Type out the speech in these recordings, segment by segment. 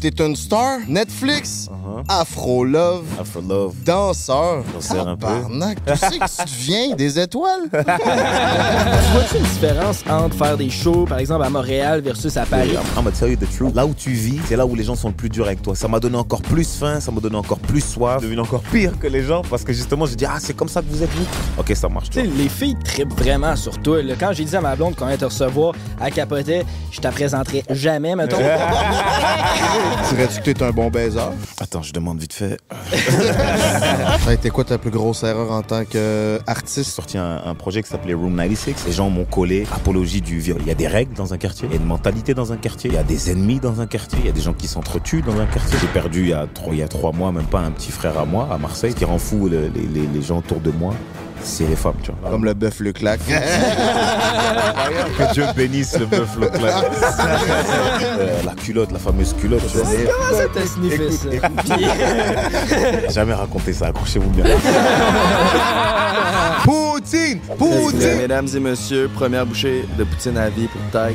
T'es une star, Netflix, Afro Love, Afro Love. danseur. Tabarnak, tu sais que tu deviens des étoiles? Tu vois-tu une différence entre faire des shows, par exemple, à Montréal versus à Paris? I'm gonna tell you the truth. Là où tu vis, c'est là où les gens sont le plus durs avec toi. Ça m'a donné encore plus faim, ça m'a donné encore plus soif. devenu encore pire que les gens parce que justement, je dis, ah, c'est comme ça que vous êtes vous. Ok, ça marche. Tu sais, les filles trippent vraiment sur toi. là. Quand j'ai dit à ma blonde qu'on allait te recevoir, elle capotait, je te présenterai jamais, mettons. Dirais-tu que t'es un bon baiser? Attends, je demande vite fait. Ça a été quoi ta plus grosse erreur en tant J'ai qu'artiste? sorti un, un projet qui s'appelait Room 96. Les gens m'ont collé apologie du viol. Il y a des règles dans un quartier, il y a une mentalité dans un quartier, il y a des ennemis dans un quartier, il y a des gens qui s'entretuent dans un quartier. J'ai perdu il y, a trois, il y a trois mois, même pas un petit frère à moi, à Marseille. Qui rend fou le- les, les- les gens autour de moi, c'est les femmes, tu vois. Comme le bœuf le claque. Que Dieu bénisse le bœuf le claque. Euh, la culotte, la fameuse culotte. tu vois. Comment ça sniffé ça? Jamais raconté ça, accrochez-vous bien. Poutine! Poutine! Mesdames et messieurs, première bouchée de poutine à vie pour Tac.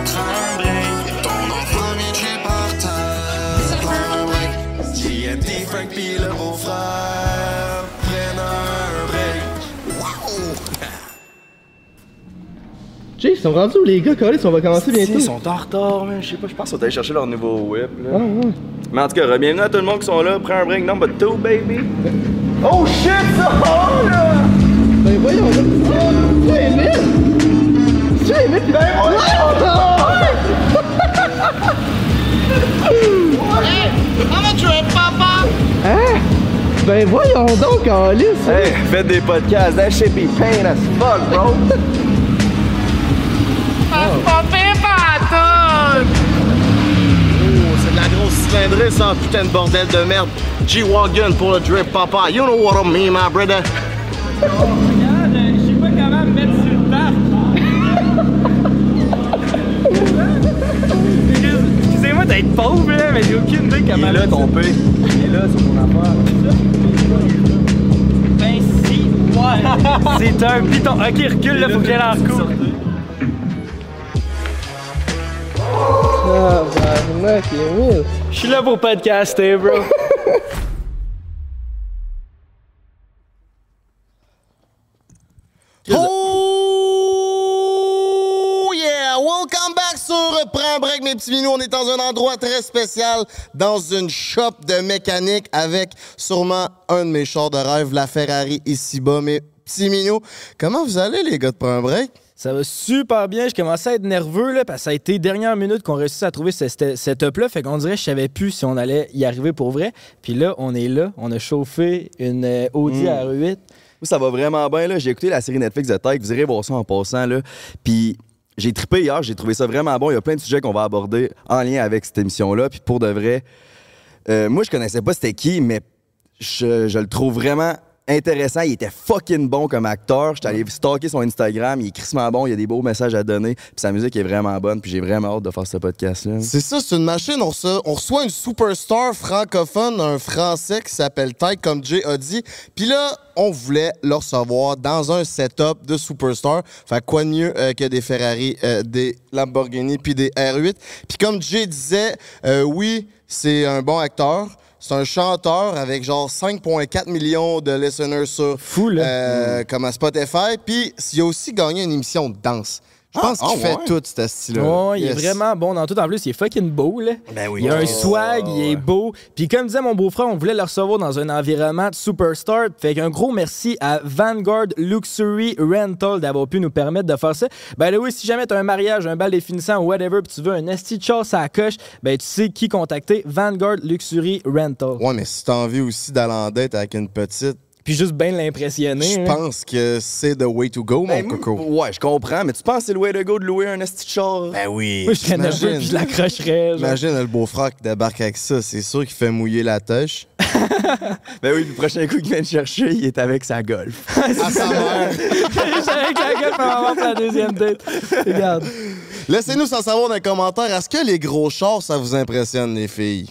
Jay, ils sont rendus où les gars, Carlis, on va commencer bientôt. Ils sont en retard, man. Je sais pas, je pense qu'ils sont allés chercher leur nouveau whip. Là. Ah ouais. Mais en tout cas, bienvenue à tout le monde qui sont là. Prends un break number 2, baby. Oh shit, ça! Oh, là! Ben voyons, là. Oh, tu es Emile! Tu es Emile! Ben Hein? Ben voyons donc, Carlis! Hey, faites des podcasts. That shit be pain as fuck, bro. Cylindrée sans putain de bordel de merde. G-Wagon pour le drip papa. You know what I mean, my brother. Excusez-moi d'être pauvre, là, mais j'ai aucune idée comment. Il est là, ton P. Il est là, c'est mon affaire. Ben si, ouais. c'est un piton. Ok, recule, là, faut que j'aille dans le Je suis là pour podcaster, bro. Oh yeah! Welcome back sur Prends break, mes petits minous. On est dans un endroit très spécial, dans une shop de mécanique avec sûrement un de mes chars de rêve, la Ferrari ici-bas. Mes petits minous, comment vous allez, les gars de Prends break? Ça va super bien. Je commençais à être nerveux là, parce que ça a été dernière minute qu'on réussit à trouver ce ce setup-là. Fait qu'on dirait que je savais plus si on allait y arriver pour vrai. Puis là, on est là. On a chauffé une euh, Audi Mm. R8. Moi, ça va vraiment bien. là. J'ai écouté la série Netflix de Tech. Vous irez voir ça en passant. Là. Puis j'ai trippé hier. J'ai trouvé ça vraiment bon. Il y a plein de sujets qu'on va aborder en lien avec cette émission-là. Puis pour de vrai, euh, moi, je connaissais pas c'était qui, mais je, je le trouve vraiment intéressant. Il était fucking bon comme acteur. J'étais allé stalker son Instagram. Il est crissement bon. Il y a des beaux messages à donner. Puis sa musique est vraiment bonne. Puis j'ai vraiment hâte de faire ce podcast-là. C'est ça, c'est une machine. On reçoit, on reçoit une superstar francophone, un Français qui s'appelle Ty, comme Jay a dit. Puis là, on voulait le recevoir dans un setup de superstar. Fait quoi de mieux euh, que des Ferrari, euh, des Lamborghini puis des R8. Puis comme Jay disait, euh, oui, c'est un bon acteur. C'est un chanteur avec genre 5,4 millions de listeners sur Fou, là. euh, comme à Spotify. Puis il a aussi gagné une émission de danse. Je pense ah, qu'il fait ouais? tout ce style-là. Ouais, il est Yes. vraiment bon dans tout. En plus, il est fucking beau, là. Ben oui. Il a un Oh, swag, il est ouais. beau. Puis comme disait mon beau-frère, on voulait le recevoir dans un environnement de superstar. Fait qu'un gros merci à Vanguard Luxury Rental d'avoir pu nous permettre de faire ça. Ben là, oui, si jamais tu as un mariage, un bal définissant ou whatever, puis tu veux un esti de à la coche, ben tu sais qui contacter. Vanguard Luxury Rental. Ouais, mais si t'as envie aussi d'aller en date avec une petite, Puis juste bien l'impressionner. je hein. pense que c'est the way to go, mon Ben, coco. Ouais, je comprends, mais tu penses que c'est le way to go de louer un esti de char? Ben oui. Moi, je puis je l'accrocherais. Imagine le beau-frère qui débarque avec ça. C'est sûr qu'il fait mouiller la tâche. Ben oui, le prochain coup qu'il vient de chercher, il est avec sa golf. À sa mère. Avec la avoir fait la deuxième date. Regarde. Laissez-nous sans savoir dans les commentaires, est-ce que les gros chars, ça vous impressionne, les filles?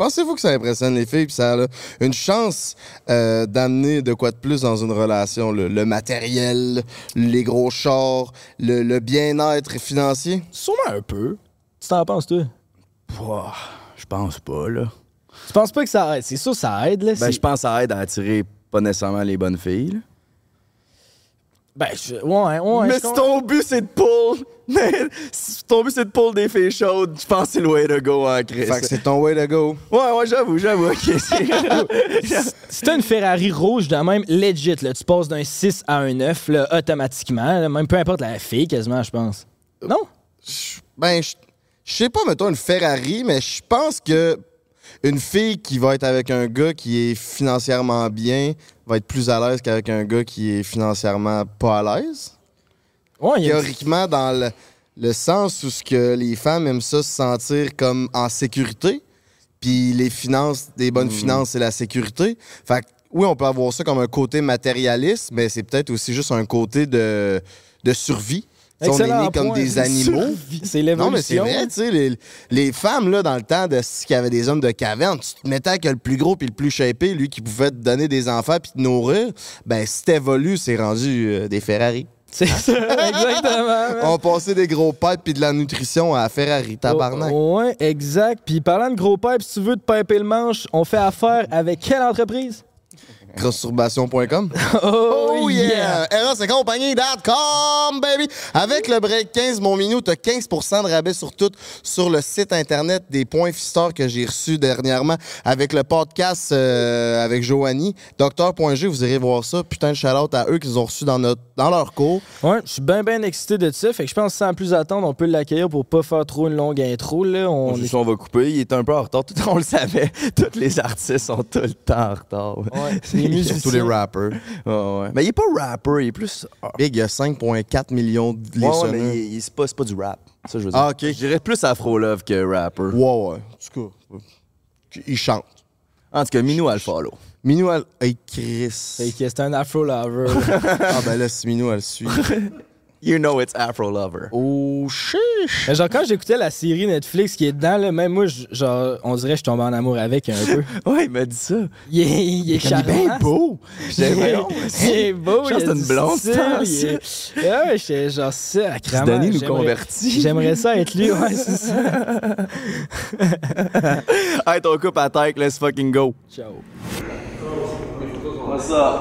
Pensez-vous que ça impressionne les filles, puis ça a une chance euh, d'amener de quoi de plus dans une relation? Le, le matériel, les gros chars, le, le bien-être financier? Sûrement un peu. Tu t'en penses, toi? Pouah, Je pense pas, là. Tu penses pas que ça aide? C'est sûr, ça aide, là. Ben, je pense que ça aide à attirer pas nécessairement les bonnes filles. là. Ben, je- ouais, ouais. mais si ton but c'est de pull, mais si ton but c'est de pull des filles chaudes, je pense que c'est le way to go en Chris. Fait que c'est ton way to go. Ouais, ouais, j'avoue, j'avoue. ok, c'est- Si t'as une Ferrari rouge de même, legit, là, tu passes d'un 6 à un 9, là, automatiquement. là, même peu importe la fille, quasiment, je pense. Non? Ben, je je sais pas, mettons une Ferrari, mais je pense que une fille qui va être avec un gars qui est financièrement bien va être plus à l'aise qu'avec un gars qui est financièrement pas à l'aise. Ouais, Théoriquement, dans le, le sens où ce que les femmes aiment ça se sentir comme en sécurité, puis les finances, des bonnes finances, c'est la sécurité. Fait que, oui, on peut avoir ça comme un côté matérialiste, mais c'est peut-être aussi juste un côté de, de survie. On est nés comme des animaux. C'est l'évolution. Non, mais c'est vrai, tu sais, les, les femmes, là, dans le temps de ce qu'il y avait des hommes de caverne, tu te mettais avec le plus gros puis le plus shapé, lui qui pouvait te donner des enfants puis te nourrir, ben, si t'évolues, c'est rendu euh, des Ferrari. C'est ça, exactement. On passait des gros pipes puis de la nutrition à Ferrari, tabarnak. Oh, ouais, exact. Puis parlant de gros pipes, si tu veux te piper le manche, on fait affaire avec quelle entreprise? Crossurbation.com. Oh, Oh yeah! Eros et compagnie.com, baby! Avec le break 15, mon minou, t'as 15% de rabais sur tout sur le site internet des points Fistor que j'ai reçu dernièrement avec le podcast euh, avec Joanie. Docteur.g, vous irez voir ça. Putain de shout à eux qu'ils ont reçu dans, notre, dans leur cours. Ouais, je suis bien, bien excité de ça. Fait que je pense que sans plus attendre, on peut l'accueillir pour pas faire trop une longue intro. Là. On On, est- on va couper, il est un peu en retard. Tout, on le savait, tous les artistes sont tout le temps en retard. Ouais, Les musiciens. Surtout les rappers. ouais. Mais il est pas rapper, il est plus. Ah, Big, il a 5,4 millions de ouais, ouais, listeners. mais c'est pas, c'est pas du rap. Ça, je veux dire. Ah, ok. Je dirais plus Afro-Love que rapper. Ouais, ouais. En tout cas, il chante. En tout cas, Minou a le follow. Minou, elle... Hey, Chris. Que c'est un afro lover. Ah, ben là, si Minou, elle suit. You know it's Afro-Lover. Oh, chiche! Mais genre, quand j'écoutais la série Netflix qui est dedans, là, même moi, je- genre, on dirait que je tombais en amour avec un peu. Ouais, il m'a dit ça. Il est, il est charmant. bien beau. Il est, vraiment. il est beau. Pense il que a c'est une blonde, ça, il est- Ouais, j'étais genre ça, à Danny nous convertit. J'aimerais ça être lui, ouais, c'est ça. Hey, ton couple à tête, let's fucking go. Ciao. What's up?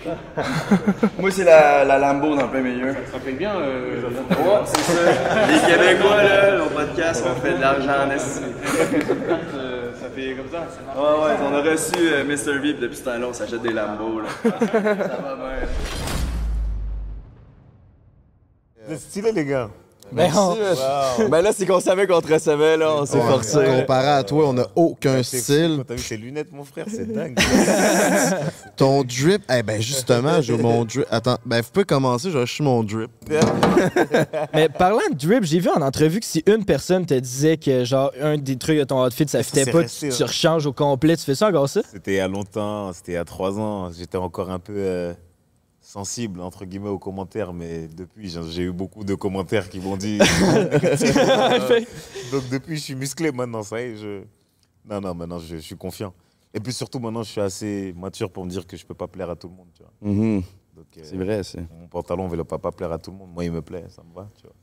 Moi, c'est la, la Lambo dans le plein milieu. Ça fait bien. Euh, ouais, c'est ça. Les Québécois, là, nos podcasts, on fait de l'argent en esti. Ça fait comme ça. Ouais, ouais, on a reçu euh, Mr. V, puis depuis ce temps-là, on s'achète des Lambos, là. ça va bien. C'est stylé, les gars. Ben, on- Ben là, c'est qu'on savait qu'on te recevait, là, on s'est forcé. là. Comparé à toi, on n'a aucun style. T'as vu tes lunettes, mon frère, c'est dingue. Ton drip, eh ben justement, j'ai mon drip. Attends, ben vous pouvez commencer, je acheter mon drip. Mais parlant de drip, j'ai vu en entrevue que si une personne te disait que genre un des trucs de ton outfit ça fitait pas, resté, tu, hein. tu rechanges au complet, tu fais ça encore ça? C'était il y a longtemps, c'était il y a trois ans. J'étais encore un peu euh, sensible, entre guillemets, aux commentaires, mais depuis, j'ai eu beaucoup de commentaires qui m'ont dit. Donc depuis, je suis musclé maintenant, ça y est. Je... Non, non, maintenant, je, je suis confiant. Et puis surtout, maintenant, je suis assez mature pour me dire que je peux pas plaire à tout le monde, tu vois. Mhm. Donc, euh, C'est vrai, c'est. Mon pantalon ne va pas pas plaire à tout le monde. Moi, il me plaît, ça me va, tu vois.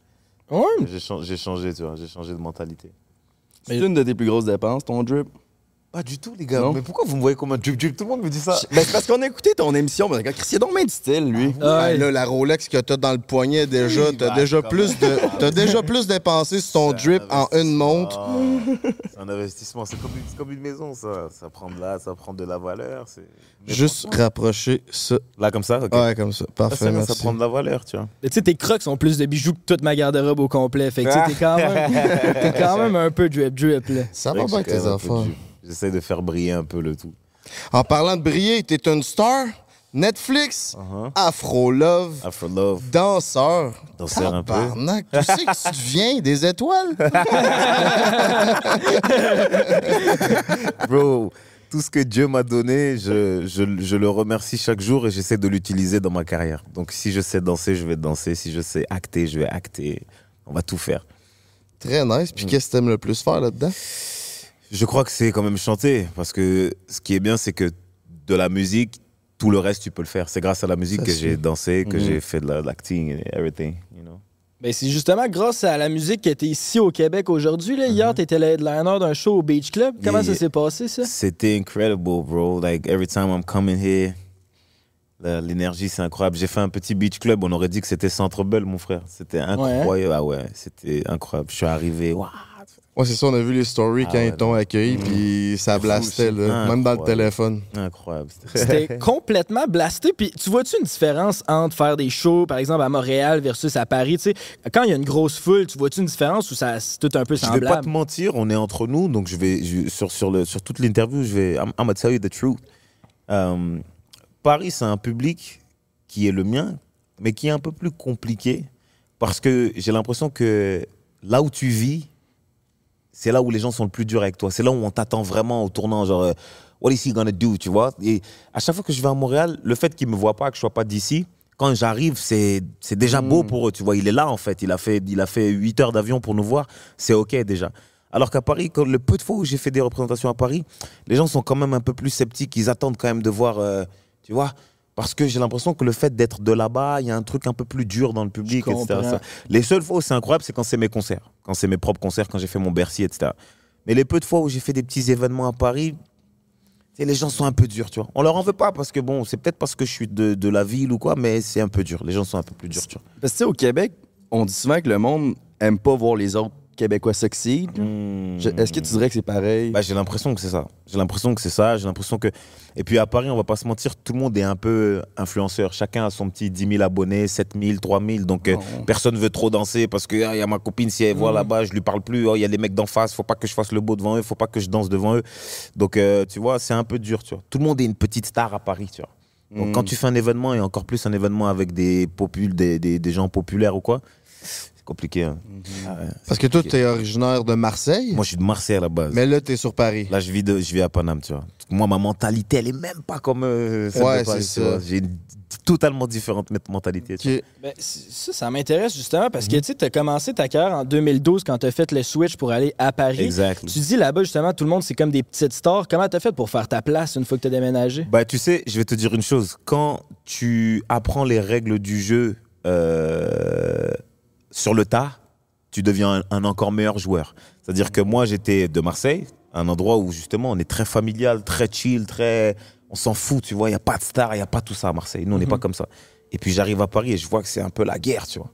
Ouais. J'ai chan- j'ai changé, tu vois, j'ai changé de mentalité. C'est une de tes plus grosses dépenses, ton drip? Pas du tout, les gars. Non. Mais pourquoi vous me voyez comme un drip drip Tout le monde me dit ça. Ben, c'est parce qu'on a écouté ton émission, mais Chris, il a donc bien du style, lui. Ah ouais. Ben là, la Rolex que t'as dans le poignet déjà, t'as bah, déjà plus de, t'as déjà plus dépensé sur ton drip en une montre. Ah, C'est un investissement, c'est comme, une- c'est comme une maison, ça. Ça prend de là, ça prend de la valeur. Juste rapprocher ça. Là, comme ça, ok. Ouais, comme ça. Parfait, ça prend de la valeur, tu vois. Tu sais, tes crocs sont plus de bijoux que toute ma garde-robe au complet. Fait que tu sais, t'es quand, même- t'es quand même un peu drip drip là. Ça va bien que avec tes quand J'essaie de faire briller un peu le tout. En parlant de briller, t'es une star? Netflix, Uh-huh. Afro Love, Afro Love, danseur. danseur un peu. Tu sais que tu deviens des étoiles? Bro, tout ce que Dieu m'a donné, je, je- je le remercie chaque jour et j'essaie de l'utiliser dans ma carrière. Donc si je sais danser, je vais danser. Si je sais acter, je vais acter. On va tout faire. Très nice. Puis qu'est-ce que t'aimes le plus faire là-dedans? Je crois que c'est quand même chanter. Parce que ce qui est bien, c'est que de la musique, tout le reste, tu peux le faire. C'est grâce à la musique Ça, que j'ai dansé, que Mhm. j'ai fait de la- de l'acting et everything. You know? Ben, c'est justement grâce à la musique que t'es ici au Québec aujourd'hui. Là. Hier, t'étais le headliner d'un show au Beach Club. Comment ça s'est passé, ça? C'était incredible, bro. Like, every time I'm coming here, l'énergie, c'est incroyable. J'ai fait un petit beach club. On aurait dit que c'était Centre Bell, mon frère. C'était incroyable. Ah ouais, c'était incroyable. Je suis arrivé. waouh. Ouais, c'est ça, on a vu les stories Ah quand ouais, ils t'ont accueilli, puis ça fou blastait, là, même dans le téléphone. Incroyable. C'était complètement blasté. Puis tu vois-tu une différence entre faire des shows, par exemple, à Montréal versus à Paris? Tu sais, quand il y a une grosse foule, tu vois-tu une différence ou ça, c'est tout un peu Je vais pas te semblable? mentir, on est entre nous, donc je vais je- sur sur le sur toute l'interview, je vais I'm, I'm gonna tell you the truth. Euh, Paris, c'est un public qui est le mien, mais qui est un peu plus compliqué parce que j'ai l'impression que là où tu vis, c'est là où les gens sont le plus durs avec toi. C'est là où on t'attend vraiment au tournant, genre euh, What is he gonna do, tu vois? Et à chaque fois que je vais à Montréal, le fait qu'ils me voient pas, que je sois pas d'ici, quand j'arrive, c'est déjà beau pour eux, tu vois. Il est là en fait, il a fait il a fait 8 heures d'avion pour nous voir, c'est ok déjà. Alors qu'à Paris, quand le peu de fois où j'ai fait des représentations à Paris, les gens sont quand même un peu plus sceptiques. Ils attendent quand même de voir, euh, tu vois, parce que j'ai l'impression que le fait d'être de là-bas, il y a un truc un peu plus dur dans le public, Je etc. Ça. Les seules fois où c'est incroyable, c'est quand c'est mes concerts, quand c'est mes propres concerts, quand j'ai fait mon Bercy, etc. Mais les peu de fois où j'ai fait des petits événements à Paris, les gens sont un peu durs, tu vois. On leur en veut pas parce que bon, c'est peut-être parce que je suis de, de la ville ou quoi, mais c'est un peu dur. Les gens sont un peu plus durs, tu vois. Parce que, au Québec, on dit souvent que le monde aime pas voir les autres Québécois succeed. Hmm. Je- Est-ce que tu dirais que c'est pareil? Bah, j'ai l'impression que c'est ça. J'ai l'impression que c'est ça. J'ai l'impression que. Et puis à Paris, on va pas se mentir, tout le monde est un peu influenceur. Chacun a son petit 10 000 abonnés, 7 000, 3 000. Donc euh, Non. personne veut trop danser parce qu'il y a ma copine, si elle voit Mhm. là-bas, je lui parle plus. Oh, Il y a les mecs d'en face, faut pas que je fasse le beau devant eux, faut pas que je danse devant eux. Donc euh, tu vois, c'est un peu dur. Tu vois. Tout le monde est une petite star à Paris. Tu vois. Donc quand tu fais un événement et encore plus un événement avec des, popul des, des, des gens populaires ou quoi, compliqué. hein. Ah ouais, c'est Parce que toi, compliqué. t'es originaire de Marseille, Moi, je suis de Marseille à la base. mais là, t'es sur Paris. Là, je vis, de, je vis à Paname, tu vois. Moi, ma mentalité, elle est même pas comme euh, celle Ouais, de Paris, c'est tu ça. vois. J'ai une totalement différente mentalité. tu Ok. Ben, ça, ça m'intéresse justement parce Mhm. que tu as commencé ta carrière en 2012 quand tu as fait le switch pour aller à Paris. Exact. Tu dis là-bas, justement, tout le monde, c'est comme des petites stars. Comment tu as fait pour faire ta place une fois que tu as déménagé? Bah, tu sais, je vais te dire une chose. Quand tu apprends les règles du jeu euh, sur le tas, tu deviens un, un encore meilleur joueur. C'est-à-dire que moi, j'étais de Marseille, un endroit où justement on est très familial, très chill, très. On s'en fout, tu vois. Il n'y a pas de star, il n'y a pas tout ça à Marseille. Nous, on n'est pas comme ça. Et puis j'arrive à Paris et je vois que c'est un peu la guerre, tu vois.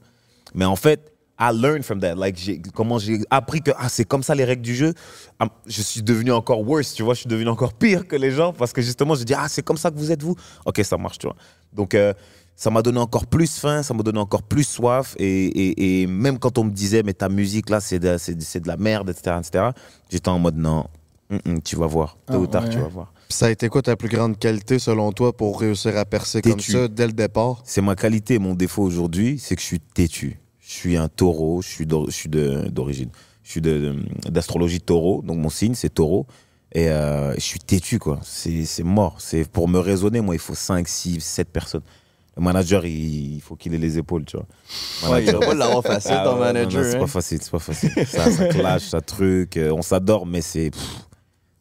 Mais en fait, I learned from that. Like, comment j'ai appris que ah, c'est comme ça les règles du jeu. Ah, Je suis devenu encore worse, tu vois. Je suis devenu encore pire que les gens parce que justement, je dis ah, c'est comme ça que vous êtes vous. Ok, ça marche, tu vois. Donc, euh, ça m'a donné encore plus faim, ça m'a donné encore plus soif. Et, et- et même quand on me disait, mais ta musique là, c'est de, c'est de- c'est de la merde, etc., etc., j'étais en mode non, tu vas voir. Tôt Ah, ou tard, ouais. tu vas voir. Ça a été quoi ta plus grande qualité, selon toi, pour réussir à percer comme ça dès le départ? C'est ma qualité, mon défaut aujourd'hui, c'est que je suis têtu. Je suis un taureau, je suis d'or- je suis de- d'origine. Je suis de- d'astrologie taureau, donc mon signe, c'est taureau. Et euh, je suis têtu, quoi. C'est c'est mort. C'est Pour me raisonner, moi, il faut 5, 6, 7 personnes. Le manager, il, il faut qu'il ait les épaules, tu vois. Ouais, il Manager- pas l'avoir facile, Ah ton ouais, manager. c'est hein. pas facile, c'est pas facile. Ça, ça clash, ça truc. euh, on s'adore, mais c'est.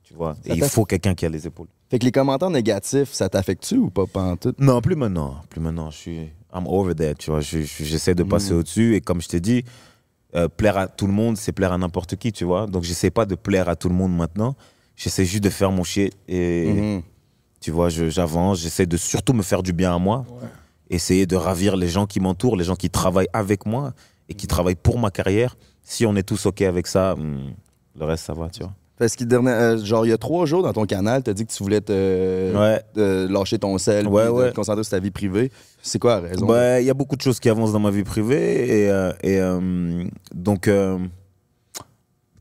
Tu vois. Et il faut quelqu'un qui a les épaules. Fait que les commentaires négatifs, ça t'affecte-tu ou pas pantoute? Non, plus maintenant. Plus maintenant. Je suis. I'm over that, tu vois. Je- je- J'essaie de passer au-dessus. Et comme je t'ai dit, euh, plaire à tout le monde, c'est plaire à n'importe qui, tu vois. Donc, j'essaie pas de plaire à tout le monde maintenant. J'essaie juste de faire mon shit. Et, Mhm. tu vois, je- j'avance. J'essaie de surtout me faire du bien à moi. Essayer de ravir les gens qui m'entourent, les gens qui travaillent avec moi et qui travaillent pour ma carrière. Si on est tous OK avec ça, hmm, le reste, ça va, tu vois. Parce qu'il dernier, euh, genre il y a trois jours dans ton canal, t'as dit que tu voulais te Ouais. lâcher ton sel, Ouais, ouais. te concentrer sur ta vie privée. C'est quoi la raison? Bah, Il y a beaucoup de choses qui avancent dans ma vie privée. Et, euh, et, euh, donc, euh,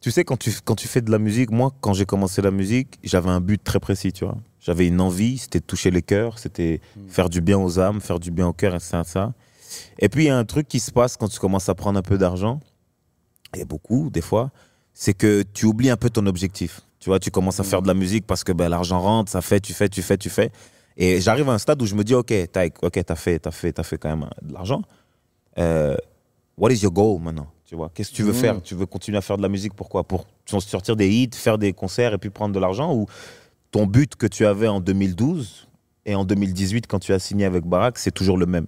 tu sais, quand tu, quand tu fais de la musique, moi, quand j'ai commencé la musique, j'avais un but très précis, tu vois. J'avais une envie, c'était de toucher les cœurs, c'était faire du bien aux âmes, faire du bien au cœur, et ça, ça. Et puis, il y a un truc qui se passe quand tu commences à prendre un peu d'argent, et beaucoup, des fois, c'est que tu oublies un peu ton objectif. Tu vois, tu commences à faire de la musique parce que ben, l'argent rentre, ça fait, tu fais, tu fais, tu fais. Et j'arrive à un stade où je me dis, OK, t'as ok, t'as fait, t'as fait, t'as fait quand même de l'argent. Euh, what is your goal maintenant? Tu vois, qu'est-ce que tu veux Mhm. faire? Tu veux continuer à faire de la musique Pourquoi? Pour sortir des hits, faire des concerts et puis prendre de l'argent Ou ton but que tu avais en 2012 et en 2018 quand tu as signé avec Barack, c'est toujours le même.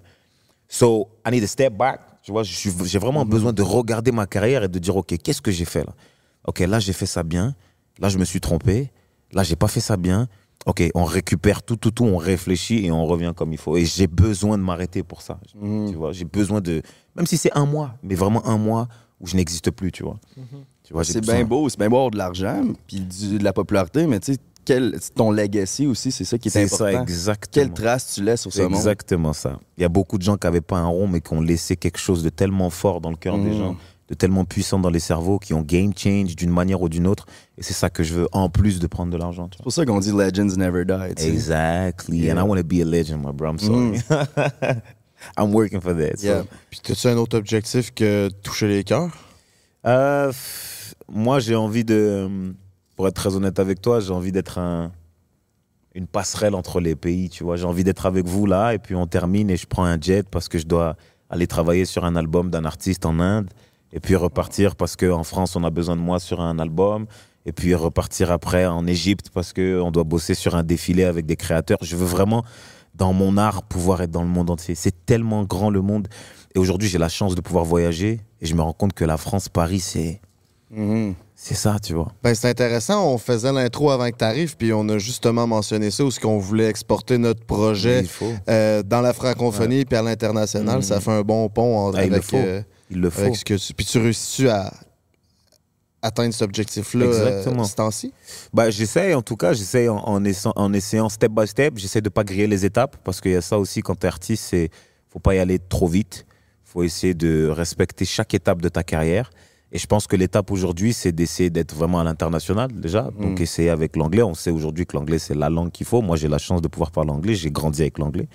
So, I need to step back. Tu vois, j'ai vraiment besoin de regarder ma carrière et de dire, OK, qu'est-ce que j'ai fait là? OK, là, j'ai fait ça bien. Là, je me suis trompé. Là, j'ai pas fait ça bien. OK, on récupère tout, tout, tout, on réfléchit et on revient comme il faut. Et j'ai besoin de m'arrêter pour ça. Tu vois, j'ai besoin de, même si c'est un mois, mais vraiment un mois où je n'existe plus, tu vois. Tu vois, C'est bien beau, c'est bien beau avoir de l'argent, puis de la popularité, mais tu sais, quel- ton legacy aussi, c'est ça qui est, C'est important. ça, exactement. Quelle trace tu laisses sur ce monde? exactement ça. Il y a beaucoup de gens qui n'avaient pas un rond, mais qui ont laissé quelque chose de tellement fort dans le cœur des Mhm. gens, de tellement puissant dans les cerveaux, qui ont game change d'une manière ou d'une autre. Et c'est ça que je veux, en plus de prendre de l'argent. C'est pour ça qu'on dit Legends Never Die. Exactly. Yeah. And I want to be a legend, my bro. I'm sorry. I'm working for that. so. Yeah. Puis, as-tu un autre objectif que toucher les cœurs? Euh, moi, j'ai envie de. Pour être très honnête avec toi, j'ai envie d'être un, une passerelle entre les pays. Tu vois, j'ai envie d'être avec vous là, et puis on termine et je prends un jet parce que je dois aller travailler sur un album d'un artiste en Inde, et puis repartir parce qu'en France, on a besoin de moi sur un album. Et puis repartir après en Égypte parce qu'on doit bosser sur un défilé avec des créateurs. Je veux vraiment, dans mon art, pouvoir être dans le monde entier. C'est tellement grand le monde. Et aujourd'hui, j'ai la chance de pouvoir voyager. Et je me rends compte que la France, Paris, c'est Mhm. C'est ça, tu vois. Ben, c'est intéressant. On faisait l'intro avant que tu arrives, puis on a justement mentionné ça, où ce qu'on voulait exporter notre projet Il faut. euh, dans la francophonie puis à l'international. Ça fait un bon pont entre- Ah, il le avec, faut. euh, Il le faut. ce que tu... Puis tu réussis à atteindre cet objectif-là euh, Exactement. ce temps-ci? Bah, j'essaie, en tout cas, j'essaie en, en, essa- en essayant step by step. J'essaie de pas griller les étapes parce qu'il y a ça aussi quand tu es artiste, c'est faut pas y aller trop vite. faut essayer de respecter chaque étape de ta carrière. Et je pense que l'étape aujourd'hui, c'est d'essayer d'être vraiment à l'international déjà. Donc essayer avec l'anglais. On sait aujourd'hui que l'anglais, c'est la langue qu'il faut. Moi, j'ai la chance de pouvoir parler anglais. J'ai grandi avec l'anglais.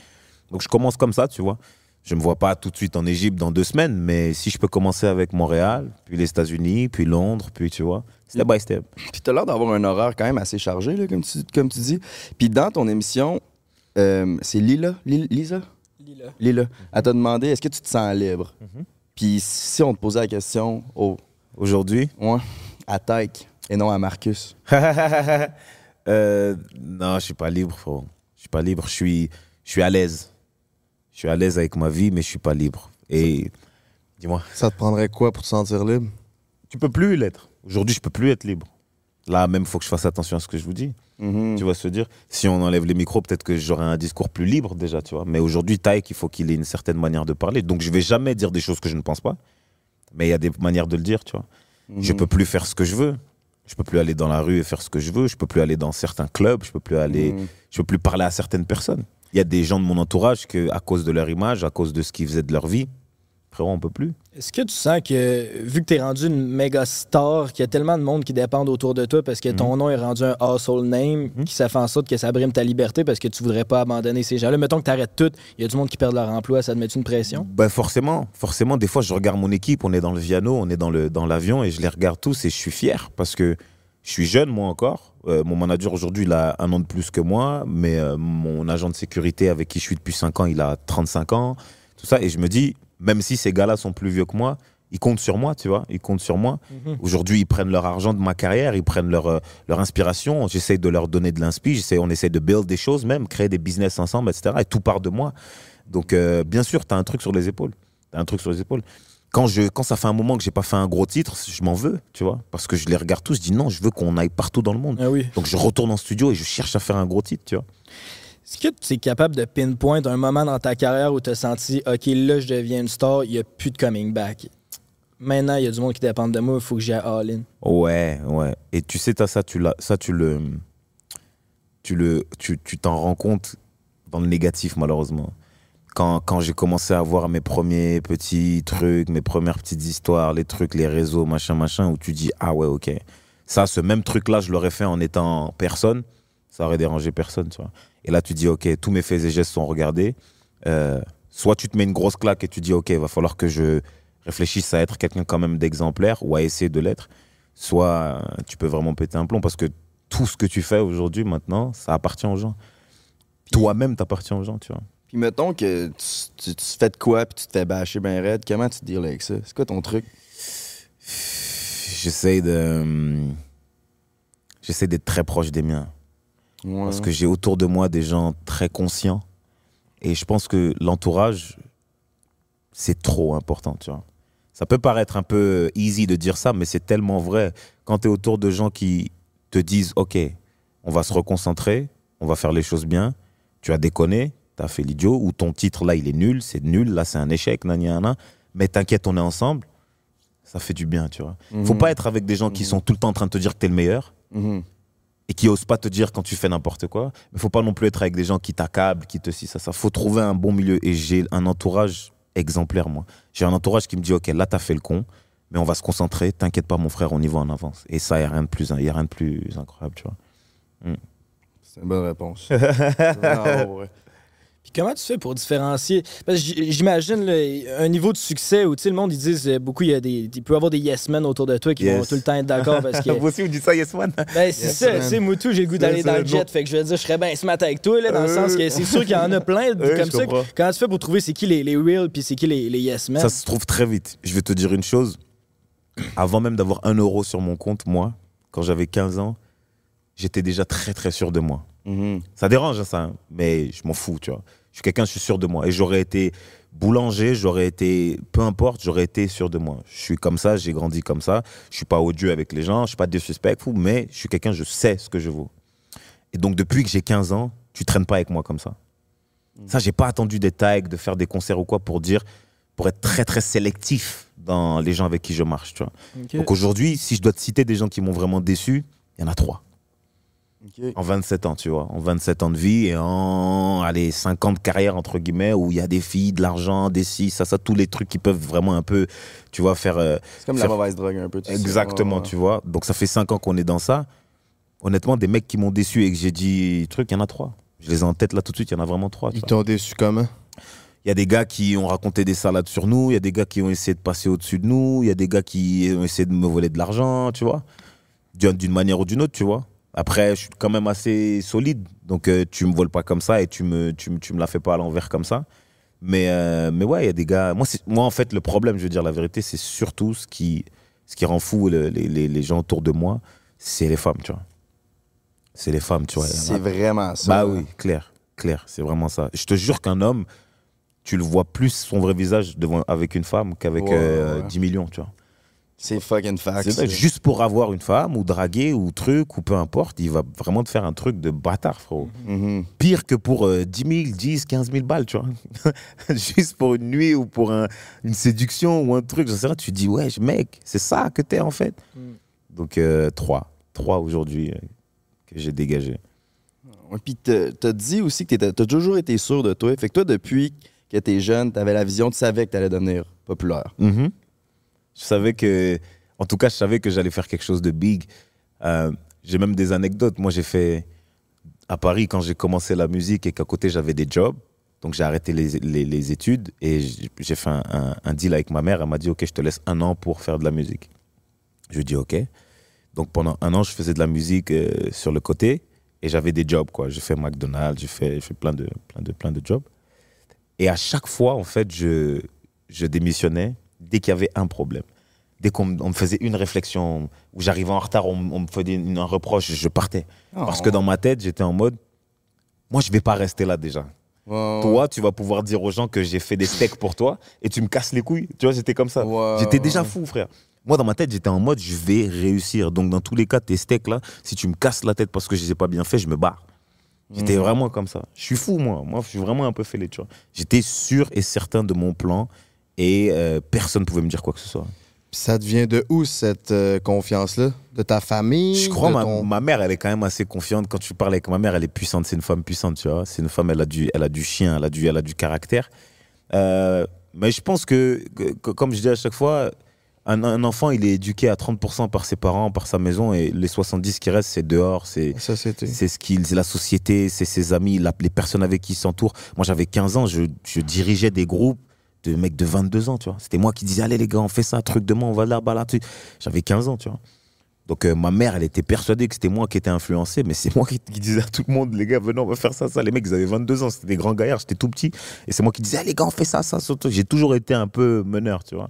Donc je commence comme ça, tu vois. Je me vois pas tout de suite en Égypte dans deux semaines, mais si je peux commencer avec Montréal, puis les États-Unis, puis Londres, puis tu vois, step by step. Puis t'as l'air d'avoir un horaire quand même assez chargé, là, comme, tu, comme tu dis. Puis dans ton émission, euh, c'est Lila, Lila, Lisa? Lila. Lila. Elle t'a demandé est-ce que tu te sens libre? Mhm. Puis si on te posait la question au, Aujourd'hui, ouais, à Tyke et non à Marcus. Euh, non, je suis pas libre, frérot. Je suis pas libre. Je suis, je suis à l'aise. Je suis à l'aise avec ma vie, mais je suis pas libre. Et dis-moi, Ça te prendrait quoi pour te sentir libre? tu peux plus l'être. Aujourd'hui, je peux plus être libre. Là, même, faut que je fasse attention à ce que je vous dis. Mhm. Tu vas se dire, si on enlève les micros, peut-être que j'aurai un discours plus libre déjà, tu vois. Mais aujourd'hui, Taïk, il faut qu'il ait une certaine manière de parler. Donc, je vais jamais dire des choses que je ne pense pas. Mais il y a des manières de le dire, tu vois. Je Mhm. peux plus faire ce que je veux. Je peux plus aller dans la rue et faire ce que je veux. Je peux plus aller dans certains clubs. Je peux plus aller. Mhm. Je peux plus parler à certaines personnes. Il y a des gens de mon entourage que, à cause de leur image, à cause de ce qu'ils faisaient de leur vie, frérot, on peut plus. Est-ce que tu sens que, vu que tu es rendu une méga star, qu'il y a tellement de monde qui dépendent autour de toi parce que ton nom est rendu un household name, qui ça fait en sorte que ça brime ta liberté parce que tu voudrais pas abandonner ces gens-là? Mettons que tu arrêtes tout, il y a du monde qui perd leur emploi, ça te met une pression? Ben forcément, forcément. Des fois, je regarde mon équipe, on est dans le piano, on est dans le dans l'avion et je les regarde tous et je suis fier parce que je suis jeune moi encore. Euh, mon manager aujourd'hui, il a un an de plus que moi, mais euh, mon agent de sécurité avec qui je suis depuis 5 ans, il a 35 ans, tout ça. Et je me dis, même si ces gars-là sont plus vieux que moi, ils comptent sur moi, tu vois, ils comptent sur moi. Aujourd'hui, ils prennent leur argent de ma carrière, ils prennent leur, euh, leur inspiration. J'essaie de leur donner de l'inspi, on essaie de build des choses même, créer des business ensemble, etc. Et tout part de moi. Donc, euh, bien sûr, tu as un truc sur les épaules. T'as un truc sur les épaules. Quand, je, quand ça fait un moment que j'ai pas fait un gros titre, je m'en veux, tu vois. Parce que je les regarde tous, je dis non, je veux qu'on aille partout dans le monde. Ah oui. Donc je retourne en studio et je cherche à faire un gros titre, tu vois. Est-ce que tu es capable de pinpoint un moment dans ta carrière où tu as senti, OK, là, je deviens une star, il n'y a plus de coming back? Maintenant, il y a du monde qui dépend de moi, il faut que j'aille all-in. Ouais, ouais. Et tu sais, t'as ça, tu ça, tu le, tu le, tu t'en rends compte dans le négatif, malheureusement. Quand, quand j'ai commencé à voir mes premiers petits trucs, mes premières petites histoires, les trucs, les réseaux, machin, machin, où tu dis, ah ouais, ok. Ça, ce même truc-là, je l'aurais fait en étant personne. ça aurait dérangé personne, tu vois. Et là, tu dis, ok, tous mes faits et gestes sont regardés. Euh, soit tu te mets une grosse claque et tu dis, ok, il va falloir que je réfléchisse à être quelqu'un quand même d'exemplaire ou à essayer de l'être. Soit euh, tu peux vraiment péter un plomb parce que tout ce que tu fais aujourd'hui, maintenant, ça appartient aux gens. Toi-même, t'appartiens aux gens, tu vois. Puis mettons que tu, tu, tu fais de quoi puis tu te fais bâcher ben raide, comment tu te deals avec ça? C'est quoi ton truc? J'essaie de. J'essaie d'être très proche des miens. Ouais. Parce que j'ai autour de moi des gens très conscients. Et je pense que l'entourage, c'est trop important, tu vois. Ça peut paraître un peu easy de dire ça, mais c'est tellement vrai. Quand tu es autour de gens qui te disent, OK, on va se reconcentrer, on va faire les choses bien, tu as déconné, tu as fait l'idiot, ou ton titre là, il est nul, c'est nul, là, c'est un échec, nan, nan, nan. mais t'inquiète, on est ensemble, ça fait du bien, tu vois. Faut Mhm. pas être avec des gens qui sont tout le temps en train de te dire que tu es le meilleur Mhm. Et qui osent pas te dire quand tu fais n'importe quoi. Mais faut pas non plus être avec des gens qui t'accablent, qui te si ça, ça. Faut trouver un bon milieu. Et j'ai un entourage exemplaire, moi. J'ai un entourage qui me dit, ok, là t'as fait le con, mais on va se concentrer. T'inquiète pas, mon frère, on y va en avance. Et ça, y a rien de plus, y a rien de plus incroyable, tu vois. C'est une bonne réponse. Ouais. Comment tu fais pour différencier? Parce que j- j'imagine là, un niveau de succès où tu sais, le monde, ils disent euh, beaucoup, il, y a des, il peut y avoir des yes men autour de toi qui vont tout le temps être d'accord parce que. Vous aussi, vous dites ça, Yes Man Ben, c'est Yes, ça, man. tu sais, moi tout, j'ai le goût d'aller C'est dans le jet. Fait que je veux dire, je serais bien smart avec toi, là, dans le sens que c'est sûr qu'il y en a plein de- comme ça. comprends. Comment tu fais pour trouver c'est qui les, les real puis c'est qui les, les yes men? Ça se trouve très vite. Je vais te dire une chose. Avant même d'avoir un euro sur mon compte, moi, quand j'avais 15 ans, j'étais déjà très très sûr de moi. Mhm. Ça dérange, hein, ça, hein, mais je m'en fous, tu vois. Je suis quelqu'un, je suis sûr de moi. Et j'aurais été boulanger, j'aurais été, peu importe, j'aurais été sûr de moi. Je suis comme ça, j'ai grandi comme ça. Je suis pas odieux avec les gens, je suis pas disrespectful, mais je suis quelqu'un, je sais ce que je vaux. Et donc, depuis que j'ai 15 ans, tu traînes pas avec moi comme ça. Ça, j'ai pas attendu des tags, de faire des concerts ou quoi pour dire, pour être très très sélectif dans les gens avec qui je marche, tu vois. Ok. Donc aujourd'hui, si je dois te citer des gens qui m'ont vraiment déçu, il y en a trois. En 27 ans, tu vois. En 27 ans de vie et en allez, 50 carrières, entre guillemets, où il y a des filles, de l'argent, des si, ça, ça, tous les trucs qui peuvent vraiment un peu, tu vois, faire. euh, C'est comme la mauvaise drogue un peu. tu sais. Exactement, ouais. tu vois. Donc ça fait 5 ans qu'on est dans ça. Honnêtement, des mecs qui m'ont déçu et que j'ai dit truc, il y en a trois. Je les ai en tête là tout de suite, il y en a vraiment trois. tu Ils t'ont déçu comment? Il y a des gars qui ont raconté des salades sur nous, il y a des gars qui ont essayé de passer au-dessus de nous, il y a des gars qui ont essayé de me voler de l'argent, tu vois. D'une manière ou d'une autre, tu vois. Après, je suis quand même assez solide, donc euh, tu me voles pas comme ça et tu me, tu, me- tu me la fais pas à l'envers comme ça. Mais, euh, mais ouais, il y a des gars. Moi, moi, en fait, le problème, je veux dire la vérité, c'est surtout ce qui, ce qui rend fou le- les, les- les gens autour de moi, c'est les femmes, tu vois. C'est les femmes, tu vois. C'est vraiment ça. Bah oui, clair, clair, c'est vraiment ça. Je te jure qu'un homme, tu le vois plus son vrai visage devant, avec une femme qu'avec Ouais, euh, ouais. 10 millions, tu vois. C'est fucking fact. Juste pour avoir une femme ou draguer ou truc ou peu importe, il va vraiment te faire un truc de bâtard, frérot. Mhm. Pire que pour euh, 10 000, 10, 15 000 balles, tu vois. juste pour une nuit ou pour un- une séduction ou un truc, j'en sais rien, tu te dis, ouais, mec, c'est ça que t'es en fait. Mm. Donc, euh, trois. Trois aujourd'hui euh, que j'ai dégagé. Ouais, Puis t'as dit aussi que t'as toujours été sûr de toi. Fait que toi, depuis que t'es jeune, t'avais la vision, tu savais que t'allais devenir populaire. Mhm. Je savais que, en tout cas, je savais que j'allais faire quelque chose de big. Euh, j'ai même des anecdotes. Moi, j'ai fait à Paris quand j'ai commencé la musique et qu'à côté j'avais des jobs. Donc j'ai arrêté les, les- études et j'ai fait un, deal avec ma mère. Elle m'a dit ok, je te laisse un an pour faire de la musique. Je lui ai dit ok. Donc pendant un an, je faisais de la musique euh, sur le côté et j'avais des jobs quoi. J'ai fait McDonald's, j'ai fait, fait plein de plein de plein de jobs. Et à chaque fois, en fait, je, je démissionnais dès qu'il y avait un problème. Dès qu'on me- faisait une réflexion, où j'arrivais en retard, on, on me faisait une- un reproche, je partais. Parce que dans ma tête, j'étais en mode, moi, je vais pas rester là déjà. Toi, tu vas pouvoir dire aux gens que j'ai fait des steaks pour toi et tu me casses les couilles. Tu vois, c'était comme ça. J'étais déjà fou, frère. Moi, dans ma tête, j'étais en mode, je vais réussir. Donc, dans tous les cas, tes steaks là, si tu me casses la tête parce que je les ai pas bien fait, je me barre. J'étais Mm. vraiment comme ça. Je suis fou, moi. Moi, je suis vraiment un peu fêlé, tu vois. J'étais sûr et certain de mon plan et euh, personne pouvait me dire quoi que ce soit. Ça devient de où cette euh, confiance-là? De ta famille? Je crois ma, ton- ma mère, elle est quand même assez confiante. Quand tu parles avec ma mère, elle est puissante. C'est une femme puissante, tu vois. C'est une femme, elle a du, elle a du chien, elle a du, elle a du caractère. Euh, mais je pense que, comme je dis à chaque fois, Un, un enfant, il est éduqué à 30% par ses parents, par sa maison, et les 70 qui restent, c'est dehors, c'est ce qu'il, la société, c'est ses amis, la- les personnes avec qui il s'entoure. Moi, j'avais 15 ans, je, je dirigeais des groupes de mecs de 22 ans, tu vois. C'était moi qui disais, allez les gars, on fait ça, truc demain, on va là, bah là. J'avais 15 ans, tu vois. Donc, euh, ma mère, elle était persuadée que c'était moi qui étais influencé, mais c'est moi qui, qui disais à tout le monde, les gars, venez, on va faire ça, ça. Les mecs, ils avaient 22 ans, c'était des grands gaillards, j'étais tout petit. Et c'est moi qui disais, allez les gars, on fait ça, ça, ça. ça. J'ai toujours été un peu meneur, tu vois.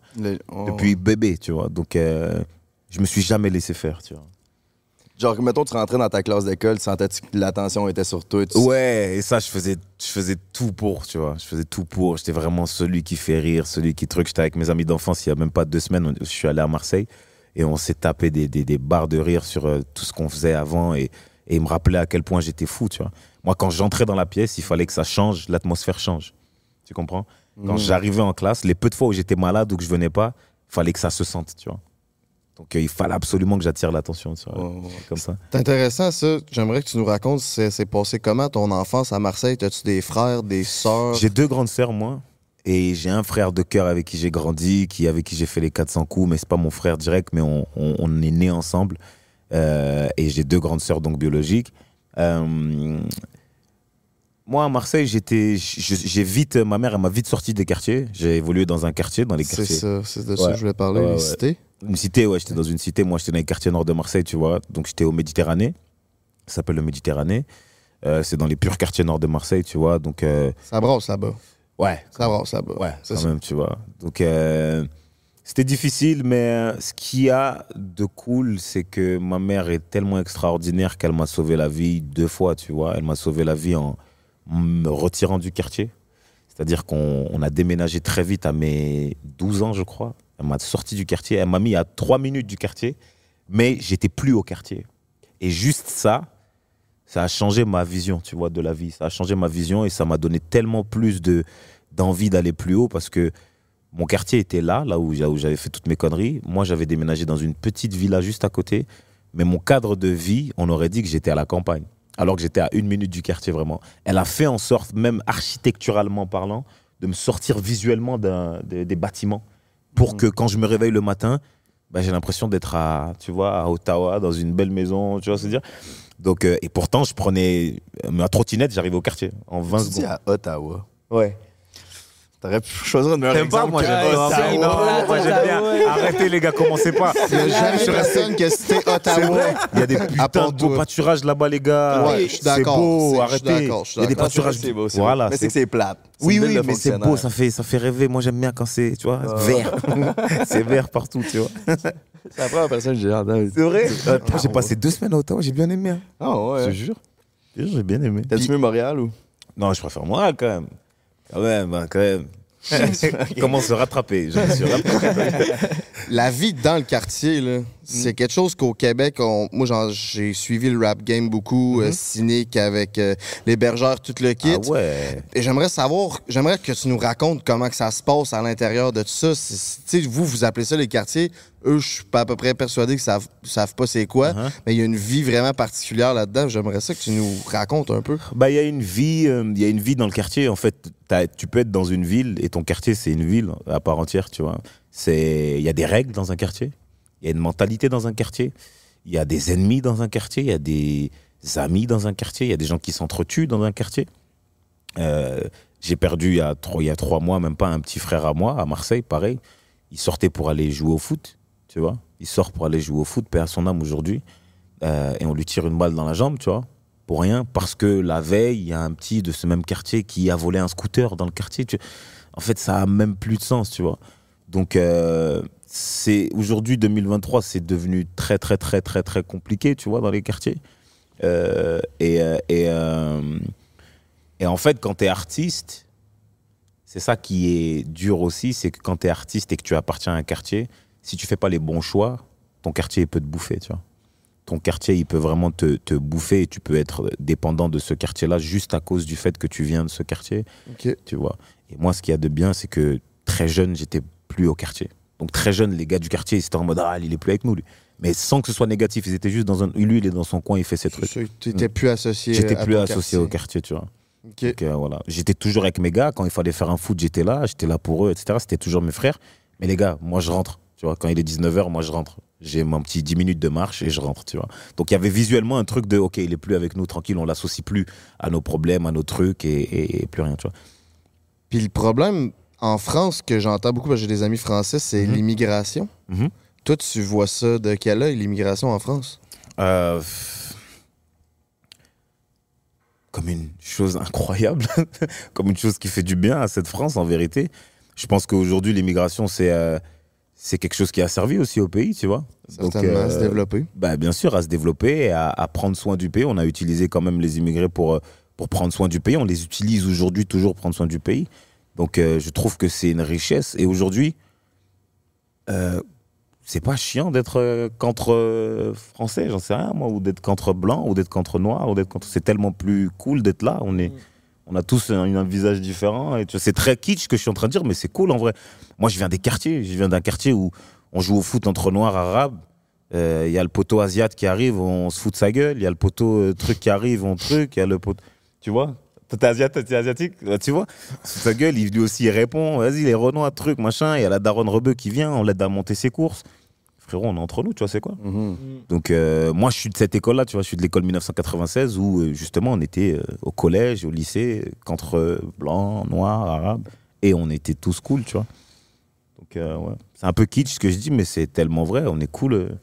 Oh. Depuis bébé, tu vois. Donc, euh, je me suis jamais laissé faire, tu vois. Genre, mettons, tu rentrais dans ta classe d'école, tu sentais que l'attention était sur toi. tu- Ouais, et ça, je faisais, je faisais tout pour, tu vois. Je faisais tout pour. J'étais vraiment celui qui fait rire, celui qui truc. J'étais avec mes amis d'enfance il y a même pas deux semaines. Je suis allé à Marseille et on s'est tapé des, des, des barres de rire sur euh, tout ce qu'on faisait avant et, et il me rappelait à quel point j'étais fou, tu vois. Moi, quand j'entrais dans la pièce, il fallait que ça change, l'atmosphère change. Tu comprends? Quand Mhm. j'arrivais en classe, les peu de fois où j'étais malade ou que je venais pas, il fallait que ça se sente, tu vois. Donc, euh, il fallait absolument que j'attire l'attention, Oh, comme ça. C'est intéressant, ça. J'aimerais que tu nous racontes, c'est c'est passé comment ton enfance à Marseille? T'as-tu des frères, des sœurs? J'ai deux grandes sœurs, moi. Et j'ai un frère de cœur avec qui j'ai grandi, qui, avec qui j'ai fait les 400 coups, mais c'est pas mon frère direct, mais on, on- on est nés ensemble. Euh, et j'ai deux grandes sœurs, donc biologiques. Euh, moi, à Marseille, j'étais, j'ai vite, ma mère, elle m'a vite sorti des quartiers. J'ai évolué dans un quartier, dans les C'est quartiers. ça, c'est de ça Ouais. que je voulais parler, Ouais, les ouais. Une cité, ouais, j'étais dans une cité. Moi, j'étais dans les quartiers nord de Marseille, tu vois. Donc, j'étais au Méditerranée. Ça s'appelle le Méditerranée. Euh, c'est dans les purs quartiers nord de Marseille, tu vois. Donc, euh, Ça brasse là-bas. ouais, Ça brasse là-bas. Ouais, c'est quand ça. même, tu vois. Donc, euh, c'était difficile, mais ce qu'il y a de cool, c'est que ma mère est tellement extraordinaire qu'elle m'a sauvé la vie deux fois, tu vois. Elle m'a sauvé la vie en me retirant du quartier. C'est-à-dire qu'on on a déménagé très vite à mes 12 ans, je crois. Elle m'a sorti du quartier. Elle m'a mis à trois minutes du quartier, mais j'étais plus au quartier. Et juste ça, ça a changé ma vision, tu vois, de la vie. Ça a changé ma vision et ça m'a donné tellement plus de d'envie d'aller plus haut parce que mon quartier était là, là où j'a- où j'avais fait toutes mes conneries. Moi, j'avais déménagé dans une petite villa juste à côté, mais mon cadre de vie, on aurait dit que j'étais à la campagne, alors que j'étais à une minute du quartier vraiment. Elle a fait en sorte, même architecturalement parlant, de me sortir visuellement des bâtiments pour que quand je me réveille le matin, bah, j'ai l'impression d'être à, tu vois, à Ottawa, dans une belle maison, tu vois ce que je veux dire Donc, euh, et pourtant, je prenais ma trottinette, j'arrivais au quartier en 20 Tu dis secondes. à Ottawa. Ouais. T'aurais pu choisir un meilleur T'aimes pas exemple Moi, que j'aime pas. Ottawa. Non, non, moi, j'aime bien. Arrêtez, les gars, commencez pas. Il n'y a jamais personne qui a cité Ottawa. Il y a des putains de beaux pâturages là-bas, les gars. Ouais, je suis C'est d'accord. beau, C'est- je suis arrêtez. d'accord, je suis Il y a des d'accord. pâturages. C'est beau, c'est Voilà. beau. Mais c'est que c'est plate. C'est Oui, une ville oui, de mais c'est beau, fonctionnaires. ça fait, ça fait rêver. Moi, j'aime bien quand c'est, tu vois, vert. c'est vert partout, tu vois. C'est la première personne que j'ai. C'est vrai j'ai passé deux semaines à Ottawa, j'ai bien aimé. hein. Ah ouais. Je te jure. Je te jure, J'ai bien aimé. T'as-tu mieux Montréal ou? Non, je préfère moi, quand même. Quand même, hein, quand même. Comment se rattraper Je me suis rattrapé. La vie dans le quartier, là. C'est quelque chose qu'au Québec, on- moi j'ai suivi le rap game beaucoup, euh, cynique avec euh, les bergeurs, tout le kit. Mm-hmm. Ah ouais. Et j'aimerais savoir, j'aimerais que tu nous racontes comment que ça se passe à l'intérieur de tout ça. Tu sais, vous, vous appelez ça les quartiers. Eux, je suis pas à peu près persuadé qu'ils savent, savent pas c'est quoi. Uh-huh. Mais il y a une vie vraiment particulière là-dedans. J'aimerais ça que tu nous racontes un peu. Bah, il y a une vie, euh, il y a une vie dans le quartier. En fait, tu peux être dans une ville et ton quartier c'est une ville à part entière, tu vois. C'est, il y a des règles dans un quartier, il y a une mentalité dans un quartier, il y a des ennemis dans un quartier, il y a des amis dans un quartier, il y a des gens qui s'entretuent dans un quartier. Euh, j'ai perdu il y, a trois, mois, même pas un petit frère à moi, à Marseille, pareil. Il sortait pour aller jouer au foot, tu vois. Il sort pour aller jouer au foot, paix à son âme aujourd'hui. Euh, et on lui tire une balle dans la jambe, tu vois. Pour rien, parce que la veille, il y a un petit de ce même quartier qui a volé un scooter dans le quartier. En fait, ça a même plus de sens, tu vois. Donc, euh, c'est aujourd'hui, 2023, c'est devenu très, très, très, très, très compliqué, tu vois, dans les quartiers. Euh, et, euh, et, euh, et en fait, quand tu es artiste, c'est ça qui est dur aussi, c'est que quand tu es artiste et que tu appartiens à un quartier, si tu fais pas les bons choix, ton quartier il peut te bouffer, tu vois. Ton quartier, il peut vraiment te, te bouffer et tu peux être dépendant de ce quartier-là juste à cause du fait que tu viens de ce quartier, tu vois. Et moi, ce qu'il y a de bien, c'est que très jeune, j'étais plus au quartier. Donc très jeune, les gars du quartier, ils étaient en mode ah, il est plus avec nous, lui. Mais sans que ce soit négatif, ils étaient juste dans un. Lui, il est dans son coin, il fait ses trucs. Tu n'étais plus associé J'étais plus associé au quartier. tu vois. OK. Donc, euh, voilà. J'étais toujours avec mes gars. Quand il fallait faire un foot, j'étais là. J'étais là pour eux, etc. C'était toujours mes frères. Mais les gars, moi, je rentre. Tu vois, quand il est 19h, moi, je rentre. J'ai mon petit 10 minutes de marche et je rentre, tu vois. Donc, il y avait visuellement un truc de, OK, il est plus avec nous, tranquille, on l'associe plus à nos problèmes, à nos trucs et, et- et plus rien, tu vois. Puis le problème en France que j'entends beaucoup, parce que j'ai des amis français, c'est Mhm. l'immigration. Mhm. Toi, tu vois ça de quel œil, l'immigration en France? Euh, comme une chose incroyable, comme une chose qui fait du bien à cette France en vérité. Je pense qu'aujourd'hui l'immigration c'est euh, quelque chose qui a servi aussi au pays, tu vois. Donc, Certainement, à se euh, développer. bah, bien sûr, à se développer et à, à prendre soin du pays. On a utilisé quand même les immigrés pour, euh, pour prendre soin du pays. On les utilise aujourd'hui toujours pour prendre soin du pays. Donc euh, je trouve que c'est une richesse. Et aujourd'hui, euh, c'est pas chiant d'être euh, contre français, j'en sais rien, moi, ou d'être contre blanc, ou d'être contre noir, ou d'être contre. C'est tellement plus cool d'être là. On est. On a tous un, visage différent. Et c'est très kitsch ce que je suis en train de dire, mais c'est cool en vrai. Moi, je viens des quartiers. Je viens d'un quartier où on joue au foot entre noirs, arabes. Il y a le poteau asiate qui arrive, on se fout de sa gueule. Il y a le poteau truc qui arrive, on truc. Il y a le poteau. Tu vois? T'es asiate, t'es asiatique? Ouais, Tu vois Sous sa gueule, il lui aussi il répond Vas-y, les Renois, truc, machin. Il y a la daronne Rebeu qui vient, on l'aide à monter ses courses. Frérot, on est entre nous, tu vois, c'est quoi? Mhm. donc euh, moi, je suis de cette école-là, tu vois, je suis de l'école 1996 où euh, justement on était euh, au collège, au lycée, qu'entre blancs, noirs, arabes, et on était tous cool, tu vois. Donc ouais. c'est un peu kitsch ce que je dis, mais c'est tellement vrai, on est cool.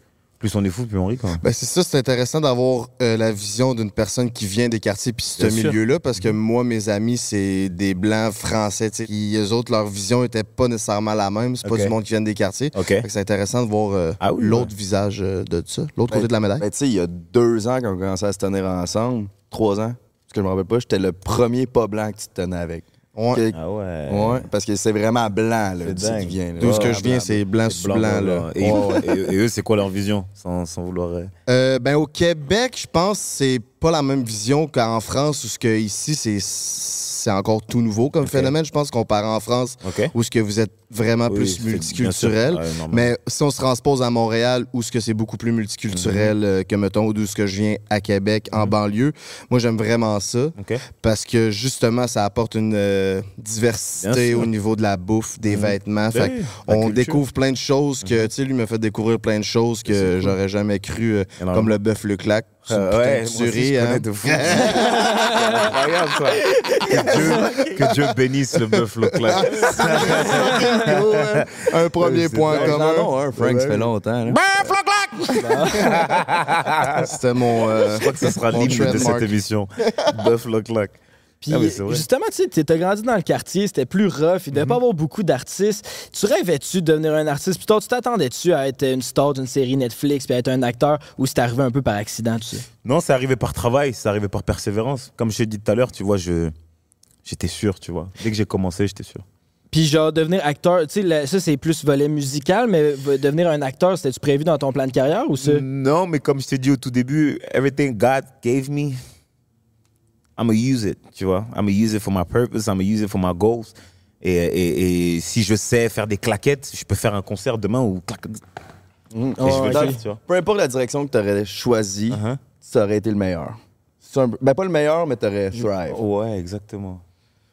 Plus on est fou, plus on rit. Ben, c'est ça, c'est intéressant d'avoir euh, la vision d'une personne qui vient des quartiers puis ce milieu-là, parce que moi, mes amis, c'est des blancs français, qui, eux autres, leur vision était pas nécessairement la même. C'est pas du monde qui vient des quartiers. Ok. Fait que c'est intéressant de voir euh, Ah oui, l'autre visage euh, de ça, l'autre Ben, côté de la médaille. Ben, tu sais, il y a deux ans, quand on commençait à se tenir ensemble, trois ans, parce que je me rappelle pas, j'étais le premier pas blanc que tu te tenais avec. Ouais. Que- Ah ouais. Ouais, parce que c'est vraiment blanc, là, qui vient. D'où ce que Ouais, je viens, c'est blanc sur blanc. là. Et, eux, c'est quoi leur vision sans, sans vouloir. euh, Euh, ben, au Québec, je pense que c'est pas la même vision qu'en France, où ce que ici, c'est c'est encore tout nouveau comme phénomène. Je pense qu'on part en France, où ce que vous êtes vraiment Oui, plus multiculturel. Mais si on se transpose à Montréal, où ce que c'est beaucoup plus multiculturel Mhm. euh, que, mettons, d'où ce que je viens à Québec, en banlieue, moi, j'aime vraiment ça. Parce que, justement, ça apporte une euh, diversité au niveau de la bouffe, des Mhm. vêtements. Fait Oui, on découvre plein de choses que, tu sais, lui m'a fait découvrir plein de choses que j'aurais jamais cru, euh, comme le bœuf le clac. Euh, ouais, je hein. de fou. C'est incroyable, ça. Que Dieu, que Dieu bénisse le bœuf local. Un premier Ouais, point commun. Non, non, hein, Frank, ça fait longtemps. là. C'était mon. euh, Je crois que ça sera mon l'hymne de cette émission. Bœuf local. Puis Ah, justement, tu sais, t'as grandi dans le quartier, c'était plus rough, il devait Mhm. pas avoir beaucoup d'artistes. Tu rêvais-tu de devenir un artiste plus tard? Tu t'attendais-tu à être une star d'une série Netflix puis à être un acteur ou c'est arrivé un peu par accident, tu sais? Non, c'est arrivé par travail, c'est arrivé par persévérance. Comme je t'ai dit tout à l'heure, tu vois, je j'étais sûr, tu vois. Dès que j'ai commencé, j'étais sûr. Puis genre, devenir acteur, tu sais, ça c'est plus volet musical, mais devenir un acteur, c'était-tu prévu dans ton plan de carrière ou ça? Non, mais comme je t'ai dit au tout début, everything God gave me, I'm gonna use it, tu vois. I'm gonna use it for my purpose, I'm gonna use it for my goals. Et, et, et si je sais faire des claquettes, je peux faire un concert demain ou je vais Oh, ok. faire, tu vois. Peu importe la direction que tu aurais choisie, Uh-huh. ça aurait été le meilleur. Un- Ben, pas le meilleur, mais tu aurais thrive. Ouais, exactement.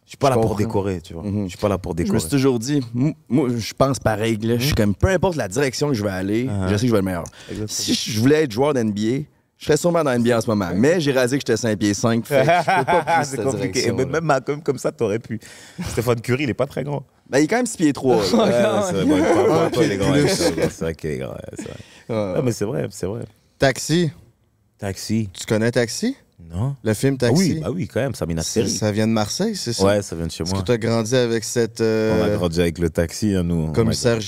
Je suis pas Je là pour décorer, tu vois. Mhm. Je suis pas là pour Je me décorer. suis toujours dit, moi, je pense pareil. Là, Je suis comme, peu importe la direction que je vais aller, Uh-huh. je sais que je vais être le meilleur. Exactement. Si je voulais être joueur d'NBA, je serais sûrement dans NBA en ce moment. Mais j'ai réalisé que j'étais 5 pieds 5. Fait que je peux pas plus c'est cette compliqué. même Malcolm comme ça, t'aurais pu. Stéphane Curry, il est pas très grand. Ben, il est quand même 6 pieds 3. Ouais, c'est vrai, de qu'il est grand, ouais, c'est vrai. Ah, mais c'est vrai, c'est vrai. Taxi. Taxi. Tu connais Taxi? Non. Le film Ah Taxi? oui, bah oui, quand même, ça Ça, série. ça vient de Marseille, c'est ça? Ouais, ça vient de chez Est-ce moi. que tu as grandi avec cette. euh, On a grandi avec le taxi, hein, nous. commissaire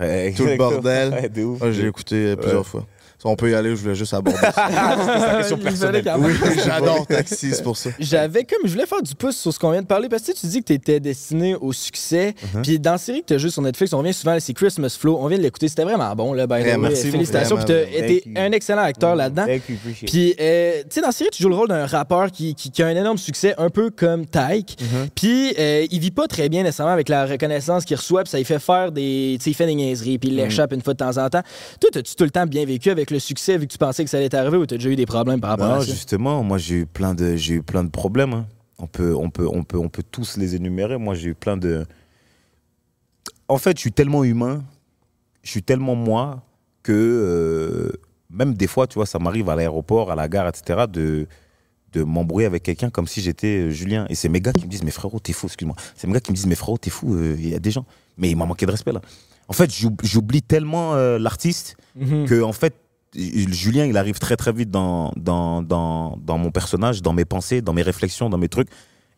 Ouais, tout le bordel. Ouais, de ouf. Ah, J'ai écouté plusieurs fois. On peut y aller, je voulais juste aborder ça. sa question Il personnelle. oui, j'adore Taxi, c'est pour ça. J'avais comme, je voulais faire du pouce sur ce qu'on vient de parler parce que tu dis que tu étais destiné au succès. Uh-huh. Puis dans la série que tu as joué sur Netflix, on revient souvent, c'est Christmas Flow. On vient de l'écouter, c'était vraiment bon. Là, way. merci, Félicitations. Puis tu as été Thank you. un excellent acteur là-dedans. Thank you, appreciate it. Puis, euh, tu sais, dans la série, tu joues le rôle d'un rappeur qui, qui, qui a un énorme succès, un peu comme Tyke. Mm-hmm. Puis, euh, il vit pas très bien nécessairement avec la reconnaissance qu'il reçoit, puis ça lui fait faire des. Tu sais, il fait des niaiseries, puis il Mm. l'échappe une fois de temps en temps. Toi, as-tu tout le temps bien vécu avec le succès, vu que tu pensais que ça allait t'arriver, ou t'as déjà eu des problèmes par rapport Non, à ça? justement, moi j'ai eu plein de, j'ai eu plein de problèmes. hein. On peut, on peut, on peut, on peut tous les énumérer. Moi j'ai eu plein de. En fait, je suis tellement humain. je suis tellement moi que euh, même des fois, tu vois, ça m'arrive à l'aéroport, à la gare, etc., de, de m'embrouiller avec quelqu'un comme si j'étais euh, Julien. Et c'est mes gars qui me disent, mais frérot, t'es fou, excuse-moi. C'est mes gars qui me disent, mais frérot, t'es fou, euh, il y a des gens. Mais il m'a manqué de respect là. En fait, j'oub- j'oublie tellement euh, l'artiste Mhm. que, en fait, Julien, il arrive très très vite dans, dans, dans, dans mon personnage, dans mes pensées, dans mes réflexions, dans mes trucs.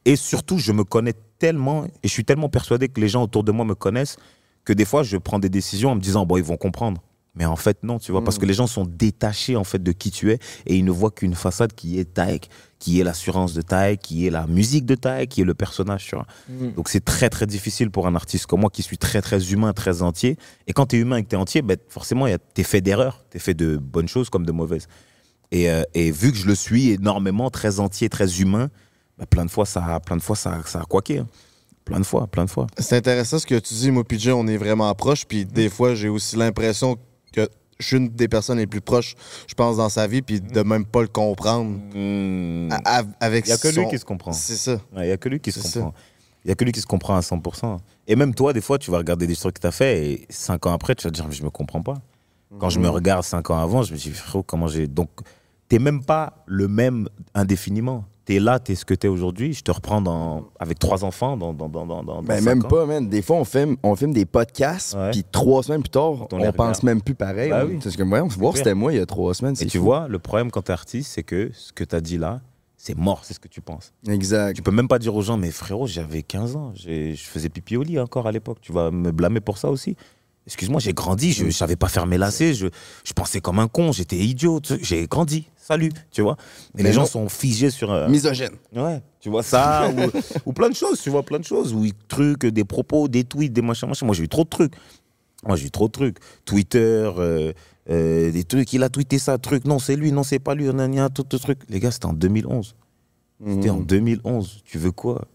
Et surtout, je me connais tellement, et je suis tellement persuadé que les gens autour de moi me connaissent, que des fois, je prends des décisions en me disant, bon, ils vont comprendre. Mais en fait, non, tu vois, parce que les gens sont détachés, en fait, de qui tu es, et ils ne voient qu'une façade qui est Taek, qui est l'assurance de Taek, qui est la musique de Taek, qui est le personnage, tu vois. Donc c'est très, très difficile pour un artiste comme moi, qui suis très, très humain, très entier. Et quand tu es humain et que tu es entier, ben, forcément, a- t'es fait d'erreurs, t'es fait de bonnes choses comme de mauvaises. Et, euh, et vu que je le suis énormément, très entier, très humain, ben, plein de fois, ça, a- plein de fois, ça, ça a quaqué. hein. Plein de fois, plein de fois. C'est intéressant ce que tu dis, moi PJ, on est vraiment proches, puis des fois, j'ai aussi l'impression que je suis une des personnes les plus proches, je pense, dans sa vie, puis de même pas le comprendre. A- a- avec Il n'y a que lui qui se comprend. C'est ça. Il n'y a que lui qui se comprend. Il n'y a que lui qui se comprend à 100%. Et même toi, des fois, tu vas regarder des trucs que tu as fait et cinq ans après, tu vas te dire, mais je me comprends pas. Quand je me Mhm. regarde cinq ans avant, je me dis, frérot, comment j'ai. Donc, t'es même pas le même indéfiniment. Tu es là, tu es ce que tu es aujourd'hui. Je te reprends dans... avec trois enfants dans, dans, dans, dans, dans Ben, même ans. pas, man. Des fois, on filme, on filme des podcasts, puis trois semaines plus tard, On on, pense même plus pareil. Bah hein. oui. C'est comme, voyons, voir, clair. c'était moi il y a trois semaines. Et tu vois, le problème quand tu es artiste, c'est que ce que tu as dit là, c'est mort, c'est ce que tu penses. Exact. Tu peux même pas dire aux gens, mais frérot, j'avais 15 ans, je faisais pipi au lit encore à l'époque. Tu vas me blâmer pour ça aussi Excuse-moi, j'ai grandi, je ne savais pas faire mes lacets, je, je pensais comme un con, j'étais idiot, j'ai grandi, salut, tu vois. Et les gens sont figés sur... euh, Misogyne. Ouais, tu vois ça, ou, ou plein de choses, tu vois, plein de choses, ou des trucs, des propos, des tweets, des machins, machins. Moi, j'ai eu trop de trucs. Moi, j'ai eu trop de trucs. Twitter, euh, euh, des trucs, il a tweeté ça, truc, non, c'est lui, non, c'est pas lui, on a un tout ce truc. Les gars, c'était en 2011. C'était en 2011. Tu veux quoi?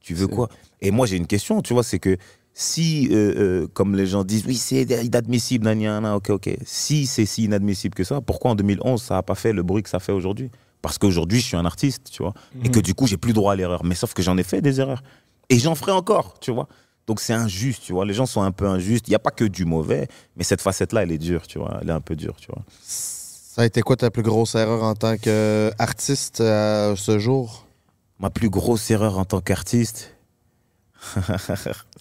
Tu veux quoi? Et moi, j'ai une question, tu vois, c'est que si, euh, euh, comme les gens disent, oui, c'est inadmissible, nan, nan, nan, ok, ok. Si c'est si inadmissible que ça, pourquoi en 2011, ça n'a pas fait le bruit que ça fait aujourd'hui? Parce qu'aujourd'hui, je suis un artiste, tu vois, et que du coup, j'ai plus droit à l'erreur. Mais sauf que j'en ai fait des erreurs. Et j'en ferai encore, tu vois. Donc c'est injuste, tu vois. Les gens sont un peu injustes. Il n'y a pas que du mauvais, mais cette facette-là, elle est dure, tu vois. Elle est un peu dure, tu vois. Ça a été quoi ta plus grosse erreur en tant qu'artiste à ce jour? Ma plus grosse erreur en tant qu'artiste?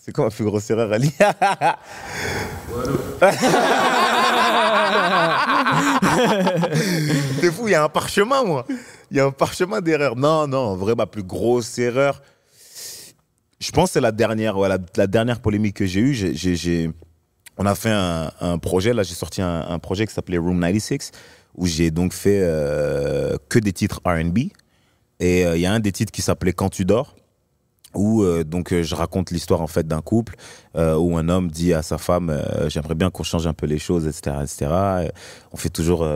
c'est quoi ma plus grosse erreur, Ali T'es fou, il y a un parchemin, moi. Il y a un parchemin d'erreur. Non, non, en vrai, ma plus grosse erreur. Je pense que c'est la dernière, ouais, la, la dernière polémique que j'ai eue. On a fait un, un projet, là, j'ai sorti un, un projet qui s'appelait Room 96, où j'ai donc fait euh, que des titres RB. Et euh, il y a un des titres qui s'appelait Quand tu dors où euh, donc euh, je raconte l'histoire en fait d'un couple euh, où un homme dit à sa femme j'aimerais bien qu'on change un peu les choses etc etc on fait toujours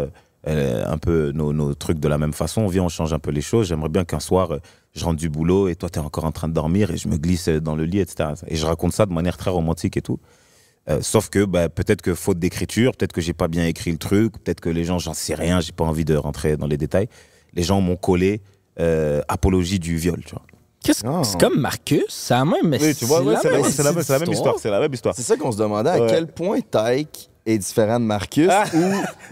un peu nos, trucs de la même façon viens on change un peu les choses j'aimerais bien qu'un soir je rentre du boulot et toi tu es encore en train de dormir et je me glisse dans le lit etc et je raconte ça de manière très romantique et tout sauf que bah, peut-être que faute d'écriture, peut-être que j'ai pas bien écrit le truc, peut-être que les gens, j'en sais rien, j'ai pas envie de rentrer dans les détails. Les gens m'ont collé apologie du viol, tu vois. C'est comme Marcus? C'est la même Oui, tu vois, ouais, c'est la- même la la histoire, c'est la même histoire. C'est ça qu'on se demandait, à Ouais. quel point Tyke est différent de Marcus Ah. ou...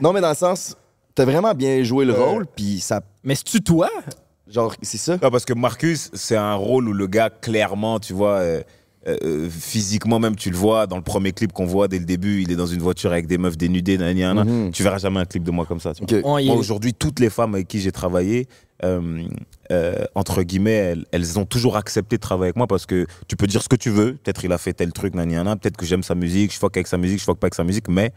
Non, mais dans le sens, t'as vraiment bien joué le Ouais. rôle, puis ça... Mais c'est-tu toi? Genre, c'est ça? Non, parce que Marcus, c'est un rôle où le gars, clairement, tu vois, euh, euh, physiquement même, tu le vois, dans le premier clip qu'on voit dès le début, il est dans une voiture avec des meufs dénudées, nan, nan, nan. Mhm. tu verras jamais un clip de moi comme ça. tu vois. Ok. Oh, Moi, aujourd'hui, toutes les femmes avec qui j'ai travaillé, euh, euh, entre guillemets, elles, elles ont toujours accepté de travailler avec moi parce que tu peux dire ce que tu veux. Peut-être il a fait tel truc, peut-être que j'aime sa musique, je fuck avec sa musique, je fuck pas avec sa musique, mais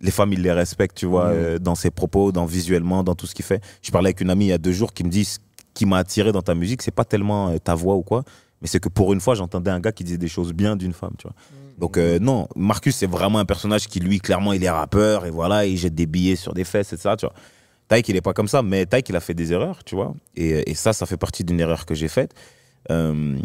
les femmes, ils les respectent, tu vois, euh, dans ses propos, dans visuellement, dans tout ce qu'il fait. Je parlais avec une amie il y a deux jours qui me dit ce qui m'a attiré dans ta musique, c'est pas tellement euh, ta voix ou quoi, mais c'est que pour une fois, j'entendais un gars qui disait des choses bien d'une femme, tu vois. Donc euh, non, Marcus, c'est vraiment un personnage qui, lui, clairement, il est rappeur, et voilà, il jette des billets sur des fesses, et ça, tu vois. Taïk, il est pas comme ça, mais Taïk, il a fait des erreurs, tu vois. Et, et ça, ça fait partie d'une erreur que j'ai faite. Euh,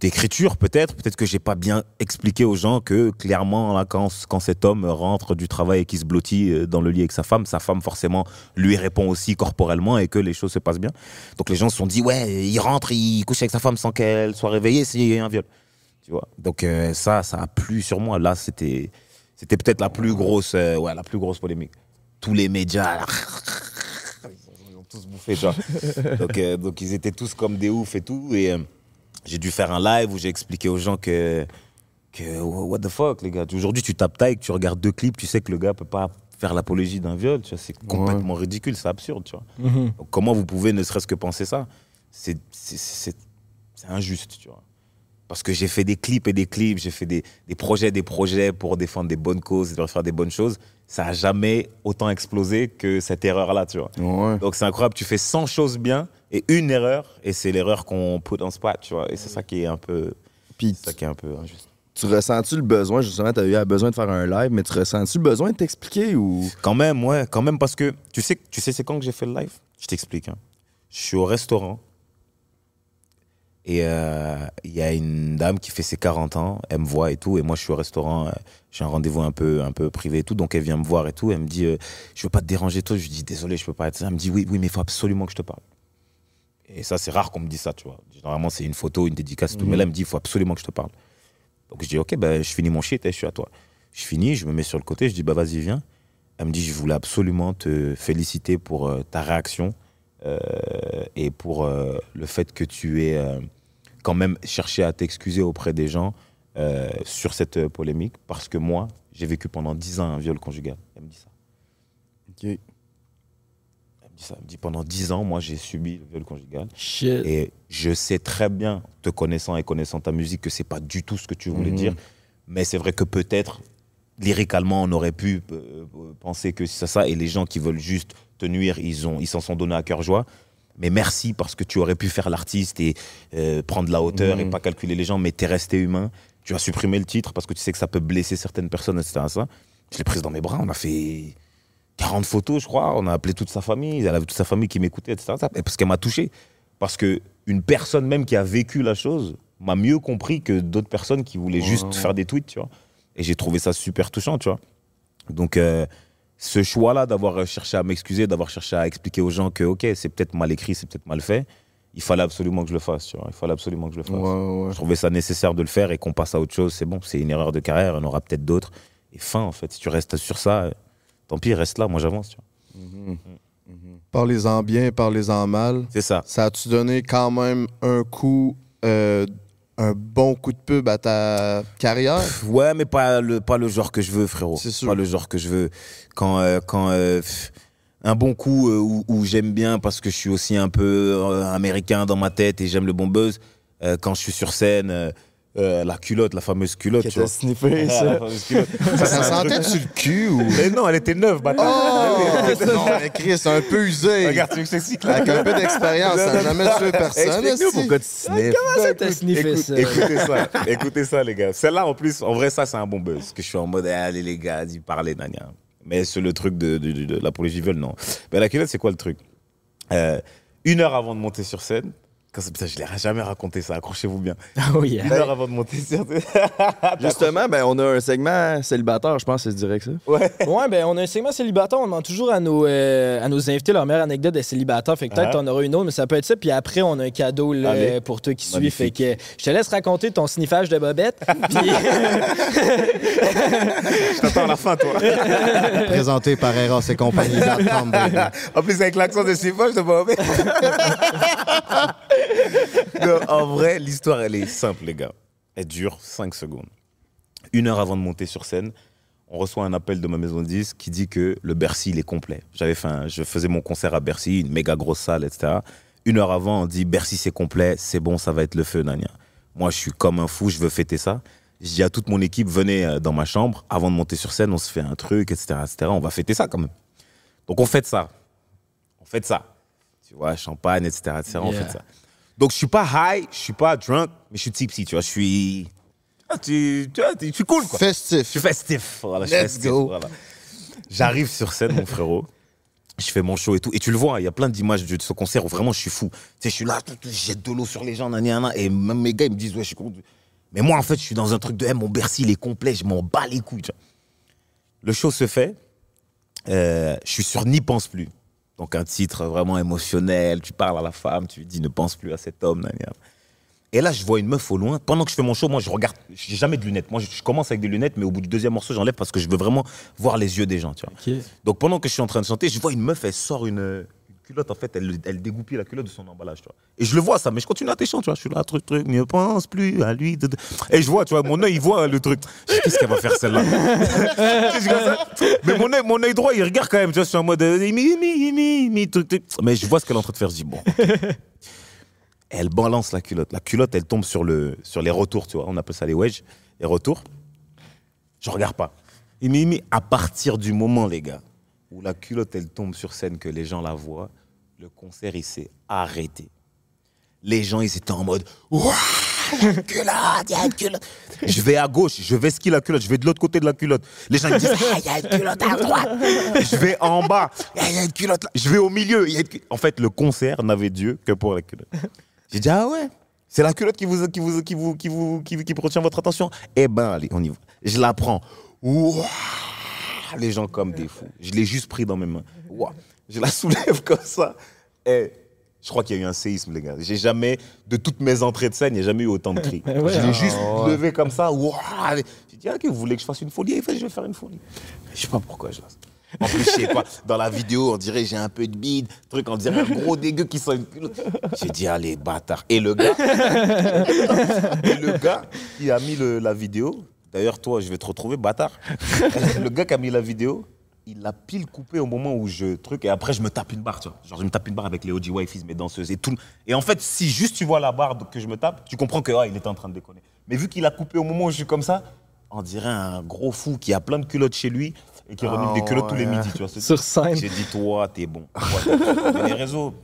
D'écriture, peut-être. Peut-être que j'ai pas bien expliqué aux gens que, clairement, là, quand, quand cet homme rentre du travail et qu'il se blottit euh, dans le lit avec sa femme, sa femme, forcément, lui répond aussi corporellement et que les choses se passent bien. Donc les gens se sont dit, ouais, il rentre, il couche avec sa femme sans qu'elle soit réveillée, c'est un viol. Tu vois. Donc euh, ça, ça a plu sur moi. Là, c'était C'était peut-être la plus grosse, euh, ouais, la plus grosse polémique. Tous les médias, ils ont tous bouffé, vois. donc, donc ils étaient tous comme des oufs et tout. J'ai dû faire un live où j'ai expliqué aux gens que, que what the fuck, les gars. Aujourd'hui, tu tapes Taïk, tu regardes deux clips, tu sais que le gars peut pas faire l'apologie d'un viol. Tu vois, c'est complètement ridicule, c'est absurde, tu vois. Mhm. Donc, comment vous pouvez ne serait-ce que penser ça? C'est c'est- c'est- c'est injuste, tu vois. Parce que j'ai fait des clips et des clips, j'ai fait des, des projets, des projets pour défendre des bonnes causes, pour faire des bonnes choses. Ça a jamais autant explosé que cette erreur-là, tu vois. Ouais. Donc c'est incroyable, tu fais 100 choses bien et une erreur, et c'est l'erreur qu'on put en spot, tu vois. Et c'est ça qui est un peu, Puis ça qui est un peu injuste. tu ressens-tu le besoin, justement, tu as eu besoin de faire un live, mais tu ressens-tu le besoin de t'expliquer ou? Quand même, ouais, quand même, parce que tu sais, tu sais c'est quand que j'ai fait le live? Je t'explique. hein. Je suis au restaurant et euh, il y a une dame qui fait ses 40 ans, elle me voit et tout, et moi je suis au restaurant, euh, j'ai un rendez-vous un peu, un peu privé et tout, donc elle vient me voir et tout, elle me dit, euh, je veux pas te déranger toi, je lui dis, désolé, je peux pas être ça, elle me dit, oui, oui, mais il faut absolument que je te parle. Et ça, c'est rare qu'on me dise ça, tu vois. Généralement, c'est une photo, une dédicace, et tout, mais là, elle me dit, il faut absolument que je te parle. Donc je dis, ok, ben, je finis mon shit et je suis à toi. Je finis, je me mets sur le côté, je dis, bah vas-y, viens. Elle me dit, je voulais absolument te féliciter pour euh, ta réaction euh, et pour euh, le fait que tu euh, quand même cherché à t'excuser auprès des gens euh, sur cette euh, polémique, parce que moi, j'ai vécu pendant 10 ans un viol conjugal. Elle me dit ça. Ok. Elle me dit ça. Elle me dit, pendant 10 ans, moi, j'ai subi le viol conjugal. Shit. Et je sais très bien, te connaissant et connaissant ta musique, que c'est pas du tout ce que tu voulais Mhm. dire. Mais c'est vrai que peut-être, lyricalement, on aurait pu euh, penser que c'est ça. Et les gens qui veulent juste te nuire, ils ont, ils s'en sont donnés à cœur joie. Mais merci parce que tu aurais pu faire l'artiste et euh, prendre la hauteur et Mhm. pas calculer les gens, mais t'es resté humain. Tu as supprimé le titre parce que tu sais que ça peut blesser certaines personnes, etc. Ça. Je l'ai prise dans mes bras, on a fait 40 photos, je crois. On a appelé toute sa famille, elle avait toute sa famille qui m'écoutait, etc. ça. Et Parce qu'elle m'a touché. Parce que une personne même qui a vécu la chose m'a mieux compris que d'autres personnes qui voulaient juste faire des tweets, tu vois. Et j'ai trouvé ça super touchant, tu vois. Donc, euh, ce choix-là d'avoir cherché à m'excuser, d'avoir cherché à expliquer aux gens que, ok, c'est peut-être mal écrit, c'est peut-être mal fait, il fallait absolument que je le fasse, tu vois. Il fallait absolument que je le fasse. Ouais, ouais. Je trouvais ça nécessaire de le faire et qu'on passe à autre chose. C'est bon, c'est une erreur de carrière, en aura peut-être d'autres. Et fin, en fait, si tu restes sur ça, tant pis, reste là, moi j'avance. vois. Mhm. Parlez-en bien, parlez-en mal. C'est ça. Ça a-tu donné quand même un coup, euh, un bon coup de pub à ta carrière? Ouais, mais pas le, pas le genre que je veux, frérot. C'est sûr. Pas le genre que je veux. Quand, euh, quand euh, un bon coup euh, où, où j'aime bien parce que je suis aussi un peu euh, américain dans ma tête et j'aime le bon buzz. quand je suis sur scène, euh, la culotte, la fameuse culotte. Qui tu vois. sniffé, La ça. culotte. Ça, sentait-tu le cul ou? Mais non, elle était neuve, bâtard. Oh! non, mais Chris, un peu usé. Regarde, tu veux que là? Avec un peu d'expérience, ça n'a jamais tué personne. Explique-nous pourquoi tu sniffes. Comment ça t'a sniffé Écoute- ça? Écoutez ça, écoutez ça, les gars. Celle-là, en plus, en vrai, ça, c'est un bon buzz. Parce que je suis en mode, eh, allez, les gars, dis parler, nania. Mais sur le truc de, de, de, de l'apologie viol, non. Mais la culotte, c'est quoi le truc? Euh, Une heure avant de monter sur scène, c'est- putain, je l'ai jamais raconté ça, accrochez-vous bien. Oh yeah. Une heure avant de monter sur. Justement, ben, on a un segment célibataire, je pense, c'est direct ça. Ouais. Ouais, ben on a un segment célibataire, on demande toujours à nos, euh, à nos invités leur meilleure anecdote de célibataire. Fait que peut-être Ah. t'en auras une autre, mais ça peut être ça. Puis après, on a un cadeau là, Allez. pour toi qui suit. Fait que je te laisse raconter ton sniffage de bobette. Puis Je t'attends à la fin, toi. Présenté par Eros et compagnie. En plus, avec l'accent de ses poches, je te vois. Non, en vrai, l'histoire, elle est simple, les gars. Elle dure 5 secondes. Une heure avant de monter sur scène, on reçoit un appel de ma maison de disques qui dit que le Bercy, il est complet. J'avais fait un- je faisais mon concert à Bercy, une méga grosse salle, etc. Une heure avant, on dit Bercy, c'est complet, c'est bon, ça va être le feu, Nania. Moi, je suis comme un fou, je veux fêter ça. Je dis à toute mon équipe, venez euh, dans ma chambre, avant de monter sur scène, on se fait un truc, etc., etc. On va fêter ça quand même. Donc on fête ça. On fête ça. Tu vois, champagne, etc., etc. On fait ça. Donc je suis pas high, je suis pas drunk, mais je suis tipsy, tu vois. Je suis. Ah, tu, tu vois, tu- je suis cool, quoi. Je Festif. suis festif. Voilà, je suis Let's festif, go. voilà. J'arrive sur scène, mon frérot. Je fais mon show et tout. Et tu le vois, il y a plein d'images de ce concert où vraiment je suis fou. Tu sais, je suis là, je jette de l'eau sur les gens, et même mes gars, ils me disent, ouais, je suis con. Mais moi, en fait, je suis dans un truc de, hey, mon Bercy, il est complet, je m'en bats les couilles. tu vois. Le show se fait. Euh, je suis sur N'y pense plus. Donc un titre vraiment émotionnel. Tu parles à la femme, tu lui dis ne pense plus à cet homme. Et là, je vois une meuf au loin. Pendant que je fais mon show, moi, je regarde. J'ai jamais de lunettes. Moi, je, commence avec des lunettes, mais au bout du deuxième morceau, j'enlève parce que je veux vraiment voir les yeux des gens, tu vois. Donc pendant que je suis en train de chanter, je vois une meuf, elle sort une culotte, en fait, elle, elle dégoupille la culotte de son emballage, tu vois. Et je le vois ça, mais je continue à tes chants, tu. Je suis là, truc, truc, ne pense plus à lui. Et je vois, tu vois, mon œil, il voit le truc. Qu'est-ce qu'elle va faire celle-là? Mais mon œil, mon droit, il regarde quand même, tu vois, je suis en mode, euh, mi, mi, mi, truc, truc. Mais je vois ce qu'elle est en train de faire, je dis, bon. Elle balance la culotte. La culotte, elle tombe sur, le, sur les retours, tu vois. On appelle ça les wedges, les retours. Je regarde pas. Mais à partir du moment, les gars, où la culotte, elle tombe sur scène, que les gens la voient, le concert, il s'est arrêté. Les gens, ils étaient en mode Ouah, il y a une culotte, il y a une culotte. Je vais à gauche, je vais skier la culotte, je vais de l'autre côté de la culotte. Les gens ils disent Ah, il y a une culotte à droite. Je vais en bas, Ah, il y a une culotte là. Je vais au milieu. il y a une En fait, le concert n'avait Dieu que pour la culotte. J'ai dit Ah ouais c'est la culotte qui vous, qui vous, qui vous, qui vous, qui, qui retient votre attention. Eh ben, allez, on y va. Je la prends. Ouah, les gens comme des fous. Je l'ai juste pris dans mes mains. Ouah, je la soulève comme ça. Et je crois qu'il y a eu un séisme, les gars. J'ai jamais, de toutes mes entrées de scène, il n'y a jamais eu autant de cris. Ouais. je l'ai juste Ah ouais. levé comme ça. Ouah. J'ai dit, ah, ok, vous voulez que je fasse une folie? Il fait, je vais faire une folie. Je sais pas pourquoi je lance. En plus, je sais pas, dans la vidéo, on dirait j'ai un peu de bide, truc, on dirait un gros dégueu qui sent une culotte. J'ai dit, allez, bâtard. Et le gars, et le gars qui a mis le- la vidéo, d'ailleurs, toi, je vais te retrouver, bâtard. Le gars qui a mis la vidéo, il l'a pile coupé au moment où je truc, et après, je me tape une barre, tu vois. Genre, je me tape une barre avec les OG Wifeys, mes danseuses et tout. Et en fait, si juste tu vois la barre que je me tape, tu comprends que, ah, il était en train de déconner. Mais vu qu'il a coupé au moment où je suis comme ça, on dirait un gros fou qui a plein de culottes chez lui et qui remue Ah des culottes tous les midis, tu vois. Sur scène. J'ai dit, toi, t'es bon. Toi, les réseaux,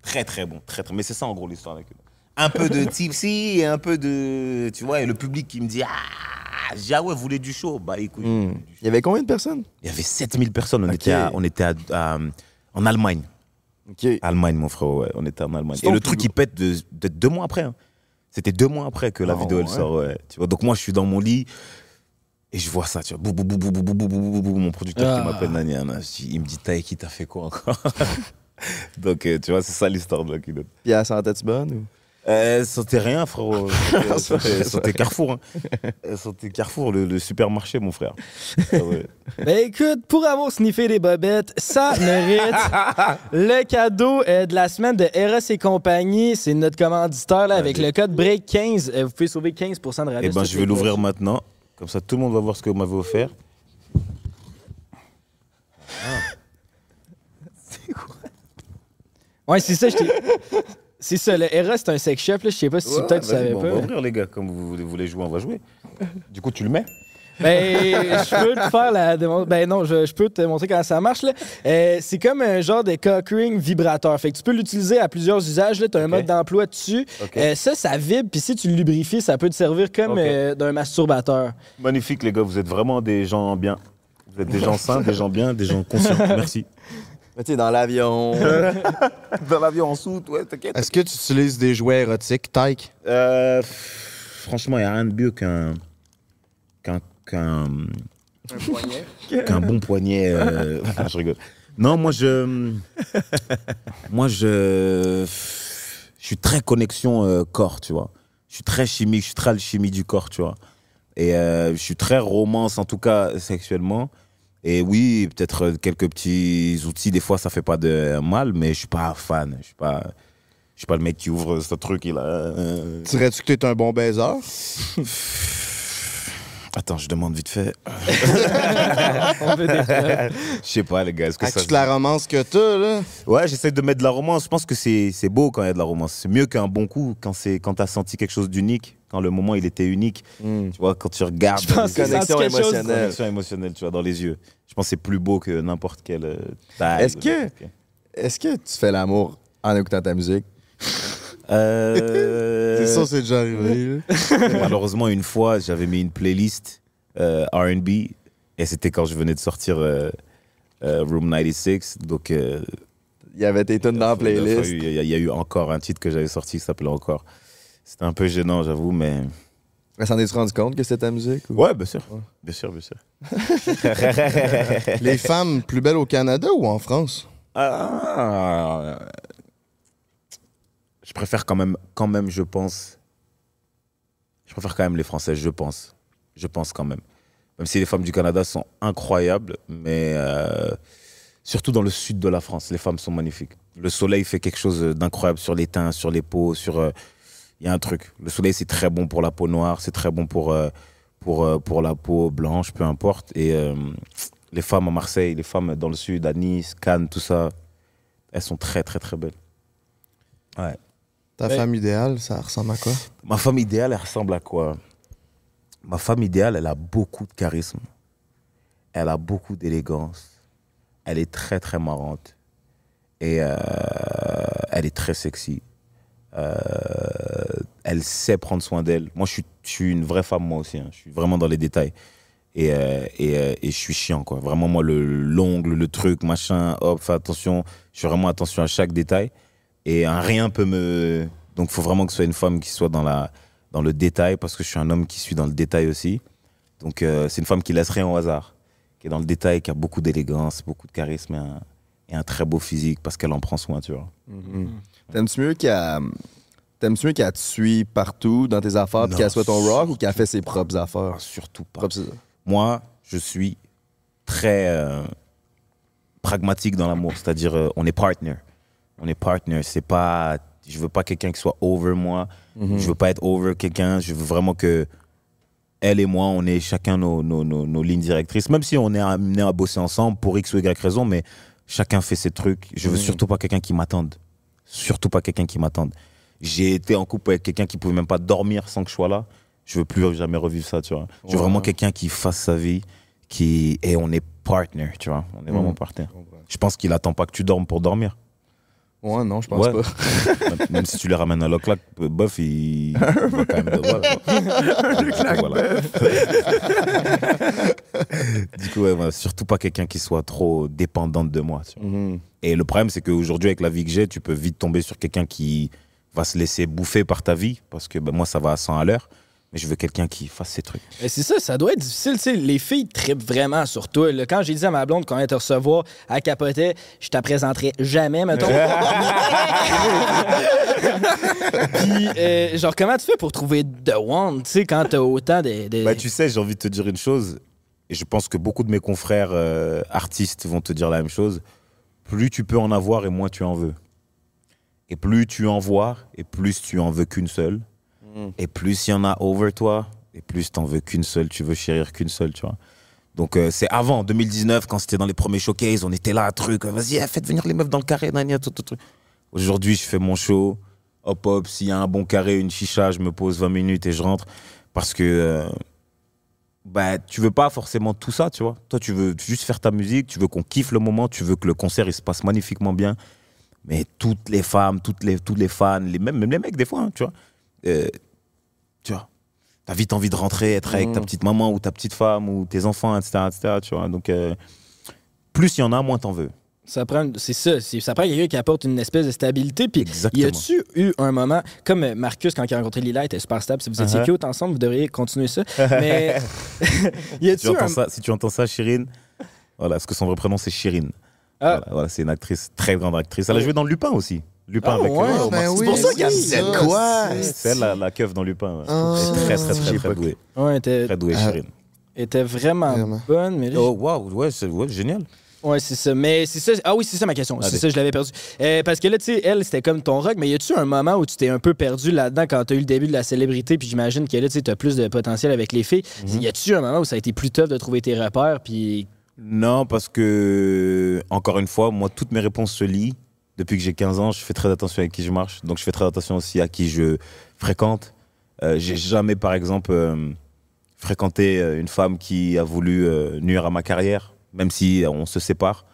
très très bon, très très. Mais c'est ça en gros l'histoire avec eux. Un peu de tipsy et un peu de, tu vois, et le public qui me dit, ah, ah, Jaoué voulait du show. Bah, écoute. Hmm. Il y avait combien de personnes Il y avait 7000 personnes. On était, on était en Allemagne. Allemagne, mon frère. On était en Allemagne. Et le truc, qui pète de, de deux mois après. Hein. C'était deux mois après que la ah, vidéo, elle ouais. sort. Tu vois, donc moi, je suis dans mon lit. Et je vois ça, tu vois, bou, bou, bou, bou, bou, bou, bou, mon producteur qui ah. m'appelle Naniana, il me dit Taï, qui t'a fait quoi encore? Donc, euh, tu vois, c'est ça l'histoire de Lucky Note. Puis à saint bonne ou? Euh, sentait rien, frérot. Sentait- Sentait sentait Carrefour. Hein. Elle sentait Carrefour, le, le supermarché, mon frère. Ah ouais. Ben écoute, pour avoir sniffé des bobettes, ça mérite le cadeau euh, de la semaine de RS et compagnie. C'est notre commanditaire là, avec le code BREAK15. euh, vous pouvez sauver 15% de rabais. Eh ben, je vais l'ouvrir maintenant. Comme ça, tout le monde va voir ce que vous m'avez offert. Ouais, c'est ça, je t'ai- C'est ça, le RS, c'est un sex shop, là. Je sais pas si Ouais, peut-être tu savais bon, pas. On va ouvrir, les gars. Comme vous voulez, jouer, on va jouer. Du coup, tu le mets? Ben, je peux te faire la Ben non, je, je peux te montrer comment ça marche. là. Euh, c'est comme un genre de cock ring vibrateur. Fait que tu peux l'utiliser à plusieurs usages. Tu as un mode d'emploi dessus. Euh, ça, ça vibre. Puis si tu le lubrifies, ça peut te servir comme Ok. euh, d'un masturbateur. Magnifique, les gars. Vous êtes vraiment des gens bien. Vous êtes des gens sains, des gens bien, des gens conscients. Merci. Mais tu sais, dans l'avion. Dans l'avion en soute, ouais, t'inquiète. Est-ce que tu utilises des jouets érotiques, Tyke? Euh, franchement, il n'y a rien de mieux qu'un. qu'un. qu'un. qu'un bon poignet. euh, ah, je rigole. Non, moi, je. moi, je. Je suis très connexion euh, corps, tu vois. Je suis très chimique, je suis très alchimie du corps, tu vois. Et euh, je suis très romance, en tout cas sexuellement. Et oui, peut-être euh, quelques petits outils, des fois, ça fait pas de mal, mais je suis pas fan. Je suis pas. Je suis pas le mec qui ouvre ce truc là. euh. Dirais-tu que t'es un bon baiser? Attends, je demande vite fait. On veut des preuves. Je sais pas, les gars. Est-ce que Avec ça. toute la romance que t'as, là? Ouais, j'essaie de mettre de la romance. Je pense que c'est c'est beau quand il y a de la romance. C'est mieux qu'un bon coup quand c'est quand t'as senti quelque chose d'unique, quand le moment il était unique. Tu vois, quand tu regardes. Je pense que Connexion c'est quelque chose- émotionnelle. Connexion émotionnelle, tu vois, dans les yeux. Je pense que c'est plus beau que n'importe quelle euh, taille. Est-ce que- Est-ce que tu fais l'amour en écoutant ta musique? Euh, C'est ça, c'est déjà arrivé. Malheureusement, une fois, j'avais mis une playlist euh, RB et c'était quand je venais de sortir euh, euh, Room 96. Donc, euh, Il y avait tes tunes dans la playlist. y, il y a eu encore un titre que j'avais sorti qui s'appelait Encore. C'était un peu gênant, j'avoue, mais. Mais s'en es-tu rendu compte que c'était ta musique? ou- Ouais, bien sûr. Bien sûr, bien sûr. Les femmes plus belles au Canada ou en France? Ah, je préfère quand même, quand même, je pense, Je préfère quand même les Françaises, je pense. Je pense quand même. Même si les femmes du Canada sont incroyables, mais euh, surtout dans le sud de la France, les femmes sont magnifiques. Le soleil fait quelque chose d'incroyable sur les teints, sur les peaux, sur. euh, Il y a un truc. Le soleil, c'est très bon pour la peau noire, c'est très bon pour, euh, pour, euh, pour la peau blanche, peu importe. Et euh, les femmes à Marseille, les femmes dans le sud, à Nice, Cannes, tout ça, elles sont très, très, très belles. Ouais. Ta Ouais. femme idéale, ça ressemble à quoi? Ma femme idéale, elle ressemble à quoi? Ma femme idéale, elle a beaucoup de charisme. Elle a beaucoup d'élégance. Elle est très, très marrante. Et euh, elle est très sexy. Euh, elle sait prendre soin d'elle. Moi, je suis, une vraie femme, moi aussi. hein. Je suis vraiment dans les détails. Et, euh, euh, je suis chiant, quoi. Vraiment, moi, le l'ongle, le truc, machin, hop, fais attention. Je fais vraiment attention à chaque détail. Et un rien peut me. Donc, il faut vraiment que ce soit une femme qui soit dans, la, dans le détail, parce que je suis un homme qui suis dans le détail aussi. Donc, c'est une femme qui laisse rien au hasard, qui est dans le détail, qui a beaucoup d'élégance, beaucoup de charisme et un, et un très beau physique, parce qu'elle en prend soin, tu vois. T'aimes-tu mieux qu'elle T'aimes-tu mieux qu'elle te suit partout dans tes affaires puis qu'elle soit ton rock ou qu'elle fait ses propres affaires? Ah, surtout pas. Propres- Moi, je suis très euh, pragmatique dans l'amour, c'est-à-dire euh, on est partner. On est partner, c'est pas je veux pas quelqu'un qui soit over moi, je veux pas être over quelqu'un, je veux vraiment que elle et moi, on ait chacun nos, nos, nos, nos lignes directrices, même si on est amené à bosser ensemble pour X ou Y raison, mais chacun fait ses trucs. Je veux surtout pas quelqu'un qui m'attende. Surtout pas quelqu'un qui m'attende. J'ai été en couple avec quelqu'un qui pouvait même pas dormir sans que je sois là. Je veux plus jamais revivre ça, tu vois. Je veux vraiment quelqu'un qui fasse sa vie, qui et on est partner, tu vois. On est vraiment partenaire. Je pense qu'il attend pas que tu dormes pour dormir. Ouais, non, je pense Ouais. pas. Même- si tu les ramènes à la claque, bof, il, va quand même devoir. Voilà. du coup, ouais, surtout pas quelqu'un qui soit trop dépendante de moi. tu vois. Mhm. Et le problème, c'est qu'aujourd'hui, avec la vie que j'ai, tu peux vite tomber sur quelqu'un qui va se laisser bouffer par ta vie, parce que ben, moi, ça va à 100 à l'heure. Mais je veux quelqu'un qui fasse ses trucs. Mais c'est ça, ça doit être difficile. tu sais, les filles trippent vraiment sur toi. là. Quand j'ai dit à ma blonde qu'on allait te recevoir, elle capotait, je te présenterai jamais, mettons. Puis, euh, genre, comment tu fais pour trouver The One, tu sais, quand t'as autant de. de- Bah, tu sais, j'ai envie de te dire une chose, et je pense que beaucoup de mes confrères euh, artistes vont te dire la même chose. Plus tu peux en avoir et moins tu en veux. Et plus tu en vois et plus tu en veux qu'une seule. Et plus il y en a over toi et plus t'en veux qu'une seule. Tu veux chérir qu'une seule, tu vois. Donc euh, c'est avant 2019 quand c'était dans les premiers showcases, on était là, truc, vas-y, eh, faites venir les meufs dans le carré, nan, nan, tout, tout, tout. Aujourd'hui, je fais mon show, hop hop, s'il y a un bon carré, une chicha, je me pose 20 minutes et je rentre parce que euh, bah tu veux pas forcément tout ça, tu vois. Toi, tu veux juste faire ta musique, tu veux qu'on kiffe le moment, tu veux que le concert il se passe magnifiquement bien. Mais toutes les femmes, toutes les, tous les fans, les, même, même les mecs des fois, hein, tu vois. Euh, tu vois, t'as vite envie de rentrer, être avec ta petite maman ou ta petite femme ou tes enfants, etc. etc., tu vois. Donc, euh, plus il y en a, moins t'en veux. Ça prend, c'est ça, ça prend quelqu'un qui apporte une espèce de stabilité. Puis, y a-tu eu un moment, comme euh, Marcus, quand il a rencontré Lila, il était super stable. Si vous étiez Uh-huh. cute ensemble, vous devriez continuer ça. Mais, y Si a-tu tu, entends un. ça, si tu entends ça, Chirine, voilà, parce que son vrai prénom c'est Chirine. Ah. Voilà, voilà, c'est une actrice, très grande actrice. Elle a joué dans Lupin aussi. Lupin Ah, avec ouais, euh, ben oui, pour ça qu'elle oui, disait ça, quoi? c'est- C'est la, la keuf dans Lupin. ouais. Ah. Très, très, très, très, pas douée. Ouais, était, Très douée, Ah. Chirine. était vraiment, Vraiment. bonne. Mais Oh, waouh, ouais, c'est ouais, génial. Ouais, c'est ça. Mais c'est ça. Ah oui, c'est ça ma question. C'est ça, je l'avais perdu. Euh, parce que là, tu sais, elle, c'était comme ton rock, mais y a-tu un moment où tu t'es un peu perdu là-dedans quand t'as eu le début de la célébrité, puis j'imagine que là, tu sais, t'as plus de potentiel avec les filles. Mhm. Y a-tu un moment où ça a été plus tough de trouver tes repères, puis. Non, parce que, encore une fois, moi, toutes mes réponses se lient. Depuis que j'ai 15 ans, je fais très attention avec qui je marche. Donc, je fais très attention aussi à qui je fréquente. Euh, j'ai jamais, par exemple, euh, fréquenté euh, une femme qui a voulu euh, nuire à ma carrière, même si on se sépare.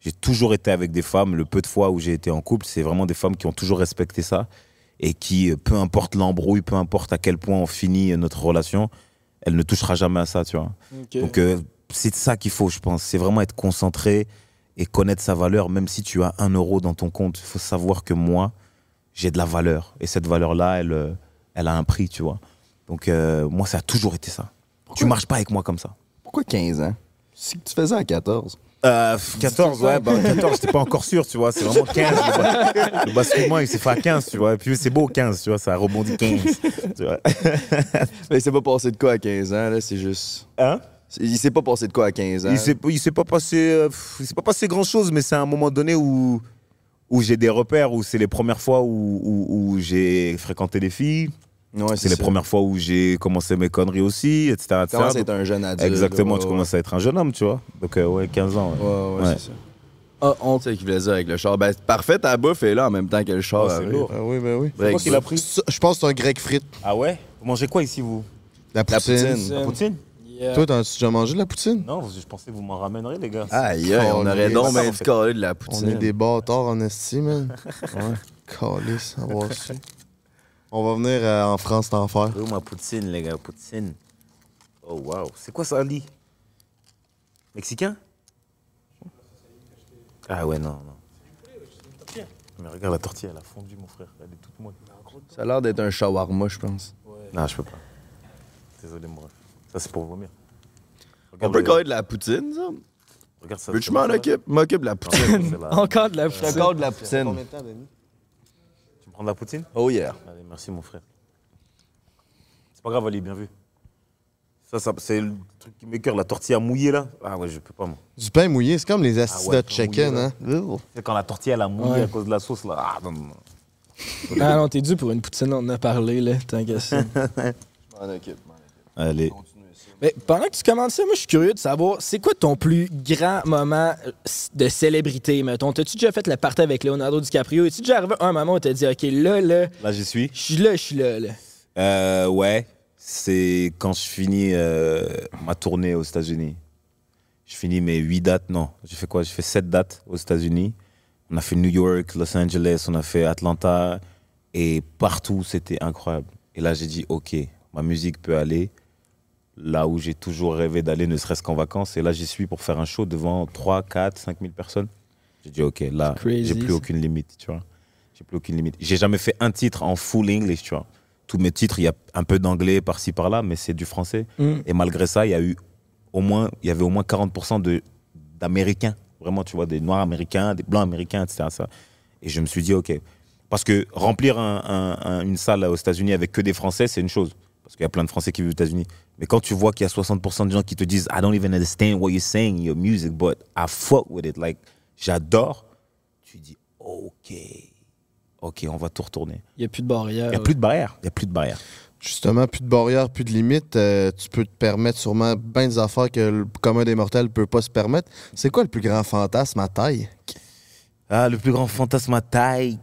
J'ai toujours été avec des femmes. Le peu de fois où j'ai été en couple, c'est vraiment des femmes qui ont toujours respecté ça et qui, peu importe l'embrouille, peu importe à quel point on finit notre relation, elle ne touchera jamais à ça, tu vois. Donc c'est ça qu'il faut, je pense. C'est vraiment être concentré et connaître sa valeur. Même si tu as un euro dans ton compte, il faut savoir que moi, j'ai de la valeur. Et cette valeur-là, elle, euh, elle a un prix, tu vois. Donc euh, moi, ça a toujours été ça. Tu marches pas avec moi comme ça. Pourquoi 15 ans? Si tu faisais à 14. Euh, 14, ouais, bah, 14, j'étais pas encore sûr, tu vois, c'est vraiment 15. Le, bas- le basculement, il s'est fait à 15, tu vois. Et puis c'est beau 15, tu vois, ça rebondit 15. Tu vois. Mais il s'est pas passé de quoi à 15 ans, là, c'est juste. Hein? C'est- Il s'est pas passé de quoi à 15 ans? Il s'est, il s'est pas passé, euh, pff, il s'est pas passé grand chose, mais c'est un moment donné où, où j'ai des repères, où c'est les premières fois où, où, où j'ai fréquenté les filles. Ouais, c'est les premières fois où j'ai commencé mes conneries aussi, etc. Tu commences à être un jeune adulte. Exactement, tu ouais, commences à être un jeune homme, tu vois. Donc, euh, ouais, 15 ans. ouais. Ouais, ouais, Ouais. c'est ça. Ah, on... C'est ça qu'il voulait dire avec le char. Ben, parfait, ta bouffe est là en même temps que le char. Oh, c'est lourd. Ah oui, ben oui. Break quoi qu'il a bouffe. pris Je pense que c'est un grec frite. Ah ouais? Vous mangez quoi ici, vous? La La poutine. La poutine? Yeah. Toi, t'as-tu déjà mangé de la poutine? Non, je pensais que vous m'en ramènerez, les gars. Aïe, aïe, on aurait mais donc bien fait. caler de la On poutine. est des bâtards en esti, man. Ouais. Calice, avoir su. On va venir euh, en France t'en faire. Oh, ma poutine, les gars, poutine. Oh, waouh. C'est quoi ça, Ali Mexicain? Ah ouais, non, non. Mais regarde la tortilla, elle a fondu, mon frère. Elle est toute molle. Ça a l'air d'être un shawarma, je pense. Non, je peux pas. Désolé, mon ref. Ça, c'est pour vomir. On peut le- de la poutine, ça? Regarde ça. Veux-tu c'est m'en bon, ça, là occuper? M'occupe de la poutine? c'est la- Encore de la Je te cale de la poutine. Tu prends de la poutine? Oh yeah. Allez, merci, mon frère. C'est pas grave, Ali, bien vu. Ça, ça c'est le truc qui m'écœure, la tortilla mouillée, là. Ah ouais, je peux pas, moi. Du pain mouillé, c'est comme les Ah astis ouais, de chicken, mouillé, hein? Ugh. C'est quand la tortilla, elle a mouillé Ouais. à cause de la sauce, là. Ah, non, non, non. Ah non, t'es dû pour une poutine, on en a parlé, là. Tant qu'à ça. Je m'en occupe. m'en occupe. Allez. Mais pendant que tu commandes ça, moi, je suis curieux de savoir, c'est quoi ton plus grand moment euh, de célébrité, mettons? T'as-tu déjà fait le party avec Leonardo DiCaprio? Es-tu déjà arrivé à un moment où t'as dit, OK, là, là, Là, j'y suis. je suis là, je suis là, là? Euh, ouais, c'est quand je finis euh, ma tournée aux États-Unis. Je finis mes huit dates, non, j'ai fait quoi? J'ai fait sept dates aux États-Unis. On a fait New York, Los Angeles, on a fait Atlanta, et partout, c'était incroyable. Et là, j'ai dit, ok, ma musique peut aller là où j'ai toujours rêvé d'aller, ne serait-ce qu'en vacances. Et là, j'y suis pour faire un show devant 3, 4, 5 000 personnes. J'ai dit, ok, là, j'ai plus aucune limite, tu vois. J'ai plus aucune limite. J'ai jamais fait un titre en full English, tu vois. Tous mes titres, il y a un peu d'anglais par-ci par-là, mais c'est du français. Mm. Et malgré ça, il y a eu au moins, il y avait au moins 40% de d'Américains, vraiment, tu vois, des Noirs américains, des Blancs américains, etc. Ça. Et je me suis dit, ok, parce que remplir un- un- un- une salle aux États-Unis avec que des Français, c'est une chose, parce qu'il y a plein de Français qui vivent aux États-Unis. Mais quand tu vois qu'il y a 60% de gens qui te disent, I don't even understand what you're saying, your music, but I fuck with it, like, j'adore, tu dis, ok, ok, on va tout retourner. Il n'y a plus de barrière. Il n'y a plus de barrière, il n'y a plus de barrière. Justement, plus de barrières, plus de limites. euh, tu peux te permettre sûrement bien des affaires que le commun des mortels ne peut pas se permettre. C'est quoi le plus grand fantasme à taille? Ah, le plus grand fantasme à taille,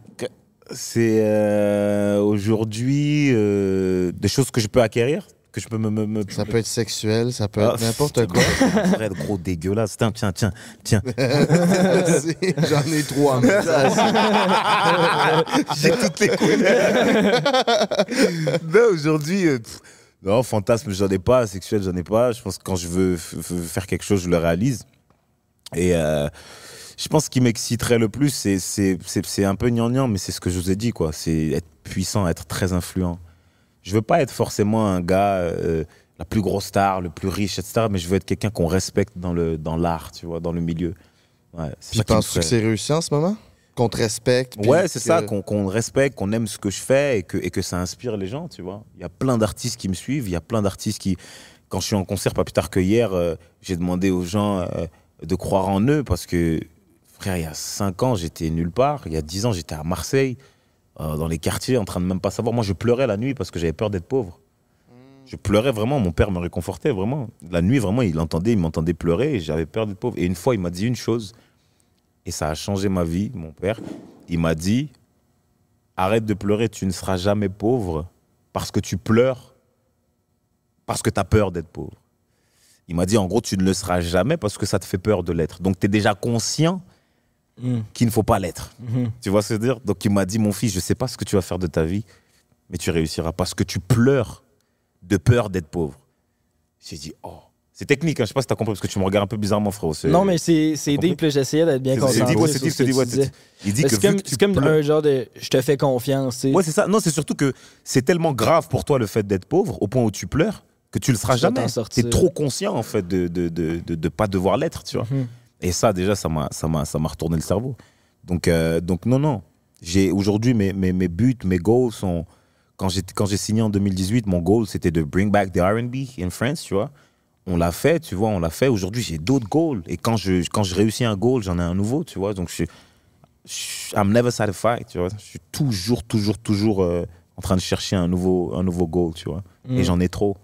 c'est euh, aujourd'hui euh, des choses que je peux acquérir, que je peux me. me, me- Ça peut être sexuel, ça peut Ah, être n'importe quoi. Vrai de gros dégueulasse. Tiens, tiens, tiens, tiens. J'en ai trois. J'ai toutes les couleurs. non, aujourd'hui, euh, non, fantasme, j'en ai pas. Sexuel, j'en ai pas. Je pense que quand je veux faire quelque chose, je le réalise. Et euh, je pense ce qui m'exciterait le plus, c'est un peu gnangnan, mais c'est ce que je vous ai dit, quoi. C'est être puissant, être très influent. Je veux pas être forcément un gars, euh, la plus grosse star, le plus riche, etc. Mais je veux être quelqu'un qu'on respecte dans le dans l'art, tu vois, dans le milieu. Ouais, c'est Puis penses-tu que c'est réussi en ce moment? Qu'on te respecte? Ouais, c'est que- ça, qu'on qu'on respecte, qu'on aime ce que je fais et que, et que ça inspire les gens, tu vois. Il y a plein d'artistes qui me suivent, il y a plein d'artistes qui, quand je suis en concert, pas plus tard que hier, euh, j'ai demandé aux gens euh, de croire en eux parce que, frère, il y a 5 ans, j'étais nulle part. Il y a 10 ans, j'étais à Marseille, euh, dans les quartiers, en train de même pas savoir. Moi, je pleurais la nuit parce que j'avais peur d'être pauvre. Je pleurais vraiment, mon père me réconfortait vraiment. La nuit, vraiment, il entendait, il m'entendait pleurer et j'avais peur d'être pauvre. Et une fois, il m'a dit une chose, et ça a changé ma vie, mon père. Il m'a dit Arrête de pleurer, tu ne seras jamais pauvre parce que tu pleures, parce que tu as peur d'être pauvre. Il m'a dit En gros, tu ne le seras jamais parce que ça te fait peur de l'être. Donc, tu es déjà conscient Mm. qu'il ne faut pas l'être. Mhm. Tu vois ce que je veux dire? Donc, il m'a dit Mon fils, je ne sais pas ce que tu vas faire de ta vie, mais tu réussiras parce que tu pleures de peur d'être pauvre. J'ai dit Oh. C'est technique, hein, je sais pas si tu as compris parce que tu me regardes un peu bizarrement, frérot. Non, mais c'est deep, j'essayais d'être bien concentré. c'est deep, c'est Il dit que C'est comme, un genre de je te fais confiance. Ouais, c'est ça. Non, c'est surtout que c'est tellement grave pour toi le fait d'être pauvre, au point où tu pleures, que tu le seras jamais. T'es trop conscient, en fait, de de, de, de, de pas devoir l'être, tu vois. Mhm. Et ça, déjà, ça m'a, ça m'a, ça m'a retourné le cerveau. Donc, euh, donc non, non. J'ai aujourd'hui mes, mes, mes buts, mes goals sont. Quand j'ai, quand j'ai signé en 2018, mon goal c'était de bring back the R&B in France, tu vois. On l'a fait, tu vois, on l'a fait. Aujourd'hui, j'ai d'autres goals. Et quand je, quand je réussis un goal, j'en ai un nouveau, tu vois. Donc, je, je- I'm never satisfied, tu vois. Je suis toujours, toujours, toujours euh, en train de chercher un nouveau, un nouveau goal, tu vois. Mm. Et j'en ai trop.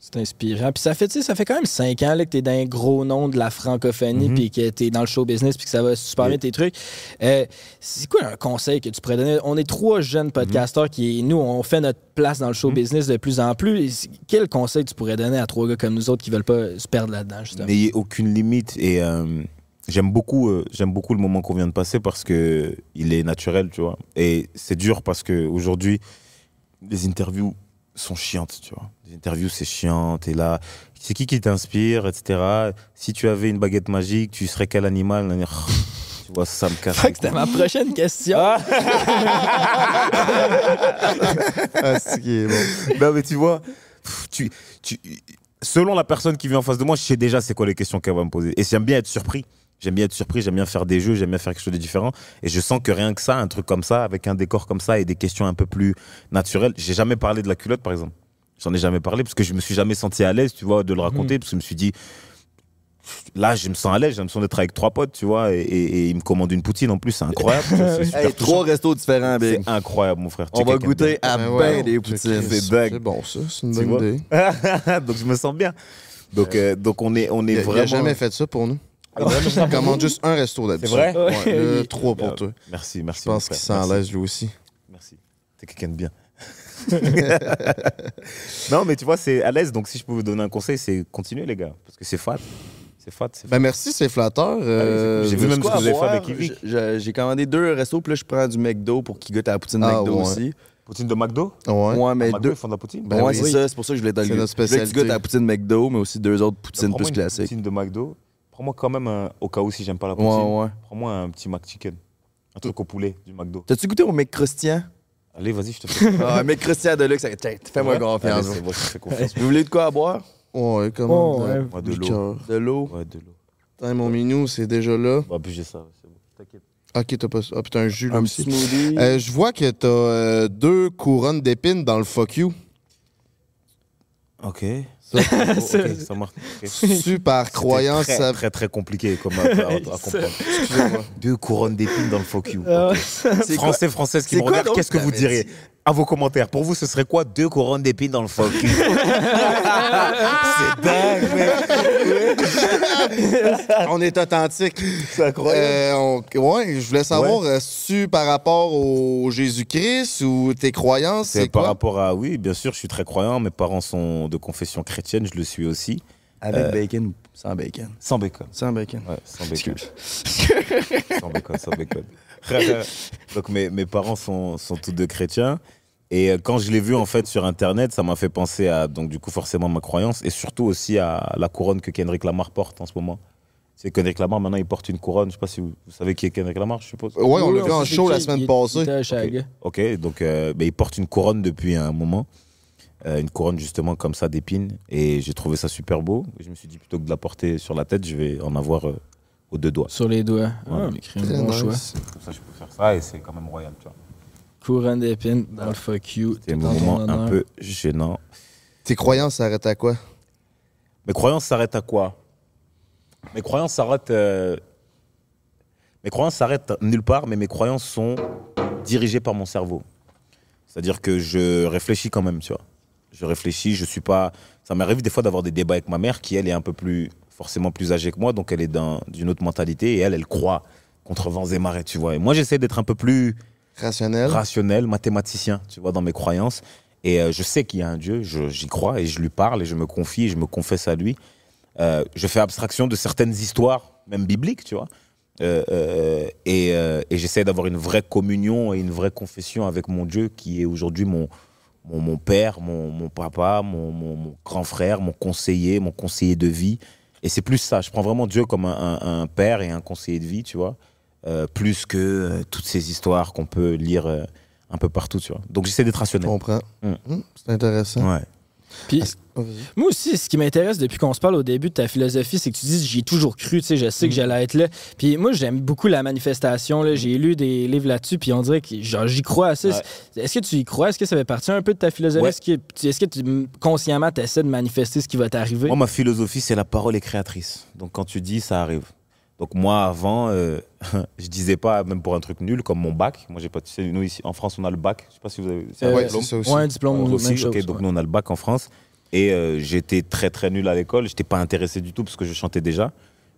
C'est inspirant. Puis ça fait, ça fait quand même cinq ans là, que tu es dans un gros nom de la francophonie, puis que tu es dans le show business, puis que ça va super Oui. bien tes trucs. Euh, c'est quoi un conseil que tu pourrais donner? On est trois jeunes podcasteurs qui, nous, on fait notre place dans le show business de plus en plus. Quel conseil tu pourrais donner à trois gars comme nous autres qui veulent pas se perdre là-dedans, justement? N'ayez aucune limite. Et euh, j'aime beaucoup, euh, j'aime beaucoup le moment qu'on vient de passer parce que il est naturel, tu vois. Et c'est dur parce que aujourd'hui, les interviews sont chiantes, tu vois. Les interviews, c'est chiant. T'es là. C'est qui qui t'inspire, etc. Si tu avais une baguette magique, tu serais quel animal? Tu vois, ça me casse. Fuck, C'était ma prochaine question. Ah, qui est bon. non, mais tu vois, tu, tu, selon la personne qui vient en face de moi, je sais déjà c'est quoi les questions qu'elle va me poser. Et j'aime bien être surpris. J'aime bien être surpris, j'aime bien faire des jeux, j'aime bien faire quelque chose de différent. Et je sens que rien que ça, un truc comme ça, avec un décor comme ça et des questions un peu plus naturelles. J'ai jamais parlé de la culotte, par exemple. J'en ai jamais parlé parce que je me suis jamais senti à l'aise, tu vois, de le raconter. Parce que je me suis dit, là, je me sens à l'aise, j'ai l'impression d'être avec trois potes, tu vois. Et, et, et ils me commandent une poutine en plus, c'est incroyable. Hey, trois restos différents, Big. C'est incroyable, mon frère. On va goûter à Ben ben ouais, des poutines. C'est dingue. C'est bon, ça. C'est une bonne idée. donc je me sens bien. Donc, euh, donc on est, on est Il a, il a vraiment. jamais fait ça pour nous. Il a jamais fait ça pour commande juste un resto d'habitude. C'est vrai? Ouais, là, Oui. trois pour toi. Merci, merci. Je pense qu'il frère. sent à Merci. l'aise lui aussi. Merci. T'es quelqu'un de bien. non, mais tu vois, c'est à l'aise. Donc, si je peux vous donner un conseil, c'est continuer, les gars. Parce que c'est fat. C'est fat. fat. Ben merci, c'est flatteur. Euh, J'ai vu même ce que vous avez fait avec Yvick. J'ai commandé deux restos, puis là, je prends du McDo pour qu'il goûte à la poutine Ah, McDo ouais. aussi. Poutine de McDo? Ouais. Ouais, mais McDo, deux. ils font de la poutine? Ben ouais, oui. c'est ça, c'est pour ça que je voulais te le C'est notre Je voulais que tu spécialité. goûtes à la poutine McDo, mais aussi deux autres poutines plus classiques. Poutine de McDo. Prends-moi quand même, un, au cas où si j'aime pas la Ouais, poutine, ouais. prends-moi un petit McChicken. Un truc au poulet du McDo. T'as-tu goûté au mec croustillant? Allez, vas-y, je te fais. Ah, un mec croustillant de luxe. Fais-moi Ouais. confiance. Allez, je te fais confiance. Vous voulez de quoi à boire? Ouais, comme Oh, ouais. De l'eau. De l'eau? Ouais, de l'eau. Attends, mon minou, c'est déjà là. On va bouger ça, c'est bon. T'inquiète. Ok, t'as pas ça. Ah, putain, un jus là Un aussi. smoothie? Euh, je vois que t'as euh, deux couronnes d'épines dans le fuck you. Ok. Ça, Ok, ça marche. Super croyance. Très, ça- très, très compliqué comme à, à- à comprendre. Deux couronnes d'épines dans le you. Ah, Ok. C'est quoi- Français, françaises qui me regardent, qu'est-ce que vous diriez? À vos commentaires. Pour vous, ce serait quoi deux couronnes d'épines dans le you C'est dingue, mec. on est authentique. C'est incroyable. Euh, on- ouais, je voulais savoir, euh, tu par rapport au Jésus-Christ ou tes croyances, C'est par rapport à. Oui, bien sûr, je suis très croyant. Mes parents sont de confession chrétienne, je le suis aussi. Avec Euh, bacon ou sans bacon? Sans bacon. Sans bacon. Ouais, sans bacon. sans bacon, sans bacon. Donc mes, mes parents sont, sont tous deux chrétiens. Et euh, quand je l'ai vu en fait sur internet, ça m'a fait penser à donc du coup forcément ma croyance et surtout aussi à la couronne que Kendrick Lamar porte en ce moment. C'est Kendrick Lamar maintenant il porte une couronne. Je sais pas si vous, vous savez qui est Kendrick Lamar, je suppose. Ouais, on l'a vu en show la semaine il- passée. il. Ok, donc euh, ben, il porte une couronne depuis un moment. Euh, une couronne justement comme ça d'épines. Et j'ai trouvé ça super beau. Je me suis dit plutôt que de la porter sur la tête, je vais en avoir euh, aux deux doigts. Sur les doigts. Ouais. Ah, bon nice. choix. Comme ça je peux faire ça et c'est quand même royal, tu vois. Couronne d'épines dans le fuck you. C'est un moment un peu gênant. Tes croyances s'arrêtent à quoi? Mes croyances s'arrêtent à quoi? Mes croyances s'arrêtent. euh, Mes croyances s'arrêtent nulle part, mais mes croyances sont dirigées par mon cerveau. C'est-à-dire que je réfléchis quand même, tu vois. Je réfléchis, je suis pas. Ça m'arrive des fois d'avoir des débats avec ma mère qui, elle, est un peu plus. forcément plus âgée que moi, donc elle est dans- d'une autre mentalité et elle, elle croit contre vents et marées, tu vois. Et moi, j'essaie d'être un peu plus Rationnel? rationnel, mathématicien, tu vois, dans mes croyances. Et euh, je sais qu'il y a un Dieu, j'y crois et je lui parle et je me confie et je me confesse à lui. Euh, je fais abstraction de certaines histoires, même bibliques, tu vois. Euh, et j'essaie d'avoir une vraie communion et une vraie confession avec mon Dieu qui est aujourd'hui mon, mon, père, mon, papa, mon, grand frère, mon conseiller, mon conseiller de vie. Et c'est plus ça, je prends vraiment Dieu comme un, père et un conseiller de vie, tu vois, plus que euh, toutes ces histoires qu'on peut lire euh, un peu partout, tu vois. Donc j'essaie d'être Je rationnel. comprends. Mm. Mm, c'est intéressant. Ouais. Puis, Oh, moi aussi, ce qui m'intéresse depuis qu'on se parle au début de ta philosophie, c'est que tu dis j'y ai toujours cru, tu sais, je sais Mm. que j'allais être là. Puis moi, j'aime beaucoup la manifestation. là. J'ai lu des livres là-dessus, puis on dirait que genre, j'y crois assez. Est-ce que tu y crois? Est-ce que ça fait partie un peu de ta philosophie? Ouais. Est-ce que, tu- est-ce que tu, consciemment, tu essaies de manifester ce qui va t'arriver? Moi, ma philosophie, c'est la parole est créatrice. Donc, quand tu dis, ça arrive. Donc, moi, avant, euh, je disais pas, même pour un truc nul, comme mon bac. Moi, j'ai pas, tu sais, nous, ici, en France, on a le bac. Je sais pas si vous avez. c'est un Euh, Ouais, diplôme. c'est ça aussi. Ouais, un diplôme, même aussi, chose, ok, donc ouais. nous on a le bac en France et euh, j'étais très très nul à l'école, j'étais pas intéressé du tout parce que je chantais déjà.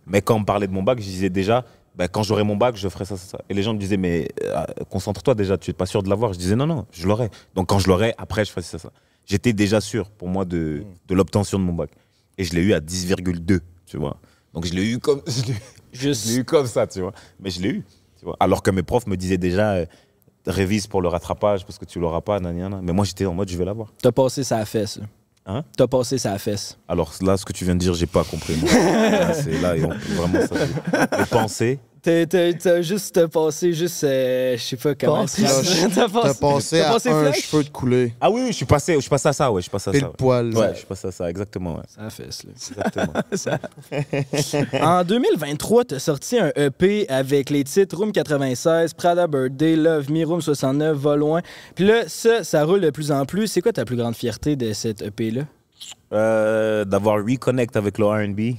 Mais quand on me parlait de mon bac, je disais déjà, bah, quand j'aurai mon bac, je ferai ça, ça, ça. Et les gens me disaient, mais euh, concentre-toi déjà, tu es pas sûr de l'avoir. Je disais, non, non, je l'aurai. Donc quand je l'aurai, après, je ferai ça, ça. J'étais déjà sûr pour moi de, de l'obtention de mon bac. Et je l'ai eu à 10,2, tu vois. Donc je l'ai eu comme, je l'ai- je l'ai Juste. eu comme ça, tu vois. Mais je l'ai eu, tu vois. Alors que mes profs me disaient déjà, euh, révise pour le rattrapage parce que tu l'auras pas, nanana. Mais moi, j'étais en mode, je vais l'avoir. T'as passé sa fesse. là. Hein? T'as passé sa fesse. Alors là, ce que tu viens de dire, j'ai pas compris. c'est là, et on- vraiment ça. Les pensées. T'as, t'as- t'as juste t'as passé, juste, euh, je sais pas comment. Passé. T'as T'as passé t'as à passé un flash? cheveu de couler. Ah oui, oui, je suis passé, je suis passé à ça, ouais, je suis passé à Et ça. le ouais. poil. Ouais, je suis passé à ça, exactement, ouais. Sa fesse, là. Exactement. En 2023, tu as sorti un EP avec les titres Room 96, Prada Birthday, Love Me, Room 69, Va loin. Puis là, ça, ça roule de plus en plus. C'est quoi ta plus grande fierté de cet EP-là? Euh, D'avoir reconnect avec le R&B,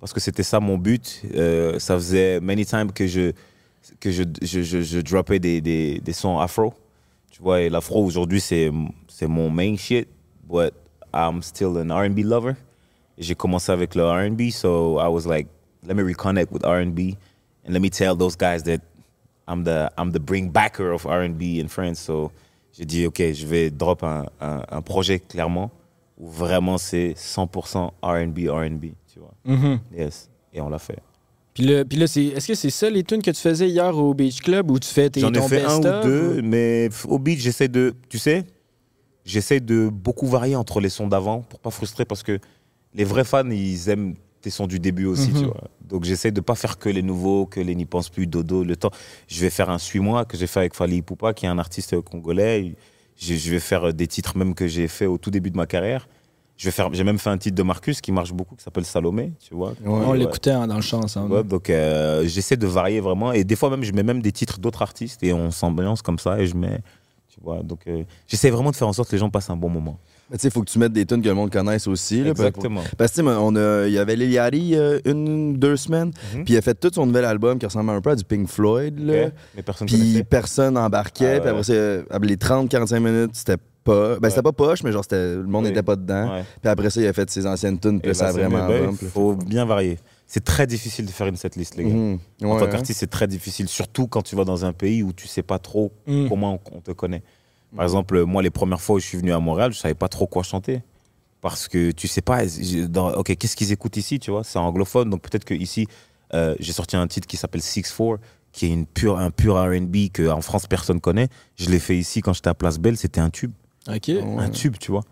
parce que c'était ça mon but. Euh, ça faisait many times que je que je, je, je, je droppais des, des, des sons afro. Tu vois, et l'afro aujourd'hui, c'est c'est mon main shit, but I'm still an R&B lover. J'ai commencé avec le R&B, so I was like, let me reconnect with R&B and let me tell those guys that I'm the I'm the bring backer of R&B in France. So j'ai dit ok, je vais drop un, un, un projet clairement où vraiment c'est 100% R&B R&B, tu vois. Yes, et on l'a fait. Puis là, puis là c'est, est-ce que c'est ça les tunes que tu faisais hier au Beach Club où tu fais tes J'en ai fait un ou deux, mais au beat j'essaie de, tu sais, j'essaie de beaucoup varier entre les sons d'avant pour pas frustrer parce que les vrais fans ils aiment tes sons du début aussi, tu Mhm. vois. Donc j'essaie de pas faire que les nouveaux, que les n'y pense plus, Dodo, le temps. Je vais faire un Suis-moi que j'ai fait avec Fali Poupa qui est un artiste congolais. Je, je vais faire des titres même que j'ai fait au tout début de ma carrière. Je vais faire, j'ai même fait un titre de Marcus qui marche beaucoup qui s'appelle Salomé, tu vois. On Ouais. l'écoutait hein, dans le chant ensemble. Ouais, donc euh, j'essaie de varier vraiment et des fois même je mets même des titres d'autres artistes et on s'ambiance comme ça et je mets tu vois donc euh, j'essaie vraiment de faire en sorte que les gens passent un bon moment. Tu sais, il faut que tu mettes des tunes que le monde connaisse aussi. là, Exactement. Parce que, tu sais, on a- il y avait Lil Yachty euh, une, deux semaines, Mhm. puis il a fait tout son nouvel album qui ressemble un peu à du Pink Floyd. Là. Mais personne Puis connaissait. personne embarquait. Ah Puis après, ouais. ça, les 30-45 minutes, c'était pas. Ben, c'était pas poche, mais genre, c'était- le monde Oui. n'était pas dedans. Ouais. Puis après ça, il a fait ses anciennes tunes, puis Et là, ça a vraiment. Ben, bump, Il là. faut bien varier. C'est très difficile de faire une setlist les gars. Mhm. En tant hein. qu'artiste, c'est très difficile, surtout quand tu vas dans un pays où tu sais pas trop Mm. comment on, te connaît. Par exemple, moi, les premières fois où je suis venu à Montréal, je savais pas trop quoi chanter. Parce que tu sais pas, dans- ok, qu'est-ce qu'ils écoutent ici, tu vois? C'est anglophone, donc peut-être que ici, euh, j'ai sorti un titre qui s'appelle 6-4, qui est une pure, un pur RB qu'en France, personne connaît. Je l'ai fait ici quand j'étais à Place Belle, c'était un tube. Un tube, tu vois.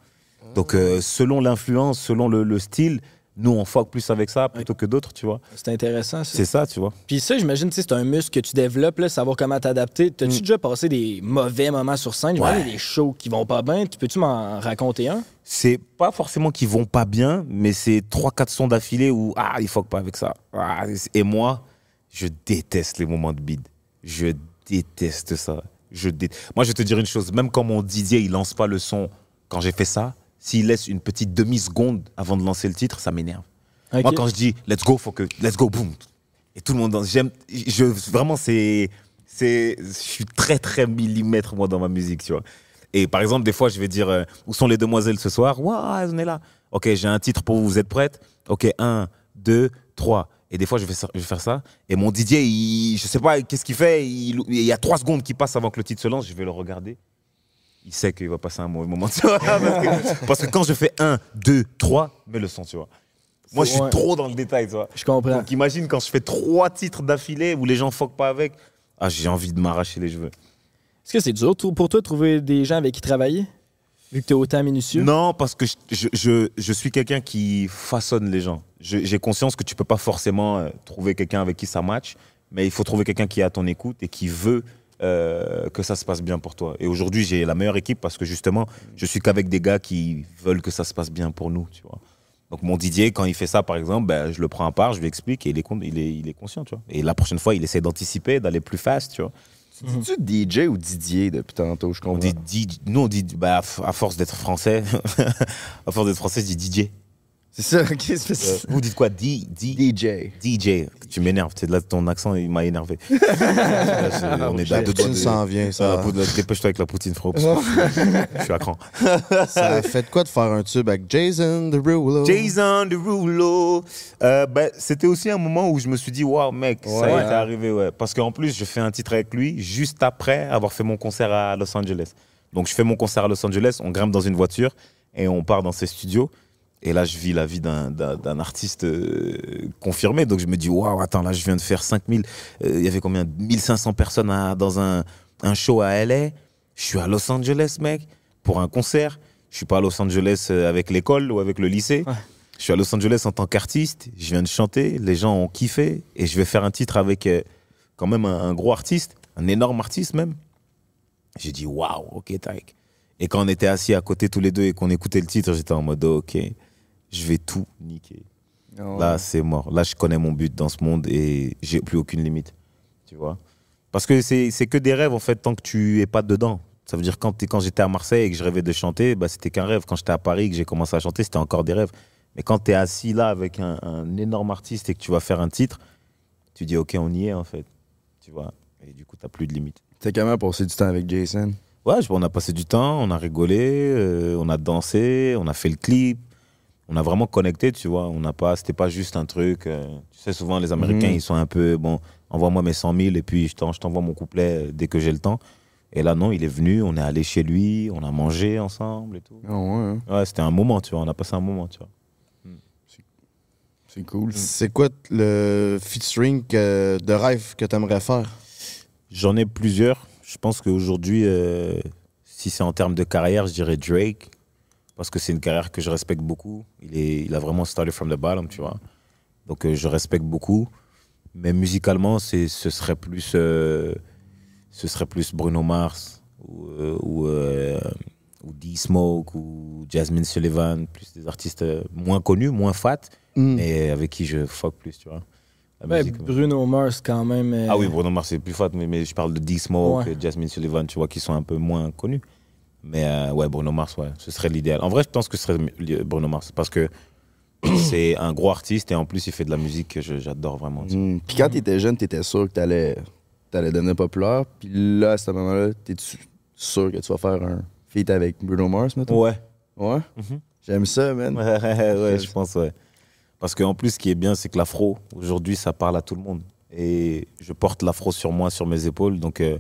Donc, euh, selon l'influence, selon le, le style, nous, on fuck plus avec ça plutôt que d'autres, tu vois. C'est intéressant, ça. C'est ça, tu vois. Puis ça, j'imagine, c'est un muscle que tu développes, là, savoir comment t'adapter. T'as-tu Mm. déjà passé des mauvais moments sur scène? Ouais. des shows qui vont pas bien. Tu Peux-tu m'en raconter un? c'est pas forcément qu'ils vont pas bien, mais c'est 3-4 sons d'affilée où ah, ils fuck pas avec ça. Ah, et moi, je déteste les moments de bide. Je déteste ça. Je dé- Moi, je vais te dire une chose, même quand mon Didier, il lance pas le son quand j'ai fait ça, s'il laisse une petite demi-seconde avant de lancer le titre, ça m'énerve. Moi, quand je dis let's go, faut que let's go, boum. Et tout le monde danse. J'aime, je, vraiment, c'est, c'est, je suis très, très millimètre, moi, dans ma musique, tu vois. Et par exemple, des fois, je vais dire euh, où sont les demoiselles ce soir? Waouh, on est là. Ok, j'ai un titre pour vous, vous êtes prêtes? Ok, un, deux, trois. Et des fois, je vais, ça- je vais faire ça. Et mon Didier, il, je sais pas qu'est-ce qu'il fait. Il, il y a trois secondes qui passent avant que le titre se lance. Je vais le regarder. Il sait qu'il va passer un mauvais moment. tu vois, parce, que, parce que quand je fais un, deux, trois, mets le son, tu vois. Moi, je suis Ouais. trop dans le détail, tu vois. Je comprends. Donc imagine quand je fais trois titres d'affilée où les gens fuck pas avec. Ah, j'ai envie de m'arracher les cheveux. Est-ce que c'est dur pour toi de trouver des gens avec qui travailler? Vu que t'es autant minutieux? Non, parce que je, je, je, je suis quelqu'un qui façonne les gens. J'ai conscience que tu peux pas forcément euh, trouver quelqu'un avec qui ça match, mais il faut trouver quelqu'un qui est à ton écoute et qui veut euh, que ça se passe bien pour toi. Et aujourd'hui, j'ai la meilleure équipe parce que justement, je suis qu'avec des gars qui veulent que ça se passe bien pour nous, tu vois. Donc mon Didier, quand il fait ça, par exemple, ben, je le prends à part, je lui explique et il est, il est, il est conscient, tu vois. Et la prochaine fois, il essaie d'anticiper, d'aller plus fast, tu vois. Tu DJ ou Didier depuis tantôt, je On comprends? dit, DJ nous, on dit, bah, à force d'être français, à force d'être français, je dis DJ. C'est ça, ok, c'est ça. Euh, vous dites quoi? D, D, DJ. DJ. Tu m'énerves. C'est là ton accent, il m'a énervé. Là, on est La à deux doigts s'en vient, ça. poudre, Dépêche-toi avec la poutine, frérot. que Je suis à cran. Ça a fait quoi de faire un tube avec Jason Derulo? Jason Derulo. Euh, ben, C'était aussi un moment où je me suis dit, waouh, mec, ça Ouais. y est arrivé. Ouais. Parce qu'en plus, je fais un titre avec lui juste après avoir fait mon concert à Los Angeles. Donc, je fais mon concert à Los Angeles, on grimpe dans une voiture et on part dans ses studios. Et là, je vis la vie d'un- artiste euh, confirmé. Donc, je me dis, waouh, attends, là, je viens de faire 5000. euh, Il y avait combien? 1500 personnes à- dans un, un show à LA. Je suis à Los Angeles, mec, pour un concert. Je suis pas à Los Angeles euh, avec l'école ou avec le lycée. Je suis à Los Angeles en tant qu'artiste. Je viens de chanter. Les gens ont kiffé. Et je vais faire un titre avec euh, quand même un, un gros artiste, un énorme artiste même. J'ai dit, waouh, ok, tac. Et quand on était assis à côté tous les deux et qu'on écoutait le titre, j'étais en mode, ok, je vais tout niquer. Là, c'est mort. Là, je connais mon but dans ce monde et j'ai plus aucune limite. Tu vois Parce que c'est c'est que des rêves, en fait, tant que tu es pas dedans. Ça veut dire quand, quand j'étais à Marseille et que je rêvais de chanter, bah, c'était qu'un rêve. Quand j'étais à Paris et que j'ai commencé à chanter, c'était encore des rêves. Mais quand tu es assis là avec un, un énorme artiste et que tu vas faire un titre, tu dis, OK, on y est, en fait. Tu vois Et du coup, tu plus de limite. T'as quand même passé du temps avec Jason. Ouais, je- on a passé du temps, on a rigolé, euh, on a dansé, on a fait le clip. On a vraiment connecté, tu vois. On n'a pas, c'était pas juste un truc. euh, tu sais, souvent les Américains, Mhm. ils sont un peu bon. Envoie-moi mes 100 000 et puis je t'en- je t'envoie mon couplet euh, dès que j'ai le temps. Et là, non, il est venu, on est allé chez lui, on a mangé ensemble et tout. Ah ouais, hein. Ouais, c'était un moment, tu vois. On a passé un moment, tu vois. c'est cool. C'est quoi le featuring que- de rêve que t'aimerais faire? J'en ai plusieurs. Je pense qu'aujourd'hui, euh, si c'est en termes de carrière, je dirais Drake. Parce que c'est une carrière que je respecte beaucoup. Il, est, il a vraiment started from the bottom, tu vois. Donc euh, je respecte beaucoup. Mais musicalement, ce serait plus, euh, ce serait plus Bruno Mars ou, euh, ou, ou D-Smoke ou Jasmine Sullivan. Plus des artistes moins connus, moins fat, Mm. mais avec qui je fuck plus, tu vois. Ouais, Bruno Mars, quand même. euh, ah oui, Bruno Mars, c'est plus fat, mais, mais je parle de D-Smoke, Ouais. Jasmine Sullivan, tu vois, qui sont un peu moins connus. Mais euh, ouais, Bruno Mars, ouais, ce serait l'idéal. En vrai, je pense que ce serait Bruno Mars, parce que c'est un gros artiste et en plus, il fait de la musique que j'adore vraiment. tu sais. Mm. Puis quand t'étais jeune, t'étais sûr que t'allais allais devenir populaire. Puis là, à ce moment-là, t'es-tu sûr que tu vas faire un feat avec Bruno Mars, mettons? Ouais. Ouais? Mhm. J'aime ça, man. Ouais, ouais, je pense, ouais. Parce qu'en plus, ce qui est bien, c'est que l'afro, aujourd'hui, ça parle à tout le monde. Et je porte l'afro sur moi, sur mes épaules. Donc, euh,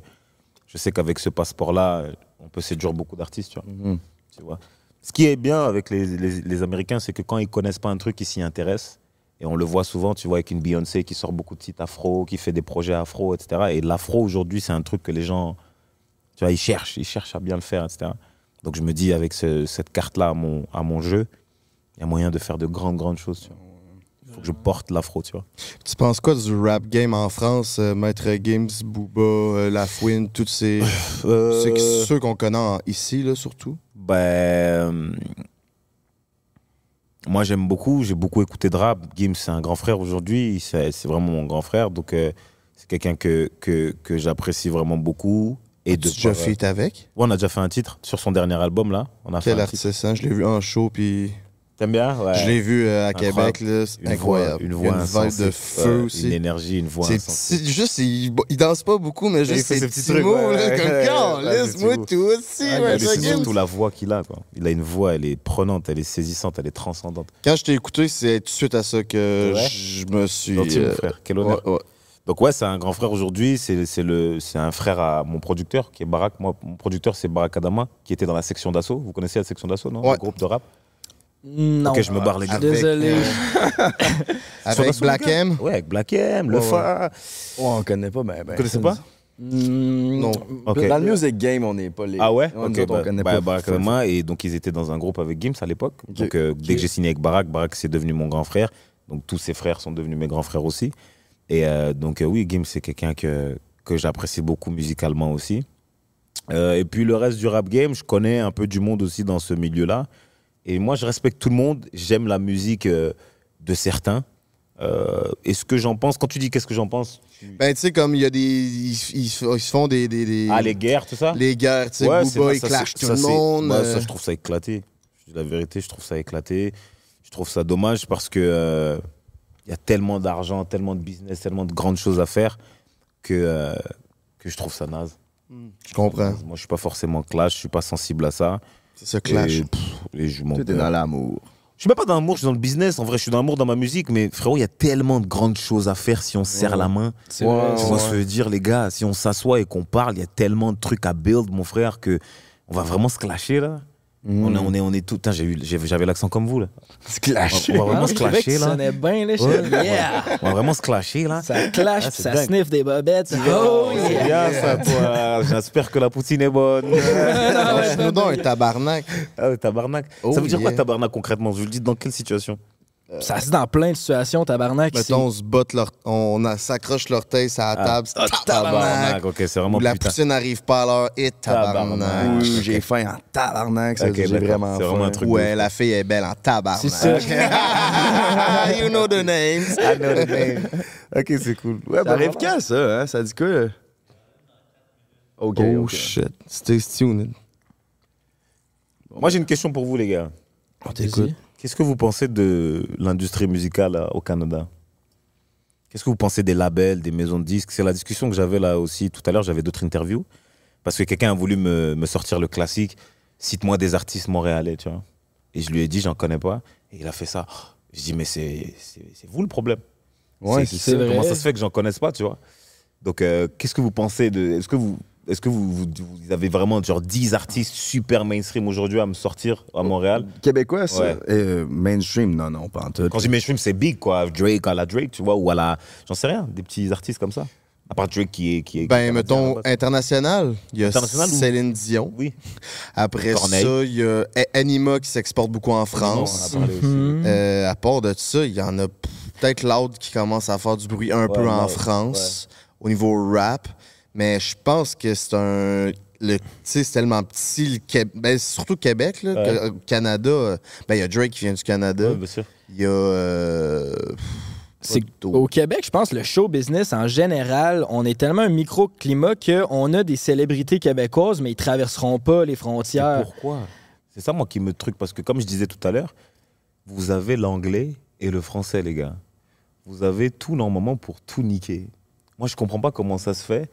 je sais qu'avec ce passeport-là, euh, on peut séduire beaucoup d'artistes, tu vois. Mhm. tu vois. Ce qui est bien avec les, les- les Américains, c'est que quand ils connaissent pas un truc, ils s'y intéressent. Et on le voit souvent, tu vois, avec une Beyoncé qui sort beaucoup de titres afro, qui fait des projets afro, etc. Et l'afro, aujourd'hui, c'est un truc que les gens, tu vois, ils cherchent, ils cherchent à bien le faire, etc. Donc je me dis, avec ce- cette carte-là à mon, à mon jeu, il y a moyen de faire de grandes, grandes choses, tu vois. Faut que je porte l'afro, tu vois. Tu penses quoi du rap game en France? euh, Maître Games, Booba, euh, Lafouine, tous ces. Euh, ceux, qu'on connaît en- ici, là, surtout? Ben, euh, moi j'aime beaucoup, j'ai beaucoup écouté de rap. Gims, c'est un grand frère aujourd'hui, c'est vraiment mon grand frère, donc euh, c'est quelqu'un que, que, que j'apprécie vraiment beaucoup. Et Tu déjà par- feat avec? Ouais, on a déjà fait un titre sur son dernier album là. On a Quel fait artiste, hein? Je l'ai vu en show, puis. T'aimes bien? Ouais. Je l'ai vu euh, à. Québec, là. Une incroyable. voix, une voix une vibe de feu Ouais, aussi. Une énergie, une voix C'est juste, il, il danse pas beaucoup, mais il juste fait ses petits, mots, ouais, comme quand, laisse-moi tout aussi, Ouais, ouais, c'est surtout la voix qu'il a. Quoi. Il a une voix, elle est prenante, elle est saisissante, elle est transcendante. Quand je t'ai écouté, c'est tout de suite à ça que je me suis. Mon euh, frère. Quel honneur. Donc ouais, c'est un grand frère aujourd'hui. C'est c'est le c'est un frère à mon producteur qui est Barak. Moi, mon producteur c'est Barak Adama qui était dans la section d'assaut. Vous connaissez la section d'assaut, non? Ouais. Le groupe de rap? Non. Ok, je me barre les gars. Avec, Désolé. euh, avec Black gars M? Ouais, avec Black M, le Fa. Ouais, on connaît pas, ben. ben Vous connaissez pas? Mm, Non. Dans le music game, on n'est pas les. Ah ouais, Ok, on bah, connaît bah, pas. Et donc ils étaient dans un groupe avec Gims à l'époque. Donc euh, dès que j'ai signé avec Barak, Barak c'est devenu mon grand frère. Donc tous ses frères sont devenus mes grands frères aussi. Et euh, donc euh, oui, Gims c'est quelqu'un que que j'apprécie beaucoup musicalement aussi. Euh, et puis le reste du rap game, je connais un peu du monde aussi dans ce milieu-là. Et moi, je respecte tout le monde. J'aime la musique euh, de certains. Euh, et ce que j'en pense, quand tu dis qu'est-ce que j'en pense? Ben, tu sais, comme il y a des. Ils, ils- ils se font des. des, des- Ah, les guerres, tout ça? Les guerres, tu sais, Ouais, c'est Booba, vrai, il ça, clash c'est- tout ça, le monde. ouais, euh, ça, je trouve ça éclaté. La vérité, je trouve ça éclaté. Je trouve ça dommage parce que euh, il y a tellement d'argent, tellement de business, tellement de grandes choses à faire que, euh, que je trouve ça naze. Je comprends. Moi, je suis pas forcément clash, je suis pas sensible à ça. C'est ça, clash. Et, pff, et je m'en dans l'amour. Je suis même pas dans l'amour, je suis dans le business. En vrai, je suis dans l'amour dans ma musique, mais frérot, il y a tellement de grandes choses à faire si on se serre la main. C'est vrai. Tu vois ce que je veux dire, les gars? Si on s'assoit et qu'on parle, il y a tellement de trucs à build, mon frère, que on va vraiment se clasher là. On, est, on, est, on est tout. J'avais l'accent comme vous là. Se clash. On va vraiment Ah, se clasher ça là. sonnait bien, là. Ouais. Yeah! On va vraiment se clasher là. Ça clash, Ah, ça dingue. sniffe des bobettes. Oh, C'est yeah! bien ça, toi. J'espère que la poutine est bonne. Lâche-nous donc un tabarnak. Ah, tabarnak. Oh, ça veut dire quoi yeah. tabarnak concrètement? Je vous le dis dans quelle situation? Ça se dit dans plein de situations, tabarnak. Mettons, on se botte, leur... on s'accroche l'orteil sur la Ah. table. c'est tabarnak. Ok, c'est vraiment Ou la putain. poutine n'arrive pas à l'heure. Et Tabarnak. tabarnak. Oui, j'ai faim en tabarnak. ça, Ok, j'ai vraiment C'est vraiment faim. un truc. Ouais, la fille est belle en tabarnak. C'est ça. you know the names. I know the name. Ok, c'est cool. Ouais, Ça bah, arrive quand, ça? Hein? Ça dit quoi? là? OK, Oh shit. Stay tuned. Moi, j'ai une question pour vous, les gars. On t'écoute. Qu'est-ce que vous pensez de l'industrie musicale au Canada? Qu'est-ce que vous pensez des labels, des maisons de disques? C'est la discussion que j'avais là aussi tout à l'heure. J'avais d'autres interviews. Parce que quelqu'un a voulu me, me sortir le classique Cite-moi des artistes montréalais, tu vois. Et je lui ai dit J'en connais pas. Et il a fait ça. Je dis Mais c'est vous le problème. Ouais. Comment ça se fait que j'en connaisse pas, tu vois? Donc, euh, qu'est-ce que vous pensez de. Est-ce que vous. Est-ce que vous, vous, vous avez vraiment genre 10 artistes super mainstream aujourd'hui à me sortir à Montréal? Québécois, ça? Ouais. Euh, mainstream, non, non, pas en tout. Quand je dis mainstream, c'est big, quoi. Drake à la Drake, tu vois, ou à la. J'en sais rien, des petits artistes comme ça. À part Drake qui est. Qui est qui est Ben, mettons, international, il y a International ou- Céline Dion. Oui. Après Corneille. ça, il y a Anima qui s'exporte beaucoup en France. On en a parlé aussi. Mhm. Euh, à part de ça, il y en a peut-être Loud qui commence à faire du bruit un Ouais, peu en France au niveau rap. Mais je pense que c'est un. le- Tu sais, c'est tellement petit. Le Qué- ben, surtout Québec, là, Ouais. que- euh, Canada. euh, Ben, il y a Drake qui vient du Canada. Ouais, bien sûr. Il y a. euh, au Québec, je pense, le show business en général, on est tellement un microclimat qu'on a des célébrités québécoises, mais ils traverseront pas les Et frontières. pourquoi? C'est ça, moi, qui me truc. Parce que, comme je disais tout à l'heure, vous avez l'anglais et le français, les gars. Vous avez tout normalement pour tout niquer. Moi, je comprends pas comment ça se fait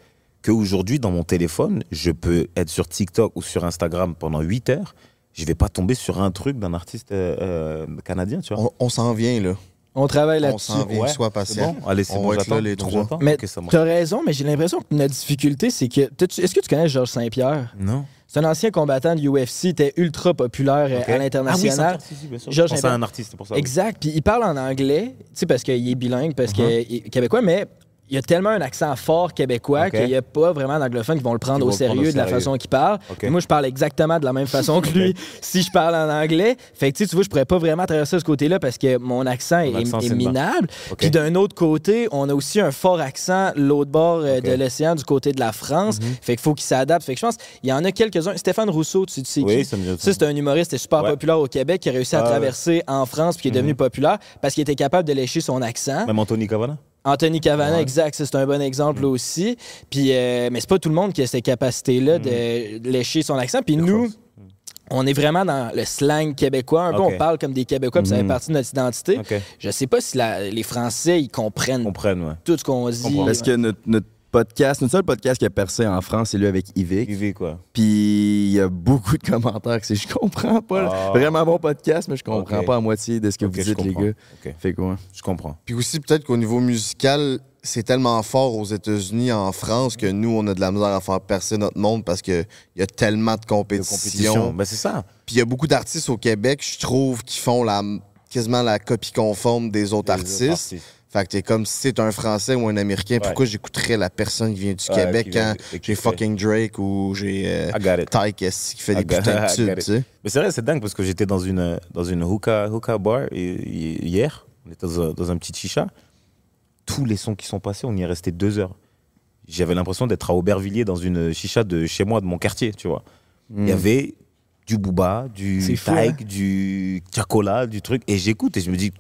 qu'aujourd'hui, dans mon téléphone, je peux être sur TikTok ou sur Instagram pendant 8 heures. Je vais pas tomber sur un truc d'un artiste euh, euh, canadien, tu vois. On, on s'en vient, là. On travaille On là-dessus. s'en vient, Ouais, sois patient. bon Allez, c'est On bon, va être j'attends. là, les trois. Mais Ok, ça marche. t'as raison, mais j'ai l'impression que notre difficulté, c'est que. Est-ce que tu connais Georges Saint-Pierre? Non. C'est un ancien combattant de UFC, était ultra populaire euh, à l'international. Ah oui. Georges Saint-Pierre. un artiste, c'est pour ça. oui. Exact. Puis il parle en anglais, tu sais, parce qu'il est bilingue, parce qu'il est québécois, mais il a tellement un accent fort québécois qu'il n'y a pas vraiment d'anglophones qui vont le prendre au vont le prendre sérieux de la façon qu'il parle. Moi, je parle exactement de la même façon que lui si je parle en anglais. Fait que tu tu vois, je pourrais pas vraiment traverser ce côté-là parce que mon accent est, accent, minable. Puis d'un autre côté, on a aussi un fort accent l'autre bord euh. Mhm. de l'océan, du côté de la France. Fait qu'il faut qu'il s'adapte. Fait que je pense, il y en a quelques-uns. Stéphane Rousseau, tu sais Oui, qui? ça Ça, c'est un humoriste qui est super Ouais. populaire au Québec, qui a réussi à Ah traverser en France puis qui est devenu populaire parce qu'il était capable de lécher son accent. Même Anthony Cavana Anthony Cavana, Ouais. exact, c'est un bon exemple aussi. Puis, euh, mais c'est pas tout le monde qui a cette capacité-là de lécher son accent. Puis nous, on est vraiment dans le slang québécois. Un peu, on parle comme des Québécois, puis ça fait Mhm. partie de notre identité. Je sais pas si la- les Français, ils comprennent Comprennent, ouais. tout ce qu'on dit. comprends. Parce que notre, notre podcast, notre seul podcast qui a percé en France, c'est lui avec Yvick. Vivez, quoi. Puis il y a beaucoup de commentaires que c'est je comprends pas. Ah. Vraiment bon podcast, mais je comprends pas à moitié de ce que vous dites, les gars. Ok, Fait quoi? je comprends. Puis aussi, peut-être qu'au niveau musical, c'est tellement fort aux États-Unis, en France, que nous, on a de la misère à faire percer notre monde parce qu'il y a tellement de De compétition. Ben, c'est ça. Puis il y a beaucoup d'artistes au Québec, je trouve, qui font la, quasiment la copie conforme des autres Les autres artistes. Fait que t'es comme si c'est un Français ou un Américain, pourquoi j'écouterais la personne qui vient du Ouais, Québec vient- quand j'ai fucking Drake ou j'ai euh. Tyke qui fait I des putains de tubes, tu sais? Mais c'est vrai, c'est dingue parce que j'étais dans une, dans une hookah, hookah bar hier. On était dans un, dans un petit chicha. Tous les sons qui sont passés, on y est resté deux heures. j'avais l'impression d'être à Aubervilliers dans une chicha de chez moi, de mon quartier, tu vois. Il Hmm. y avait du booba, du taïk, hein. du chacola, du truc. Et j'écoute et je me dis,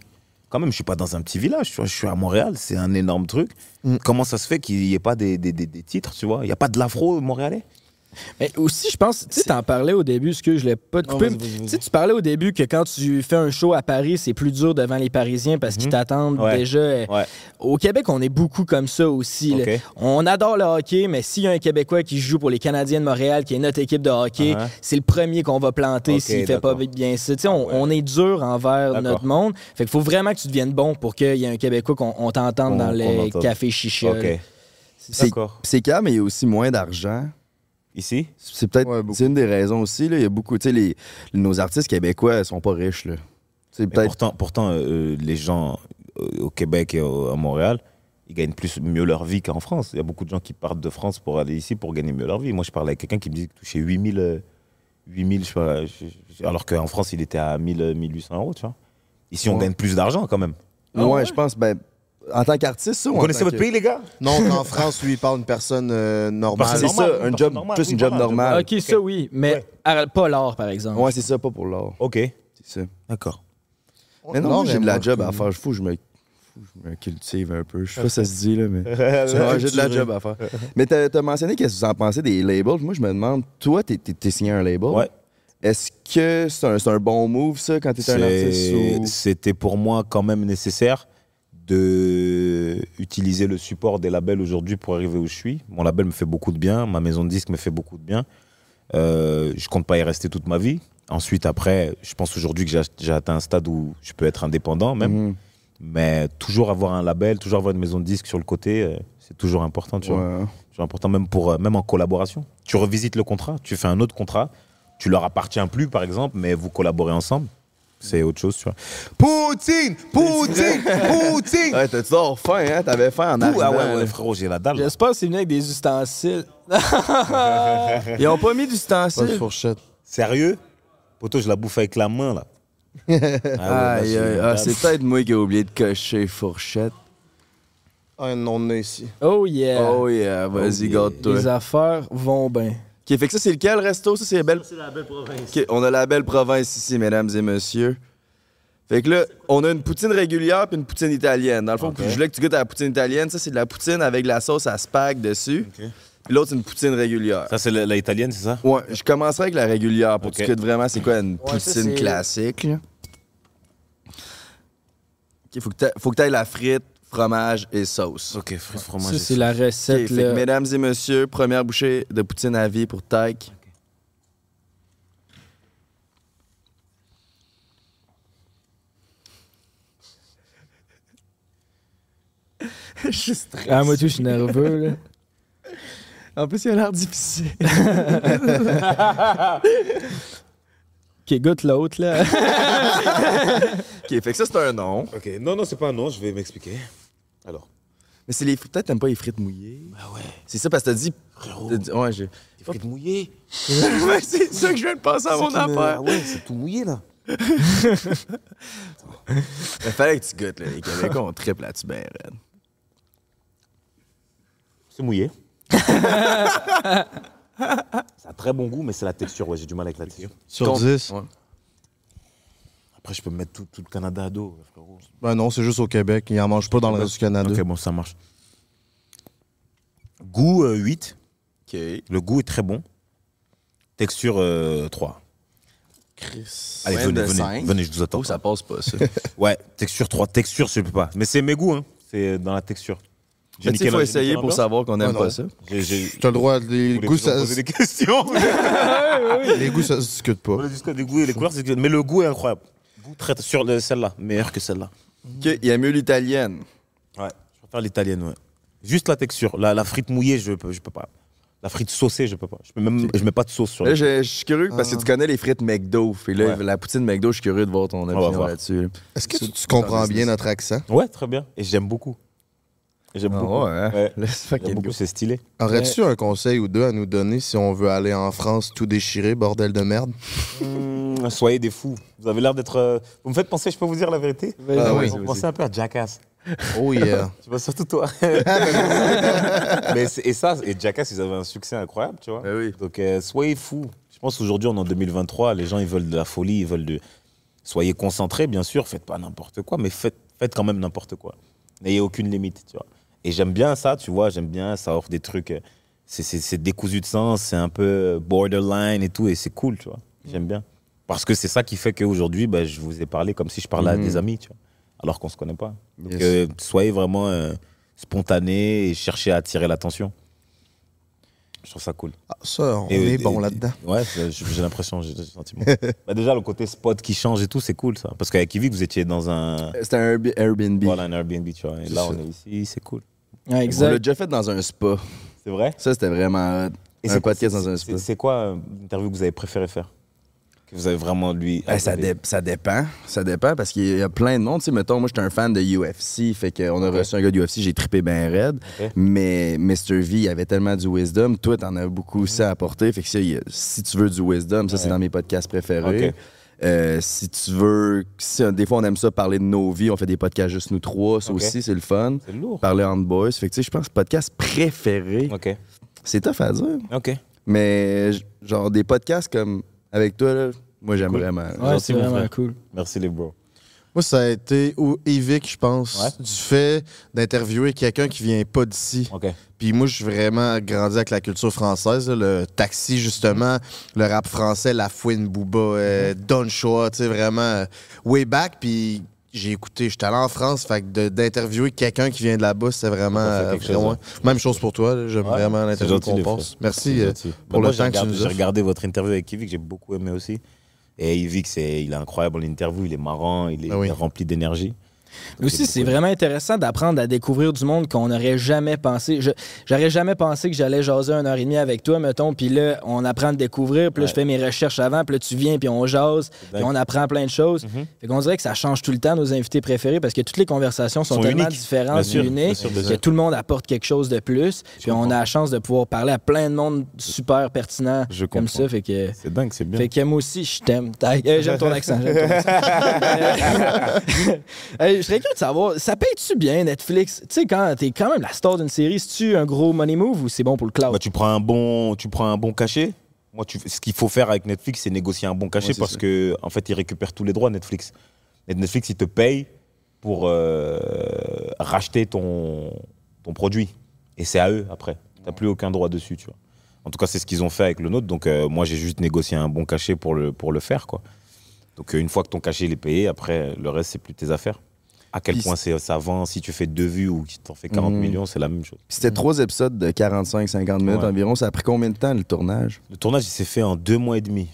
quand même, je suis pas dans un petit village, tu vois, je suis à Montréal, c'est un énorme truc. Mm. Comment ça se fait qu'il n'y ait pas des, des- des- des titres, tu vois? Il n'y a pas de l'afro montréalais Mais aussi, je pense, tu sais, t'en parlais au début, ce que je l'ai pas te couper. Tu sais, tu parlais au début que quand tu fais un show à Paris, c'est plus dur devant les Parisiens parce qu'ils Mhm. t'attendent Ouais. déjà. euh, Ouais. Au Québec, on est beaucoup comme ça aussi. On adore le hockey, mais s'il y a un Québécois qui joue pour les Canadiens de Montréal, qui est notre équipe de hockey, Uh-huh. c'est le premier qu'on va planter Ok, s'il fait pas bien ça. Tu sais, on, Ouais. on est dur envers D'accord. notre monde. Fait qu'il faut vraiment que tu deviennes bon pour qu'il y ait un Québécois qu'on on t'entende dans les cafés chicha. là. Ok. C'est D'accord. c'est calme, mais il y a aussi moins d'argent. Ici C'est peut-être Ouais, une des raisons aussi. Là. Il y a beaucoup, tu sais, les, nos artistes québécois sont pas riches. Là. Pourtant, pourtant euh, les gens euh, au Québec et au- à Montréal, ils gagnent plus mieux leur vie qu'en France. Il y a beaucoup de gens qui partent de France pour aller ici pour gagner mieux leur vie. Moi, je parlais avec quelqu'un qui me disait qu'il touchait 8000, euh, 8000 je sais pas, je- je- alors qu'en France, il était à 1000, euh, 1800 euros, tu vois. Ici, on Ouais. gagne plus d'argent quand même. ouais, je pense. Ben, en tant qu'artiste, ça. ou Vous connaissez votre que- pays, les gars? Non, en France, lui, il parle d'une personne euh, normale. C'est ça, un job, oui, une job voilà, un job normale. Ok, ça oui, mais Ouais. pas l'art, par exemple. Ouais, c'est ça, pas pour l'art. Ok, C'est ça. d'accord. Mais non, j'ai de la job je- à faire. Je me, je me cultive un peu. Je sais pas si ça se dit, là, mais. J'ai de la job à faire. Mais t'as as mentionné qu'est-ce que vous en pensez des labels? Moi, je me demande, toi, t'es signé un label. Ouais. Est-ce que c'est un, bon move, ça, quand t'es un artiste ou... C'était pour moi quand même nécessaire de utiliser le support des labels aujourd'hui pour arriver où je suis. Mon label me fait beaucoup de bien, ma maison de disques me fait beaucoup de bien. Euh, je compte pas y rester toute ma vie. Ensuite, après, je pense aujourd'hui que j'ai- atteint un stade où je peux être indépendant même. Mhm. Mais toujours avoir un label, toujours avoir une maison de disques sur le côté, euh, c'est toujours important, tu vois. C'est important même, pour, euh, même en collaboration. Tu revisites le contrat, tu fais un autre contrat, tu leur appartiens plus par exemple, mais vous collaborez ensemble. C'est autre chose, tu vois. Poutine Poutine Poutine Ouais, t'as-tu d'avoir faim, hein? T'avais faim en arrivant. Ah ouais, ouais, là. frérot, j'ai la dalle. J'espère que c'est venu avec des ustensiles. Ils ont pas mis Pas de d'ustensiles. fourchette. Sérieux? Poto, je la bouffe avec la main, là. Ah Aïe, aïe, ah, c'est peut-être moi qui ai oublié de cocher fourchette. Ah, un nom de nez ici. Oh yeah. Oh yeah, vas-y, yeah. garde-toi. Les affaires vont bien. Ok, fait que ça, c'est lequel resto? Ça, c'est la belle... C'est la belle province. Ok, on a la belle province ici, mesdames et messieurs. Fait que là, on a une poutine régulière puis une poutine italienne. Dans le fond, je voulais que tu goûtes à la poutine italienne. Ça, c'est de la poutine avec de la sauce à spag dessus. Ok. Puis l'autre, c'est une poutine régulière. Ça, c'est la, italienne, c'est ça? Ouais, je commencerai avec la régulière pour que tu goûtes vraiment c'est quoi une Ouais, ça, poutine classique. là. Ok, faut que t'a- faut que tu ailles la frite, fromage et sauce. Ok, frites, fromage. Ça, et c'est sauce. la Ok, recette. fait que, là. mesdames et messieurs, première bouchée de poutine à vie pour Tyke. Je suis stressé. Ah, moi, tout, je suis nerveux. Là. En plus, il a l'air difficile. Ok, goûte l'autre. là. ok, fait que ça, c'est un nom. Ok, non, non, c'est pas un nom, je vais m'expliquer. Alors, Mais c'est les peut-être t'aimes pas les frites mouillées. bah ouais, C'est ça parce que t'as dit. frérot, t'as dit- ouais, j'ai. des frites mouillées? ouais, c'est ça que je viens de penser à mon C'est qui me- affaire. Ah ouais, c'est tout mouillé, là. Il fallait que tu goûtes, là. Les Québécois, on triple là-dessus, ben raide. C'est mouillé. ça a très bon goût, mais c'est la texture. Ouais, j'ai du mal avec la texture. Sur Con- 10. Ouais. Après, je peux me mettre tout, tout le Canada à dos, frérot. Ben non, c'est juste au Québec. Ils en mangent pas dans le reste du Canada. Ok, bon, ça marche. Goût euh, 8. Ok. Le goût est très bon. Texture euh, 3. Allez, Ouais, venez, venez, venez, je vous attends. Oh, ça passe pas, ça. Ouais, texture 3. Texture, je peux pas. Mais c'est mes goûts, hein. C'est dans la texture. J'ai tu niqué faut essayer pour savoir qu'on aime Ouais, pas ça. J'ai- T'as le droit, les goûts, ça, pose des questions? les goûts, ça se discute pas. Des goûts et les couleurs, c'est que- mais le goût est incroyable. Goût très sur le- celle-là, meilleur que celle-là. Ok, il y a mieux l'italienne. Ouais, je préfère l'italienne, ouais. Juste la texture. La, la frite mouillée, je peux, je peux pas. La frite saucée, je peux pas. Je, peux même, je mets pas de sauce sur Là, je, je suis curieux parce que tu connais les frites McDo. Fait là, Ouais. la poutine McDo, je suis curieux de voir ton va opinion voir. là-dessus. là. Est-ce que tu, tu comprends bien notre accent? Ouais, très bien. Et j'aime beaucoup. J'aime Ah beaucoup. ouais, hein? Ouais. Let's fucking J'aime beaucoup, c'est stylé. Aurais-tu un conseil ou deux à nous donner si on veut aller en France tout déchirer, bordel de merde? Mmh, soyez des fous. Vous avez l'air d'être. euh, Vous me faites penser, je peux vous dire la vérité? Ah oui. Vous pensez un peu à Jackass. Oh yeah. Tu vois, surtout toi. Mais et ça, et Jackass, ils avaient un succès incroyable, tu vois. Ben oui. Donc, euh, soyez fous. Je pense qu'aujourd'hui, on est en 2023, les gens, ils veulent de la folie, ils veulent de. Soyez concentrés, bien sûr, faites pas n'importe quoi, mais faites, faites quand même n'importe quoi. N'ayez aucune limite, tu vois. Et j'aime bien ça, tu vois, j'aime bien, ça offre des trucs. euh, C'est, c'est, c'est décousu de sens, c'est un peu borderline et tout, et c'est cool, tu vois. J'aime bien. Parce que c'est ça qui fait qu'aujourd'hui, bah, je vous ai parlé comme si je parlais à des amis, tu vois. Alors qu'on se connaît pas. Donc, Yes. euh, soyez vraiment euh, spontané et cherchez à attirer l'attention. Je trouve ça cool. Ah, ça, on Et- est bon là-dedans. Ouais, j'ai l'impression, j'ai ce sentiment. bah déjà, le côté spot qui change et tout, c'est cool ça. Parce qu'avec Yvick, vous étiez dans un, C'était un Airb- Airbnb. voilà, un Airbnb, tu vois. Et là, ça. on est ici, c'est cool. Ouais, On l'a exact. déjà fait dans un spa. C'est vrai? Ça, c'était vraiment Et un c'est quoi- podcast c'est- dans un spa. C'est quoi euh, l'interview que vous avez préféré faire? Que vous avez vraiment lui. Ben, ça, dé- ça dépend. Ça dépend parce qu'il y a plein de monde. Tu sais, mettons, moi, j'étais un fan de UFC. Fait qu'on a reçu un gars de UFC, j'ai trippé bien raide. Mais Mr. V, il avait tellement du wisdom. Toi, t'en as beaucoup aussi à apporter. Fait que ça, il si tu veux du wisdom, ça, c'est dans mes podcasts préférés. Ok. Euh, si tu veux. si- des fois, on aime ça parler de nos vies. On fait des podcasts juste nous trois. Ça aussi, c'est le fun. C'est lourd. Parler en boys. Fait que, tu sais, je pense que podcast préféré, Ok. c'est tough à dire. Ok. Mais, genre, des podcasts comme avec toi, là, moi, j'aime Cool. vraiment. Ouais, mon vraiment frère. cool. Merci les bros. Moi, ça a été ou Evic, je pense, Ouais. du fait d'interviewer quelqu'un qui vient pas d'ici. Ok. Puis moi, je suis vraiment grandi avec la culture française, là, le taxi, justement, le rap français, la fouine, Booba, euh. Don Choa, tu sais, vraiment euh, way back. Puis j'ai écouté, j'étais allé en France, fait que d'interviewer quelqu'un qui vient de là-bas, c'est vraiment. Euh, chose, vraiment- ouais. Même chose pour toi, j'aime Ouais, vraiment l'interview qu'on passe. Merci euh, pour le temps que tu J'ai regardé votre interview avec Yvick, j'ai beaucoup aimé aussi. Et Yvick, c'est, il est incroyable l'interview, il est marrant, il est, Ah oui. il est rempli d'énergie. Mais aussi, c'est vraiment intéressant d'apprendre à découvrir du monde qu'on n'aurait jamais pensé. J'aurais jamais pensé que j'allais jaser une heure et demie avec toi, mettons, puis là, on apprend à découvrir, puis là, Ouais. je fais mes recherches avant, puis là, tu viens, puis on jase, puis on apprend plein de choses. Mhm. Fait qu'on dirait que ça change tout le temps, nos invités préférés, parce que toutes les conversations sont, Sont tellement uniques. différentes Bien sûr, uniques, bien sûr, bien que tout le monde apporte quelque chose de plus, puis on a la chance de pouvoir parler à plein de monde super pertinent Je comme ça, fait que... C'est dingue, c'est bien. Fait que moi aussi, je t'aime. J'aime ton accent. j'aime ton accent. Hey, serais curieux de savoir, ça paye-tu bien Netflix? Tu sais, quand t'es quand même la star d'une série, c'est-tu un gros money move ou c'est bon pour le cloud? Bah, tu prends un bon, tu prends un bon cachet. Moi, tu, ce qu'il faut faire avec Netflix, c'est négocier un bon cachet Ouais, parce ça. que en fait, ils récupèrent tous les droits Netflix. Et Netflix, ils te payent pour euh, racheter ton, ton produit. Et c'est à eux après. T'as plus aucun droit dessus, tu vois. En tout cas, c'est ce qu'ils ont fait avec le nôtre. Donc, euh, moi, j'ai juste négocié un bon cachet pour le, pour le faire, quoi. Donc, euh, une fois que ton cachet est payé, après, le reste, c'est plus tes affaires. À quel Puis point c'est, ça vend, si tu fais deux vues ou si t'en fais 40 Mhm. millions, c'est la même chose. C'était trois épisodes de 45-50 minutes Ouais. environ. Ça a pris combien de temps le tournage? Le tournage, il s'est fait en deux mois et demi.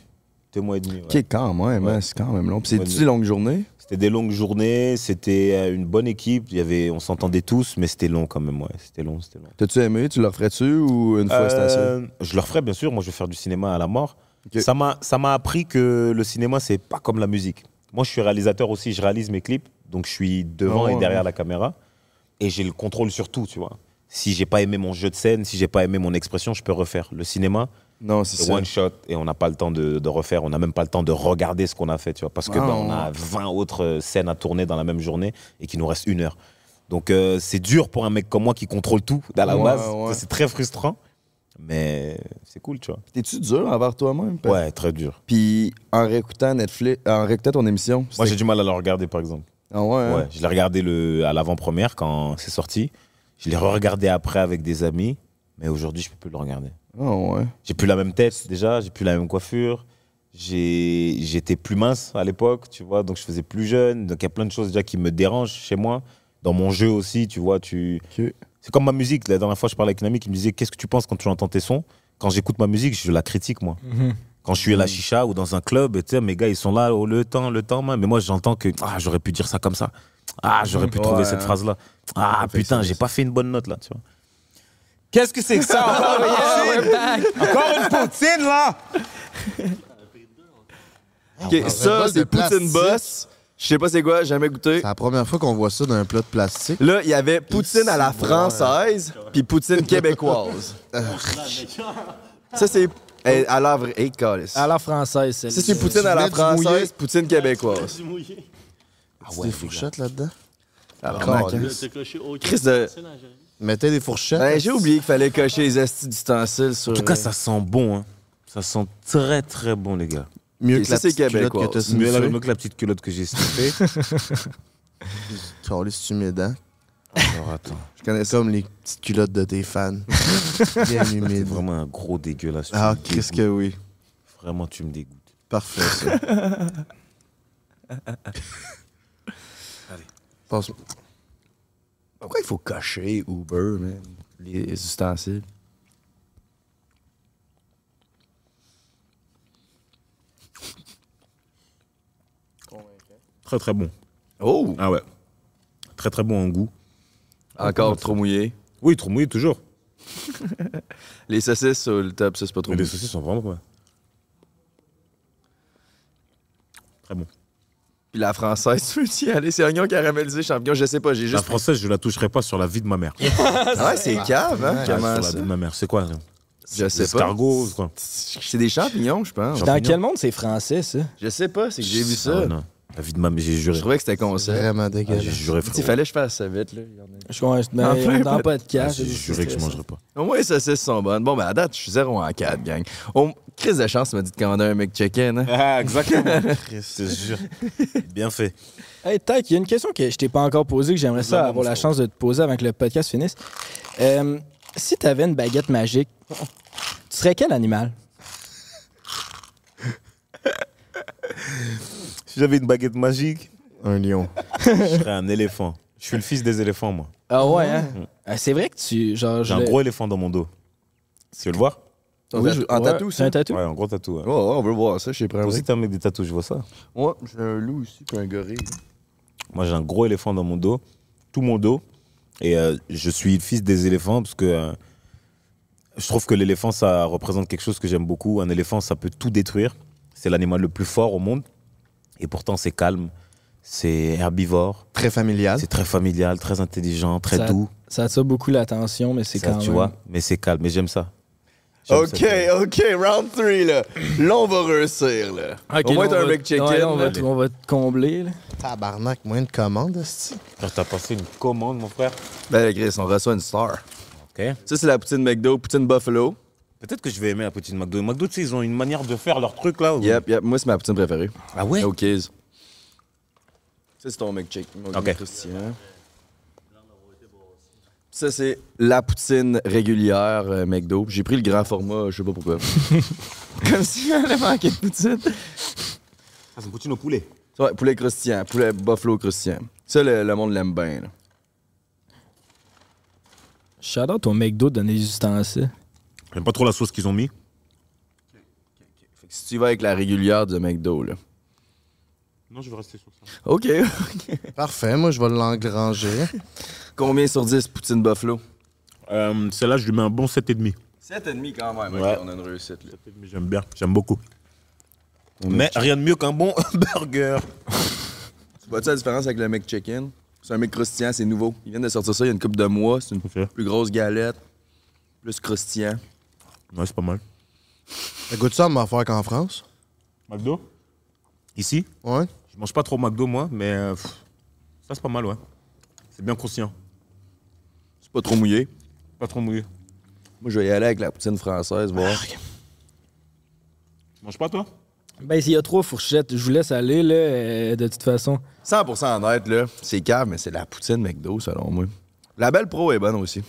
Deux mois et demi. ouais. Ok, quand même, Ouais. hein, c'est quand même long. Mais- des longues journées? C'était des longues journées, c'était euh, une bonne équipe. Il y avait, on s'entendait tous, mais c'était long quand même. Ouais, c'était long, c'était long. T'as-tu aimé? Tu le referais-tu ou une fois c'était assez? Euh, je le referais bien sûr. Moi, je vais faire du cinéma à la mort. Ok. Ça m'a, ça m'a appris que le cinéma, c'est pas comme la musique. Moi, je suis réalisateur aussi. Je réalise mes clips, donc je suis devant Ah et derrière la caméra, et j'ai le contrôle sur tout. Tu vois. Si j'ai pas aimé mon jeu de scène, si j'ai pas aimé mon expression, je peux refaire. Le cinéma, Non, c'est ça. one shot et on n'a pas le temps de, de refaire. On n'a même pas le temps de regarder ce qu'on a fait, tu vois, parce que Ah, bah, on a 20 autres euh, scènes à tourner dans la même journée et qu'il nous reste une heure. Donc euh, c'est dur pour un mec comme moi qui contrôle tout à la Ouais, base. ouais. C'est très frustrant, mais c'est cool, tu vois. T'es-tu dur envers toi-même? Ouais, très dur. Puis en réécoutant Netflix, en réécoutant ton émission, Moi, j'ai du mal à le regarder, par exemple. Ah ouais, hein? Ouais, je l'ai regardé le, à l'avant-première quand c'est sorti. Je l'ai re-regardé après avec des amis, mais aujourd'hui, je peux plus le regarder. Ah ouais. J'ai plus la même tête déjà, j'ai plus la même coiffure. J'étais plus mince à l'époque, tu vois, donc je faisais plus jeune. Donc il y a plein de choses déjà qui me dérangent chez moi. Dans mon jeu aussi, tu vois, tu. C'est comme ma musique. La dernière fois, je parlais avec une amie qui me disait Qu'est-ce que tu penses quand tu entends tes sons? Quand j'écoute ma musique, je la critique, moi. Mhm. Quand je suis à la chicha ou dans un club, et tu sais, mes gars, ils sont là, oh, le temps, le temps, man. mais moi, j'entends que ah, j'aurais pu dire ça comme ça. Ah, j'aurais pu Ouais. trouver cette phrase-là. Ah, putain, j'ai pas fait une bonne note là, tu vois. Qu'est-ce que c'est que ça? Encore une Yeah, poutine? we're back. Encore une poutine, là? Ok, ça, c'est Poutine. Boss. Je sais pas c'est quoi, jamais goûté. C'est la première fois qu'on voit ça dans un plat de plastique. Là, il y avait poutine à la française, puis poutine québécoise. Ça, c'est. À la vraie. À la française, c'est. Ça, c'est poutine à la française, poutine québécoise. Ah ouais, des fourchettes là-dedans? Ah, Calice. Chris de. Mettez des fourchettes. Ben, j'ai oublié qu'il fallait cocher les astis d'ustensiles sur. En tout cas, ça sent bon, hein. Ça sent très très bon, les gars. Mieux que la c'est petite culotte que t'as sniffée. mieux que la petite culotte que j'ai sniffée. Charlie, c'est humide, hein? Alors attends, Je connais ça comme les petites culottes de tes fans. Bien c'est humide. vraiment un gros dégueulasse. Tu Ah, qu'est-ce que oui. Vraiment, tu me dégoûtes. Parfait, ça. Passe- Pourquoi il faut cocher Uber, man? Les ustensiles. Très très bon. Oh! Ah ouais. Très très bon en goût. Encore trop mouillé? Oui, trop mouillé toujours. Les saucisses sur le top, ça, c'est pas trop Mais les saucisses sont vraiment pas. Très bon. Puis la française, tu veux y aller? C'est oignon caramélisé, champignon, je sais pas, j'ai La juste. française, je la toucherai pas sur la vie de ma mère. Ah ouais, c'est cave, hein? Ouais, Comment sur la ça? vie de ma mère. C'est quoi ça Je sais pas. Escargot, quoi. C'est des champignons, je pense. Dans quel monde c'est français, ça? Je sais pas, c'est que j'ai vu Ah ça. non. La vie de ma mère, j'ai Je juré. trouvais que c'était concept. Vraiment Ah, j'ai dégueulasse. juré, frérot. fallait que je fasse ça vite, là. Je comprends. Mais En plein dans pas- pas de Ah, cash. J'ai juré que je mangerais pas. Au moins, les saucisses sont bonnes. Bon, ben à date, je suis 0 en 4, gang. On... Crise de chance, tu m'as dit de commander un McChicken. Hein? Ah, exactement. je te jure. Bien fait. Hey, Tac, il y a une question que je t'ai pas encore posée, que j'aimerais ça avoir la chance de te poser avant que le podcast finisse. Euh, si tu avais une baguette magique, tu serais quel animal? Si j'avais une baguette magique, Un lion. je serais un éléphant. Je suis le fils des éléphants, moi. Ah ouais, hein? Ah, c'est vrai que tu. Genre, J'ai je un l'ai- gros éléphant dans mon dos. Tu veux le voir? En, Oui, tatou- je- en ouais, tatou, C'est ça? un tatou? Ouais, un gros tatou. ouais. Oh, oh, on veut voir ça, je sais pas. Toi aussi, t'es un mec des tatous, je vois ça. Ouais, j'ai un loup aussi, puis un gorille. Moi, j'ai un gros éléphant dans mon dos, tout mon dos. Et euh, je suis le fils des éléphants parce que euh, je trouve que l'éléphant, ça représente quelque chose que j'aime beaucoup. Un éléphant, ça peut tout détruire. C'est l'animal le plus fort au monde. Et pourtant, c'est calme, c'est herbivore, Très familial. c'est très familial, très intelligent, très Ça- doux. Ça attire beaucoup l'attention, mais c'est quand tu même. vois, mais c'est calme. Mais j'aime ça. Ok, ok, round 3, là. Là, on va réussir, là. Ok, Au moins, t'as on un va- McChicken. ouais, on, va, te- on va te combler. là. Tabarnak, moins de commandes, esti. Frère, T'as passé une commande, mon frère? Ben, Chris, on reçoit une star. Ok. Ça, c'est la poutine McDo, poutine Buffalo. Peut-être que je vais aimer la petite McDo. McDo, tu sais, ils ont une manière de faire leur truc là. où- Yep, yep. Moi, c'est ma poutine préférée. Ah ouais? Ok. Ça, c'est ton McChicken. mon Ok. Ça, c'est la poutine régulière euh, McDo. J'ai pris le grand format, je sais pas pourquoi. Comme si j'allais manquer de poutine. Ah, c'est une poutine au poulet. Ouais, poulet croustillant, poulet buffalo croustillant. Ça, le, le monde l'aime bien. là. Shout out au McDo de donner des ustensiles. J'aime pas trop la sauce qu'ils ont mis. Fait que si tu y vas avec la régulière de McDo, là. Non, je vais rester sur ça. OK. Parfait, moi, je vais l'engranger. Combien sur 10 poutine buffalo? Euh, Celle-là, je lui mets un bon 7,5. 7,5 quand même. Ouais. On a une réussite, là. J'aime bien, j'aime beaucoup. Mais rien de mieux qu'un bon burger. Tu vois-tu la différence avec le McChicken? C'est un mec croustillant, c'est nouveau. Ils viennent de sortir ça il y a une couple de mois. C'est une Ok. plus grosse galette, plus croustillant. Ouais, c'est pas mal. Ça goûte ça à m'en qu'en France? McDo? Ici? Ouais. Je mange pas trop McDo, moi, mais euh, pff, ça, c'est pas mal, ouais. C'est bien croustillant. C'est pas trop mouillé? Pas trop mouillé. Moi, je vais y aller avec la poutine française, voir. Tu manges pas, toi? Ben, s'il y a trois fourchettes, je vous laisse aller, là, euh, de toute façon. 100% honnête, là, c'est cave, mais c'est la poutine McDo, selon moi. La belle pro est bonne aussi.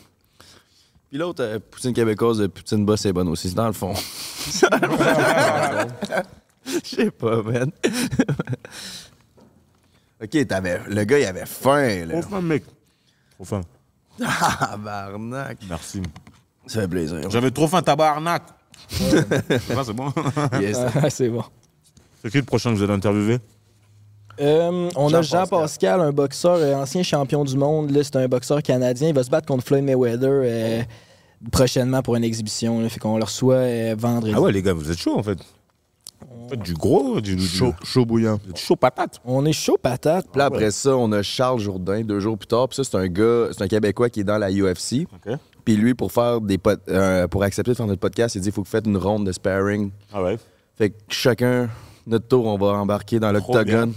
Puis l'autre, euh, poutine québécoise de poutine boss est bonne aussi. C'est dans le fond. Je sais pas, man. ok, t'avais. Le gars, il avait faim, là. Trop faim, mec. Trop faim. Ah, barnac. Merci. Ça fait plaisir. J'avais trop faim, tabarnak. Ça, c'est bon? Yes. C'est bon. c'est qui le prochain que vous allez interviewer? Euh, on a Jean-Pascal. Un boxeur, euh, ancien champion du monde. là, C'est un boxeur canadien. Il va se battre contre Floyd Mayweather euh, prochainement pour une exhibition. Là, fait qu'on le reçoit euh, vendredi. Ah ouais, les gars, vous êtes chaud en fait. Du gros, du, du, Chaud, chaud bouillant. du chaud patate. On est chaud patate. Puis là, après ça, on a Charles Jourdain, deux jours plus tard. Puis ça, c'est un gars, c'est un Québécois qui est dans la UFC. OK. Puis lui, pour faire des euh, pour accepter de faire notre podcast, il dit il faut que vous faites une ronde de sparring. Ah ouais. Fait que chacun, notre tour, on va embarquer dans l'octogone.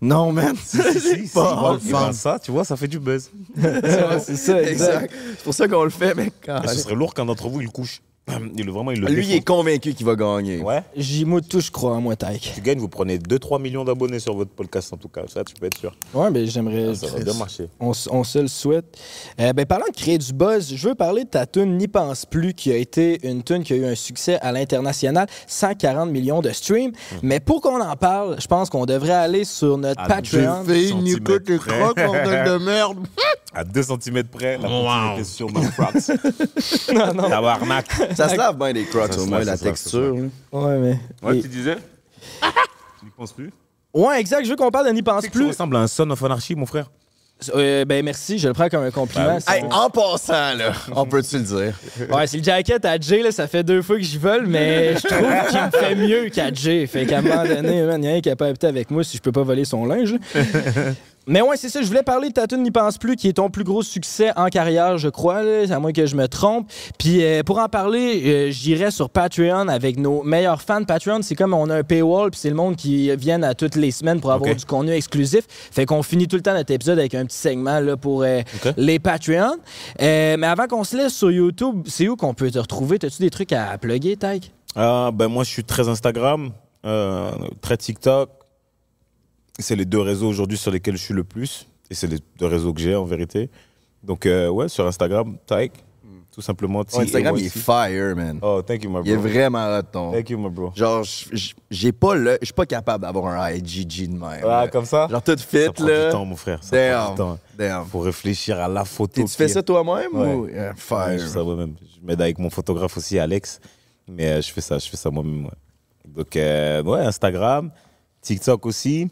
Non, man! Si, si, pas si, ça, tu vois, ça fait du buzz. c'est ça, exact. C'est pour ça qu'on le fait, mec. Mais ce serait lourd qu'un d'entre vous, il couche. Il, vraiment, il le Lui, il est convaincu qu'il va gagner. Ouais. Tout, je crois, en moi, Taïk. Tu gagnes, vous prenez 2-3 millions d'abonnés sur votre podcast, en tout cas. Ça, tu peux être sûr. Ouais, mais j'aimerais. Ça va bien marcher. On, se le souhaite. Euh, ben, parlant de créer du buzz, je veux parler de ta tune N'y pense plus, qui a été une tune qui a eu un succès à l'international, 140 millions de streams. Mais pour qu'on en parle, je pense qu'on devrait aller sur notre Ah, Patreon. Fille, centimètres Nicotte et près. croque, bordel de merde. À 2 cm près, la wow. était sur ma non, non. Tabarnak. Ça se lave bien les crocs, Ça au moins, la ça ça texture. Ouais, mais. Ouais, tu disais? Tu n'y penses plus? Ouais, exact. Je veux qu'on parle de N'y pense plus. ressembles à un son of anarchy, mon frère. Euh, ben, merci. Je le prends comme un compliment. Bah Hey, en passant, là, on peut-tu le dire? Ouais, c'est le jacket à Jay, là, ça fait deux fois que j'y vole, mais je trouve qu'il me fait mieux qu'à Jay. Fait qu'à un moment donné, man, y a rien qui a pas habité avec moi si je peux pas voler son linge. Mais ouais, c'est ça, je voulais parler de ta tune N'y pense plus, qui est ton plus gros succès en carrière, je crois, là, à moins que je me trompe. Puis euh, pour en parler, euh, j'irai sur Patreon avec nos meilleurs fans. Patreon, c'est comme on a un paywall, puis c'est le monde qui vient à toutes les semaines pour avoir du contenu exclusif. Fait qu'on finit tout le temps notre épisode avec un petit segment là, pour euh, les Patreons. Mais avant qu'on se laisse sur YouTube, c'est où qu'on peut te retrouver? T'as-tu des trucs à plugger, Taïk? Ah, ben moi, je suis très Instagram, très TikTok. C'est les deux réseaux aujourd'hui sur lesquels je suis le plus. Et c'est les deux réseaux que j'ai, en vérité. Donc, euh, ouais, sur Instagram, Tyke, tout simplement. Ton Instagram, il est fire, man. Oh, thank you, my bro. Il est vraiment hot, ton. Thank you, my bro. Genre, j'ai pas le. Je suis pas capable d'avoir un IGG de même. Ah, là. comme ça? Genre, tout fit, Ça prend là. du temps, mon frère. Ça prend Damn. du temps. Damn. Faut réfléchir à la photo. Et tu fais ça toi-même Ouais. ou. Yeah, Ouais, fire. je fais ça moi-même. Je m'aide avec mon photographe aussi, Alex. Mais euh, je fais ça, je fais ça moi-même. ouais. Donc, euh, ouais, Instagram, TikTok aussi.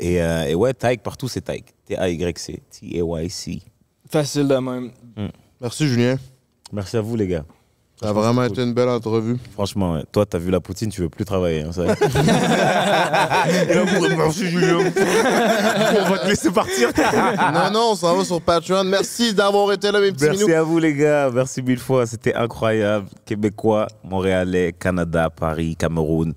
Et, euh, et ouais, Tyke, partout, c'est Tyke. T-A-Y-C. T-A-Y-C. Facile de même. Merci, Julien. Merci à vous, les gars. Ça a vraiment été une belle entrevue. Franchement, ouais. toi, t'as vu la poutine, tu veux plus travailler. Hein, ça. Merci, Julien. On va te laisser partir. non, non, on s'en va sur Patreon. Merci d'avoir été là, mes petits Merci minous. à vous, les gars. Merci mille fois. C'était incroyable. Québécois, Montréalais, Canada, Paris, Cameroun.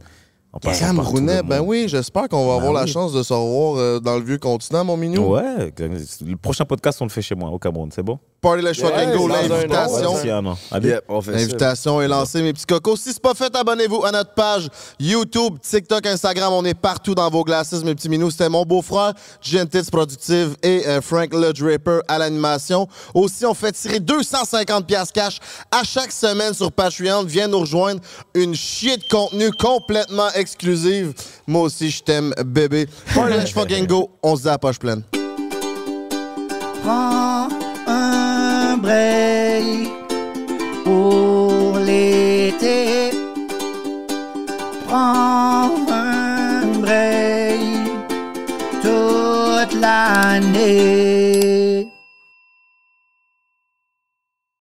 En passant partout Camerounais, le ben oui, j'espère qu'on va avoir la chance de se revoir euh, dans le vieux continent, mon minou. Ouais, le prochain podcast, on le fait chez moi, au Cameroun, c'est bon? Party dans un an, l'invitation. Yep. L'invitation est lancée, mes petits cocos. Si c'est pas fait, abonnez-vous à notre page YouTube, TikTok, Instagram. On est partout dans vos glacis, mes petits minous. C'était mon beau-frère, Gentits Productive et euh, Frank Le Draper à l'animation. Aussi, on fait tirer 250 pièces cash à chaque semaine sur Patreon. Viens nous rejoindre. Une chier de contenu complètement exclusive. Moi aussi, je t'aime, bébé. Let's Fucking Go. On se dit à la poche pleine. Prends un break pour l'été. Prends un break toute l'année.